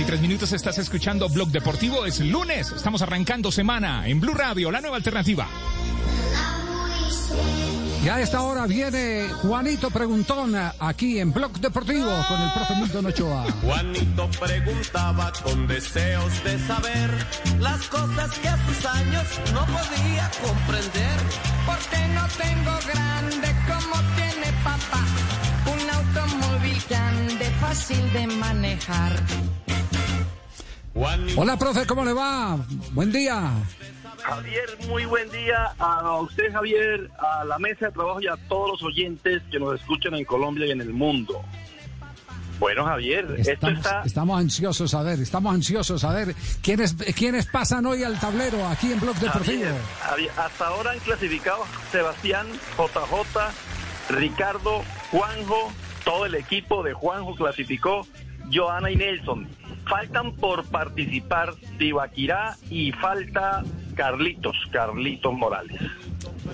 23 minutos estás escuchando Blog Deportivo. Es lunes, estamos arrancando semana en Blue Radio, la nueva alternativa. Ya a esta hora viene Juanito Preguntón aquí en Blog Deportivo con el profe Milton Ochoa. Juanito preguntaba con deseos de saber las cosas que a sus años no podía comprender. Porque no tengo grande como tiene papá. Un automóvil grande, fácil de manejar. Hola, profe, ¿cómo le va? Buen día. Javier, muy buen día a usted, Javier, a la mesa de trabajo y a todos los oyentes que nos escuchan en Colombia y en el mundo. Bueno, Javier, estamos, esto está... Estamos ansiosos a ver, estamos ansiosos a ver quiénes, quiénes pasan hoy al tablero aquí en Blog Deportivo. Javier, Javier, hasta ahora han clasificado Sebastián, JJ, Ricardo, Juanjo, todo el equipo de Juanjo clasificó, Joana y Nelson. Faltan por participar Tibaquirá y falta Carlitos, Carlitos Morales.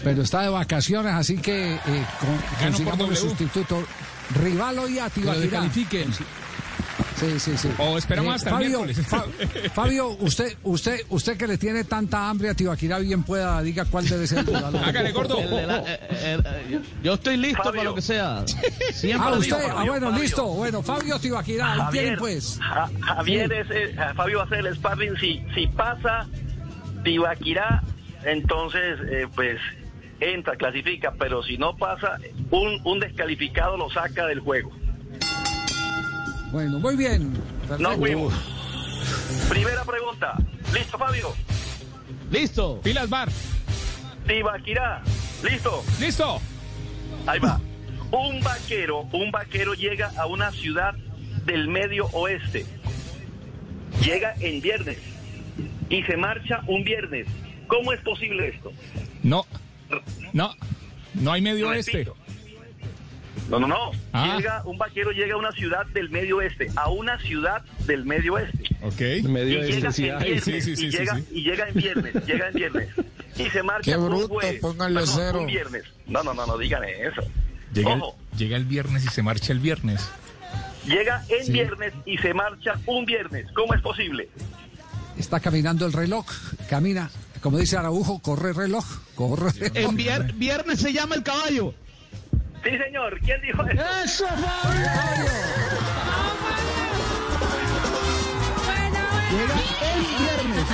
Pero está de vacaciones, así que eh, con, consigamos el sustituto. Rivalo y a Tibaquirá. Sí, sí, sí. O esperamos hasta Fabio, el Fa Fabio, usted, usted, usted que le tiene tanta hambre a Tibaquirá, bien pueda, diga cuál debe ser el. Hágale, gordo. El de la- eh, eh, eh, yo estoy listo para lo que sea. Siempre Ah, usted, ah, Fabio, bueno, Fabio. listo. Bueno, Fabio Tibaquirá, ahí Javier, tienen pues. Ja- Javier es, eh, Fabio va a hacer el sparring. Si, si pasa Tibaquirá, entonces, eh, pues entra, clasifica. Pero si no pasa, un, un descalificado lo saca del juego. Bueno, muy bien. No Perfecto. fuimos. Primera pregunta. ¿Listo, Fabio? Listo. Pilas Bar. Tibaquirá. ¿Listo? Listo. Ahí va. Un vaquero, un vaquero llega a una ciudad del medio oeste. Llega en viernes y se marcha un viernes. ¿Cómo es posible esto? No, no, no hay medio Repito. oeste. No, no, no. Ah. Llega, un vaquero llega a una ciudad del medio oeste, a una ciudad del medio oeste. Ok. y llega en viernes, Sí, sí, sí, y, llega, sí. y llega en viernes, llega en viernes. Y se marcha Qué un bruto, jueves. Perdón, cero. Un viernes. No, no, no, no digan eso. Llega el, Ojo, llega el viernes y se marcha el viernes. llega en Sí. viernes y se marcha un viernes. ¿Cómo es posible? Está caminando el reloj, camina, como dice Araujo, corre reloj, corre reloj. En vier- viernes se llama el caballo. Sí, señor. ¿Quién dijo eso? ¡Eso, Fabio! Llega el viernes.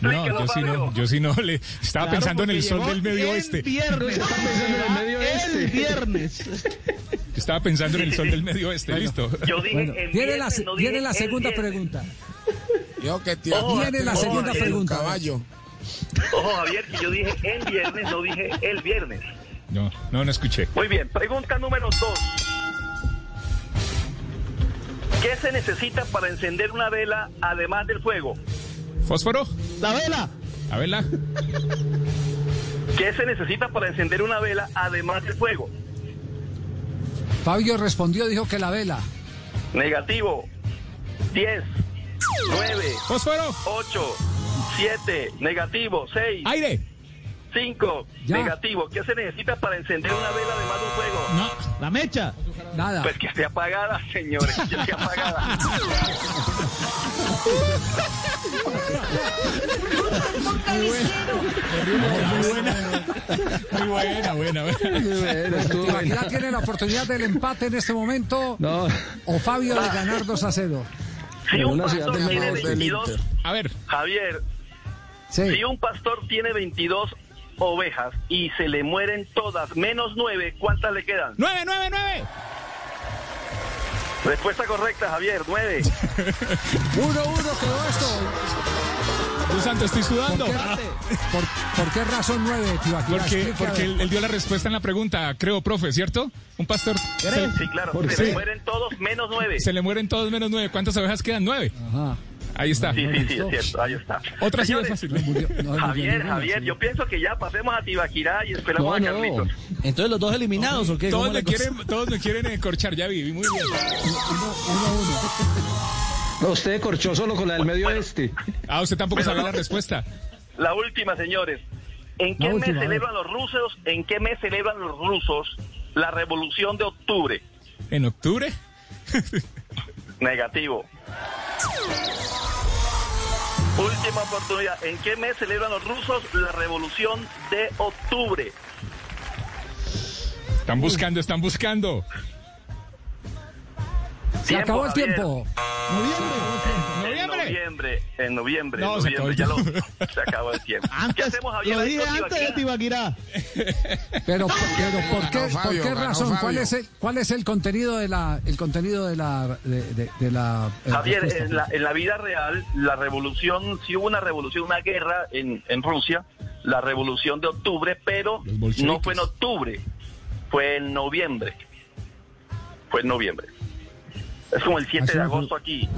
No, yo sí no, yo sí no le estaba Claro, pensando en el sol del medio el oeste. Viernes. Estaba pensando en el medio El oeste. viernes. Estaba pensando en el sol del medio oeste, listo. Yo dije Bueno, en viene la, viernes, no dije viene la el segunda viernes. pregunta. Yo que te Ojo, Viene la ojo, segunda Javier, pregunta. Caballo. Ojo, Javier, que yo dije en viernes, no dije el viernes. No, no, no escuché. Muy bien, pregunta número dos. ¿Qué se necesita para encender una vela además del fuego? ¿Fósforo? La vela. A verla. ¿Qué se necesita para encender una vela además del fuego? Fabio respondió, dijo que la vela. Negativo. 10, 9, Fósforo. 8, 7, negativo, 6, Aire. 5, Ya. negativo. ¿Qué se necesita para encender una vela además del fuego? No. La mecha. Nada. Pues que esté apagada, señores, que esté apagada. Muy buena. Muy buena, buena, buena. Tibaquirá tiene la oportunidad del empate en este momento. No. O Fabio de ganar 2 a 0. Si un pastor tiene Inter. 22, A ver, Javier, Sí. si un pastor tiene 22 ovejas y se le mueren todas menos 9, ¿cuántas le quedan? nueve, nueve, nueve. Respuesta correcta, Javier, 9. 1-1 quedó esto. Dios santo, estoy ¿Por sudando. qué, por, por qué razón 9, Tibaquirá? Porque, porque él, él dio la respuesta en la pregunta, creo, profe, ¿cierto? Un pastor. Se, Sí, claro, ¿Por se qué? le mueren todos menos 9. se le mueren todos menos nueve. ¿Cuántas ovejas quedan? Nueve. Ajá. Ahí está. Sí, sí, sí, es cierto, ahí está. Otra fácil. Murió Javier, Javier, yo pienso que ya pasemos a Tibaquirá y esperamos No, a no. Carlitos. Entonces los dos eliminados, ¿o qué? Todos ¿Cómo me, quieren, todos me quieren encorchar, ya vi, muy bien. No, usted corchó solo con la del medio oeste. Ah, usted tampoco Bueno, sabe la respuesta. La última, señores. ¿En qué última, mes a celebran los rusos? ¿En qué mes celebran los rusos la revolución de octubre? ¿En octubre? Negativo. Última oportunidad. ¿En qué mes celebran los rusos la revolución de octubre? Están buscando, están buscando. Se acabó el Javier. tiempo. En ¡Noviembre! noviembre, en noviembre, No, en se acabó noviembre, el ya lo, tiempo. se acabó el tiempo. ¿Qué hacemos, Javier? lo dije antes de Tibaquirá? Pero, pero ¿por qué, Ganó Fabio, ¿por qué ganó razón? ¿Cuál es el, cuál es el contenido de la el contenido de la de, de- de la eh, Javier, respuesta? en la, en la vida real, la revolución, sí hubo una revolución, una guerra en, en Rusia, la revolución de octubre, pero no fue en octubre, fue en noviembre. Fue en noviembre. Es como el 7 Así de agosto aquí.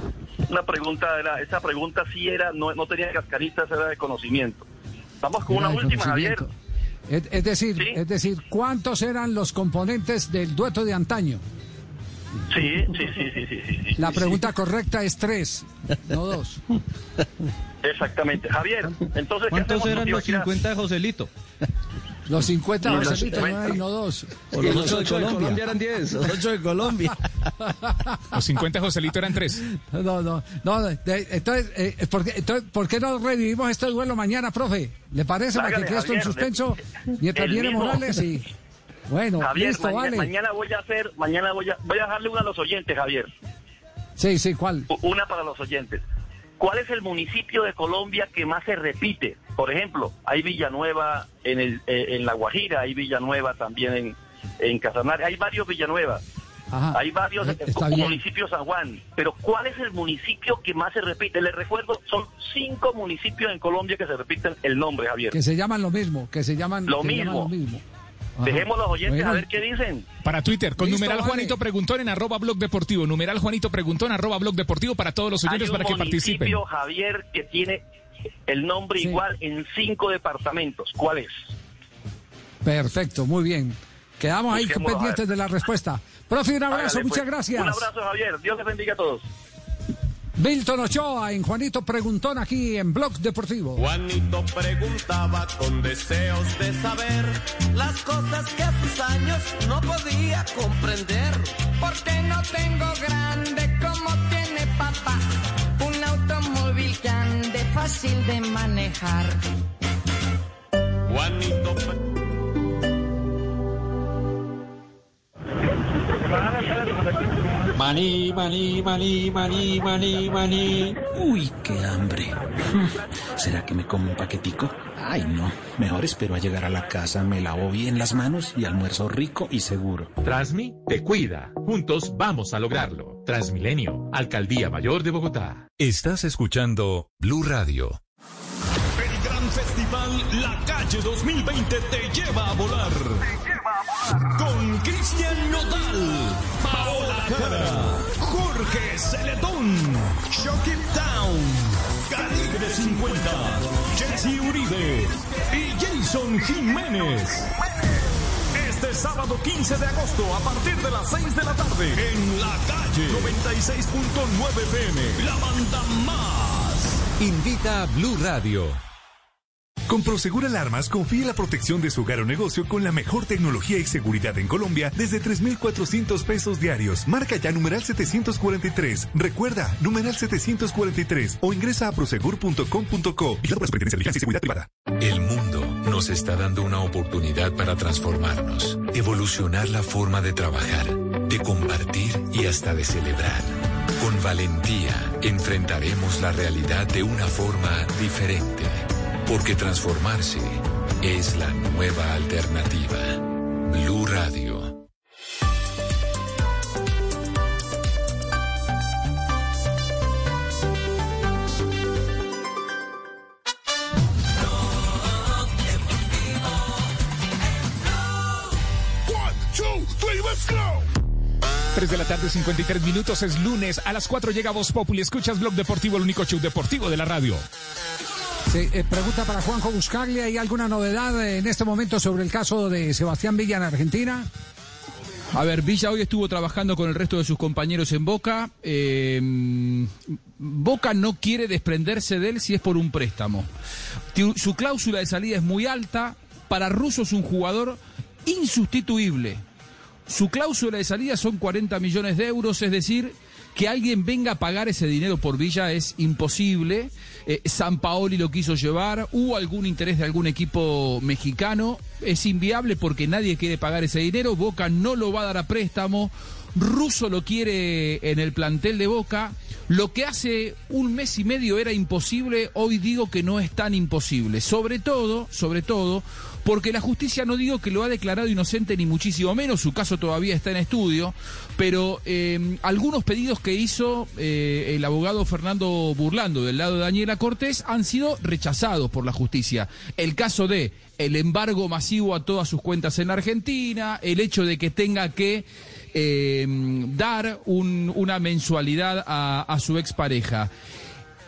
Una pregunta era, esa pregunta sí era, no, no tenía cascaritas, era de conocimiento. Vamos con Era una última, Javier. Es, es decir, Sí. es decir, ¿cuántos eran los componentes del dueto de antaño? Sí, sí, sí, sí, sí, sí, sí. La pregunta correcta es tres, no dos. Exactamente. Javier, entonces, ¿qué ¿Cuántos eran los Tibaquirá? 50 de Joselito? Los 50 No, no, los no 50. hay, no dos. O los 8 de Colombia eran 10. Los ocho de Colombia. Los 50 Joselito eran tres. No, no, no. de- entonces, eh, ¿por, qué, entonces, ¿por qué no revivimos este duelo mañana, profe? ¿Le parece? Para que quede esto en suspenso mientras viene. Morales y... Bueno, Javier, listo, maña- vale. mañana voy a hacer, mañana voy a, voy a dejarle una a los oyentes, Javier. Sí, sí, ¿cuál? Una para los oyentes. ¿Cuál es el municipio de Colombia que más se repite? Por ejemplo, hay Villanueva en, el, eh, en La Guajira, hay Villanueva también en, en Casanare, hay varios Villanuevas, Ajá. hay varios Eh, municipios San Juan, pero ¿cuál es el municipio que más se repite? Les recuerdo, son cinco municipios en Colombia que se repiten el nombre, Javier. Que se llaman lo mismo, que se llaman Lo llaman lo mismo. Dejemos los oyentes Bueno. a ver qué dicen. Para Twitter, con Listo, numeral vale. Juanito Preguntón en arroba blog deportivo. Numeral Juanito Preguntón arroba blog deportivo para todos los Hay oyentes un para que participen. municipio, Javier, que tiene el nombre igual en cinco departamentos. ¿Cuál es? Perfecto, muy bien. Quedamos ahí pendientes de la respuesta. Profe, un abrazo, Hágale, muchas pues. gracias. Un abrazo, Javier. Dios les bendiga a todos. Milton Ochoa en Juanito Preguntón aquí en Blog Deportivo. Juanito preguntaba con deseos de saber las cosas que a sus años no podía comprender. Porque no tengo grande como tiene papá. Un automóvil que ande fácil de manejar. Juanito Maní, maní, maní, maní, maní, maní. Uy, qué hambre. ¿Será que me como un paquetico? Ay, no. Mejor espero a llegar a la casa, me lavo bien las manos y almuerzo rico y seguro. Transmi te cuida. Juntos vamos a lograrlo. Transmilenio, Alcaldía Mayor de Bogotá. Estás escuchando Blue Radio. El gran festival La Calle 2020 te lleva a volar. Con Cristian Nodal, Jorge Celedón, Shocky Town, Calibre 50, Jesse Uribe y Jason Jiménez. Este sábado 15 de agosto a partir de las 6 de la tarde en La Calle 96.9 PM, la banda más. Invita a Blue Radio. Con Prosegur Alarmas confíe la protección de su hogar o negocio con la mejor tecnología y seguridad en Colombia desde 3,400 pesos diarios. Marca ya numeral 743. Recuerda, numeral 743 o ingresa a prosegur.com.co. Vigilado por Superintendencia de y Seguridad Privada. El mundo nos está dando una oportunidad para transformarnos, evolucionar la forma de trabajar, de compartir y hasta de celebrar. Con valentía enfrentaremos la realidad de una forma diferente, porque transformarse es la nueva alternativa. Blue Radio. One, two, three, let's go. 3 de la tarde, 53 minutos, es lunes. A las 4 llega Voz Populi. Escuchas Blog Deportivo, el único show deportivo de la radio. Eh, pregunta para Juanjo Buscaglia. ¿Hay alguna novedad eh, en este momento sobre el caso de Sebastián Villa en Argentina? A ver, Villa hoy estuvo trabajando con el resto de sus compañeros en Boca. Eh, Boca no quiere desprenderse de él si es por un préstamo. Su cláusula de salida es muy alta. Para Russo es un jugador insustituible. Su cláusula de salida son 40 millones de euros, es decir, que alguien venga a pagar ese dinero por Villa es imposible. Eh, San Paoli lo quiso llevar, hubo algún interés de algún equipo mexicano, es inviable porque nadie quiere pagar ese dinero, Boca no lo va a dar a préstamo, Russo lo quiere en el plantel de Boca. Lo que hace un mes y medio era imposible, hoy digo que no es tan imposible. Sobre todo, sobre todo, porque la justicia no digo que lo ha declarado inocente ni muchísimo menos, su caso todavía está en estudio, pero eh, algunos pedidos que hizo eh, el abogado Fernando Burlando del lado de Daniela Cortés han sido rechazados por la justicia. El caso de el embargo masivo a todas sus cuentas en Argentina, el hecho de que tenga que eh, dar un- una mensualidad a, a su expareja.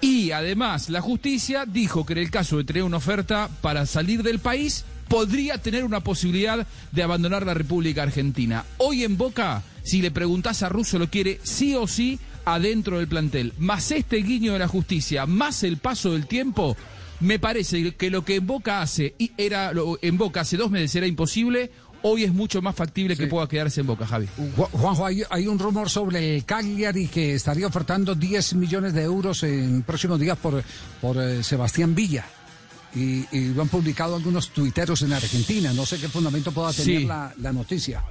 Y además, la justicia dijo que en el caso de tener una oferta para salir del país, podría tener una posibilidad de abandonar la República Argentina. Hoy en Boca, si le preguntás a Russo, lo quiere sí o sí adentro del plantel. Más este guiño de la justicia, más el paso del tiempo, me parece que lo que en Boca hace, y era en Boca hace dos meses era imposible, hoy es mucho más factible que pueda quedarse en Boca, Javi. Ju- Juanjo, hay, hay un rumor sobre el Cagliari que estaría ofertando 10 millones de euros en próximos días por, por eh, Sebastián Villa. Y, y lo han publicado algunos tuiteros en Argentina. No sé qué fundamento pueda tener Sí. la, la noticia.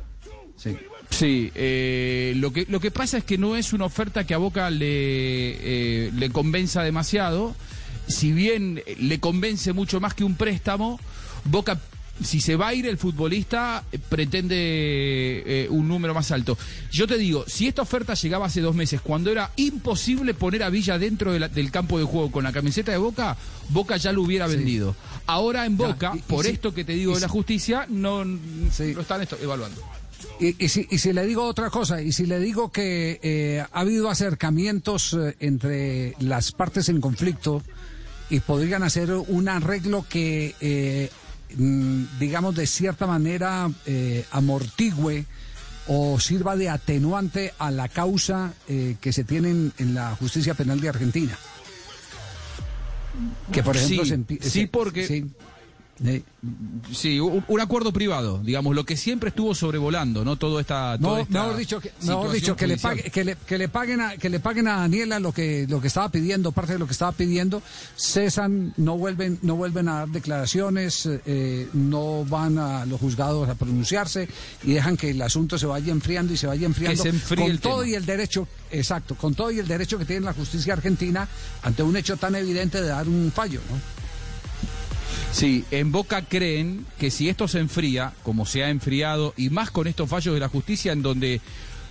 Sí. Sí, eh, lo, que, lo que pasa es que no es una oferta que a Boca le, eh, le convenza demasiado. Si bien le convence mucho más que un préstamo, Boca si se va a ir el futbolista, eh, pretende eh, un número más alto. Yo te digo, si esta oferta llegaba hace dos meses, cuando era imposible poner a Villa dentro de la- del campo de juego con la camiseta de Boca, Boca ya lo hubiera vendido. Ahora en Boca, y por esto que te digo de la justicia, no lo están esto- evaluando. Y, y si, y si le digo otra cosa, y si le digo que eh, ha habido acercamientos eh, entre las partes en conflicto y podrían hacer un arreglo que, eh, digamos, de cierta manera eh, amortigüe o sirva de atenuante a la causa eh, que se tiene en, en la justicia penal de Argentina. Que, por ejemplo, Sí, se sí, porque- sí. Eh, Sí, un, acuerdo privado, digamos, lo que siempre estuvo sobrevolando, ¿no? Todo esta. No, toda esta mejor dicho, que, mejor dicho que, le pague- que, le, que le paguen a, que le paguen a Daniela lo que, lo que estaba pidiendo, parte de lo que estaba pidiendo, cesan, no vuelven, no vuelven a dar declaraciones, eh, no van a los juzgados a pronunciarse y dejan que el asunto se vaya enfriando y se vaya enfriando se con todo tema. y el derecho, exacto, con todo y el derecho que tiene la justicia argentina ante un hecho tan evidente de dar un fallo, ¿no? Sí, en Boca creen que si esto se enfría, como se ha enfriado, y más con estos fallos de la justicia en donde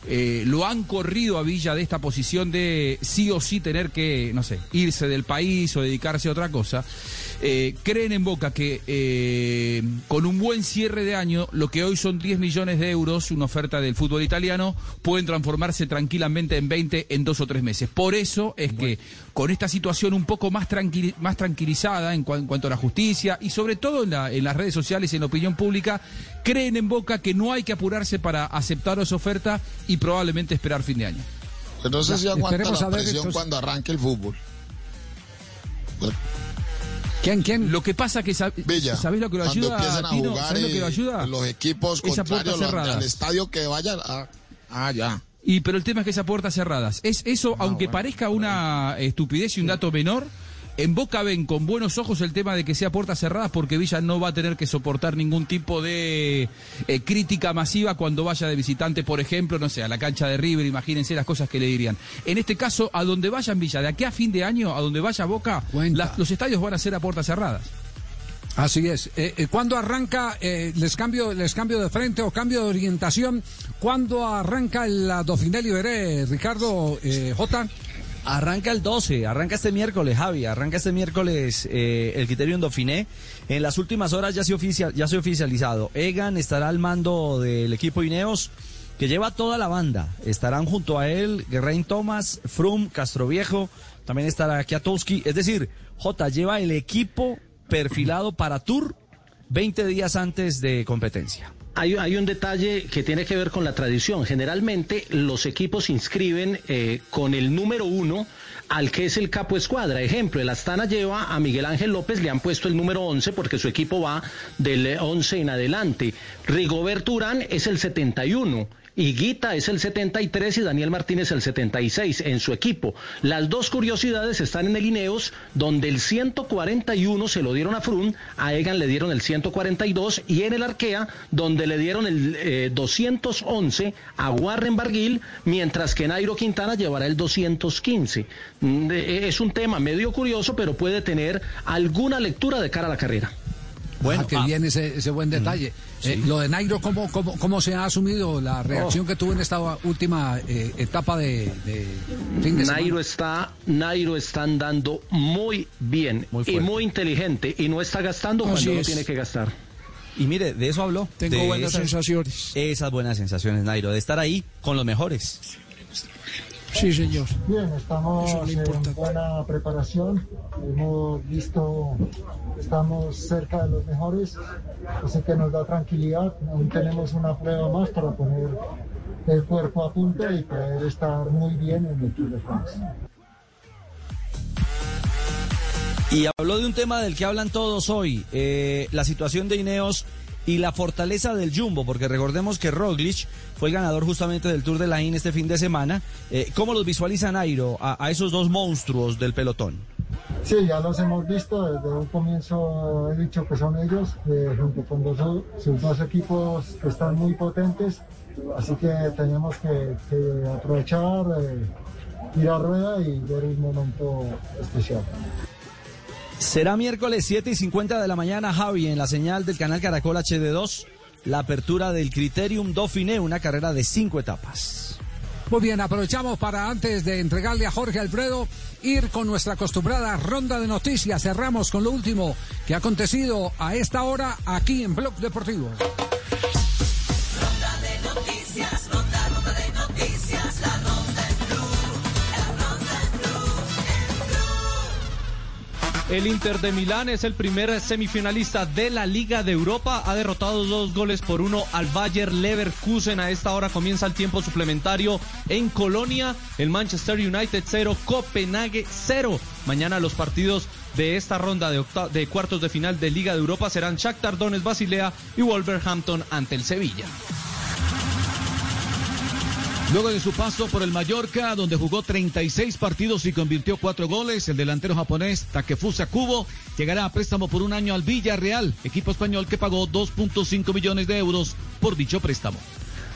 eh, lo han corrido a Villa de esta posición de sí o sí tener que, no sé, irse del país o dedicarse a otra cosa, eh, creen en Boca que eh, con un buen cierre de año, lo que hoy son 10 millones de euros, una oferta del fútbol italiano, pueden transformarse tranquilamente en 20 en dos o tres meses. Por eso es que con esta situación un poco más, tranquili- más tranquilizada en, cua- en cuanto a la justicia y sobre todo en, la- en las redes sociales y en la opinión pública, creen en Boca que no hay que apurarse para aceptar esa oferta y probablemente esperar fin de año. Entonces Ya, sí aguanta la presión entonces- cuando arranque el fútbol. ¿Quién, quién? Lo que pasa que sab- Villa, ¿sabés lo que lo cuando ayuda, empiezan a Tino? jugar ¿Sabés lo que lo ayuda? los equipos Esa puerta cerrada. al estadio que vayan a... Ah, ya. Y pero el tema es que esas puertas cerradas. Es eso, aunque parezca una estupidez y un dato menor, en Boca ven con buenos ojos el tema de que sea puertas cerradas porque Villa no va a tener que soportar ningún tipo de eh, crítica masiva cuando vaya de visitante, por ejemplo, no sé, a la cancha de River, imagínense las cosas que le dirían. En este caso, a donde vaya en Villa, de aquí a fin de año, a donde vaya Boca, los estadios van a ser a puertas cerradas. Así es. Eh, eh, ¿Cuándo arranca, les, cambio, les cambio de frente o cambio de orientación, cuándo arranca la Dauphiné Liberé, Ricardo J? Arranca el 12, arranca este miércoles, Javi, arranca este miércoles eh, el Criterium Dauphiné. En las últimas horas ya se, oficia, ya se ha oficializado. Egan estará al mando del equipo Ineos, que lleva toda la banda. Estarán junto a él Geraint Thomas, Frum, Castroviejo, también estará Kiatowski. Es decir, J lleva el equipo perfilado para Tour 20 días antes de competencia. Hay, un detalle que tiene que ver con la tradición. Generalmente los equipos inscriben eh, con el número uno al que es el capo escuadra. Ejemplo, el Astana lleva a Miguel Ángel López, le han puesto el número 11 porque su equipo va del eh, 11 en adelante. Rigoberto Urán es el 71. Higuita es el 73 y Daniel Martínez el 76 en su equipo. Las dos curiosidades están en el Ineos, donde el 141 se lo dieron a Frun, a Egan le dieron el 142 y en el Arkea, donde le dieron el eh, 211 a Warren Barguil, mientras que Nairo Quintana llevará el 215. Mm, Es un tema medio curioso, pero puede tener alguna lectura de cara a la carrera. Bueno, que bien ese, ese buen detalle. Eh, lo de Nairo, ¿cómo, cómo, ¿cómo se ha asumido la reacción que tuvo en esta última eh, etapa de, de fin de semana? Nairo está, Nairo está andando muy bien y muy inteligente y no está gastando Así cuando no es. tiene que gastar. Y mire, de eso habló. Tengo de buenas sensaciones. Esas buenas sensaciones, Nairo, de estar ahí con los mejores. Sí, señor. Bien, estamos es en buena preparación. Hemos visto, estamos cerca de los mejores, así que nos da tranquilidad. Aún tenemos una prueba más para poner el cuerpo a punto y poder estar muy bien en el Tour de France. Y habló de un tema del que hablan todos hoy, eh, la situación de Ineos y la fortaleza del Jumbo, porque recordemos que Roglic fue el ganador justamente del Tour de la IN este fin de semana. Eh, ¿Cómo los visualiza Nairo a, esos dos monstruos del pelotón? Sí, ya los hemos visto, desde un comienzo he dicho que son ellos, eh, junto con dos- sus dos equipos que están muy potentes, así que tenemos que, que aprovechar, eh, ir a rueda y ver un momento especial. Será miércoles 7 y 50 de la mañana, Javi, en la señal del canal Caracol HD2, la apertura del Criterium Dauphiné, una carrera de cinco etapas. Muy bien, aprovechamos para antes de entregarle a Jorge Alfredo ir con nuestra acostumbrada ronda de noticias. Cerramos con lo último que ha acontecido a esta hora aquí en Blog Deportivo. El Inter de Milán es el primer semifinalista de la Liga de Europa. Ha derrotado dos goles por uno al Bayer Leverkusen. A esta hora comienza el tiempo suplementario en Colonia. El Manchester United 0, Copenhague 0. Mañana los partidos de esta ronda de, de cuartos de final de Liga de Europa serán Shakhtar Donetsk, Basilea y Wolverhampton ante el Sevilla. Luego de su paso por el Mallorca, donde jugó 36 partidos y convirtió cuatro goles, el delantero japonés Takefusa Kubo llegará a préstamo por un año al Villarreal, equipo español que pagó 2.5 millones de euros por dicho préstamo.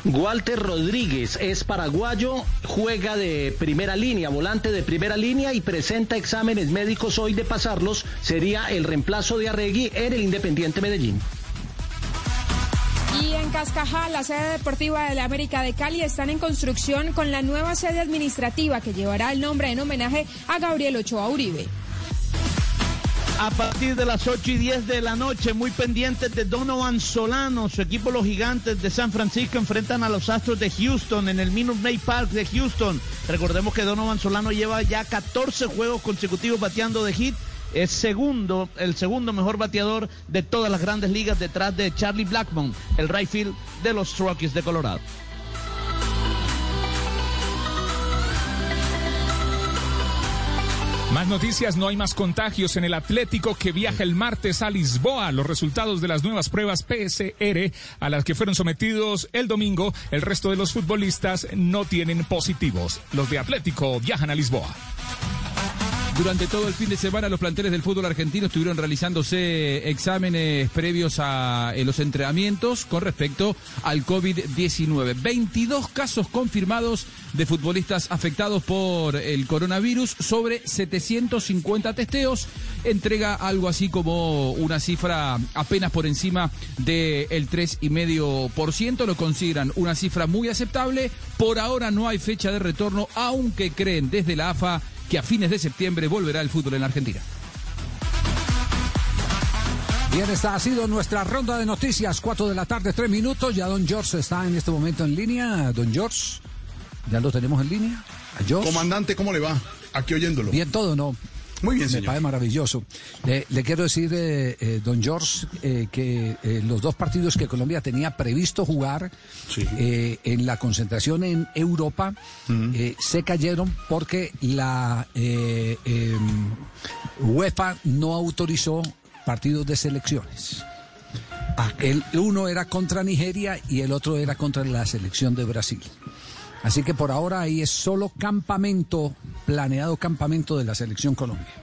Walter Rodríguez es paraguayo, juega de primera línea, volante de primera línea y presenta exámenes médicos hoy de pasarlos. Sería el reemplazo de Arregui en el Independiente Medellín. Y en Cascajá, la sede deportiva de la América de Cali están en construcción con la nueva sede administrativa que llevará el nombre en homenaje a Gabriel Ochoa Uribe. A partir de las 8 y 10 de la noche, muy pendientes de Donovan Solano, su equipo los gigantes de San Francisco enfrentan a los Astros de Houston en el Minute Maid Park de Houston. Recordemos que Donovan Solano lleva ya 14 juegos consecutivos bateando de hit. Es segundo, el segundo mejor bateador de todas las grandes ligas detrás de Charlie Blackmon, el right field de los Rockies de Colorado. Más noticias, no hay más contagios en el Atlético que viaja el martes a Lisboa. Los resultados de las nuevas pruebas PSR a las que fueron sometidos el domingo, el resto de los futbolistas no tienen positivos. Los de Atlético viajan a Lisboa. Durante todo el fin de semana los planteles del fútbol argentino estuvieron realizándose exámenes previos a eh, los entrenamientos con respecto al COVID-19. 22 casos confirmados de futbolistas afectados por el coronavirus sobre 750 testeos. Entrega algo así como una cifra apenas por encima del 3,5%. Lo consideran una cifra muy aceptable. Por ahora no hay fecha de retorno, aunque creen desde la AFA que a fines de septiembre volverá el fútbol en la Argentina. Bien, esta ha sido nuestra ronda de noticias. 4 de la tarde, 3 minutos. Ya don George está en este momento en línea. Don George, ya lo tenemos en línea. A George. Comandante, ¿cómo le va? Aquí oyéndolo. Bien todo, ¿no? Muy bien, Me señor. parece maravilloso. Le, le quiero decir, eh, eh, don George, eh, que eh, los dos partidos que Colombia tenía previsto jugar eh, en la concentración en Europa se cayeron porque la eh, eh, UEFA no autorizó partidos de selecciones. El uno era contra Nigeria y el otro era contra la selección de Brasil. Así que por ahora ahí es solo campamento, planeado campamento de la selección Colombia.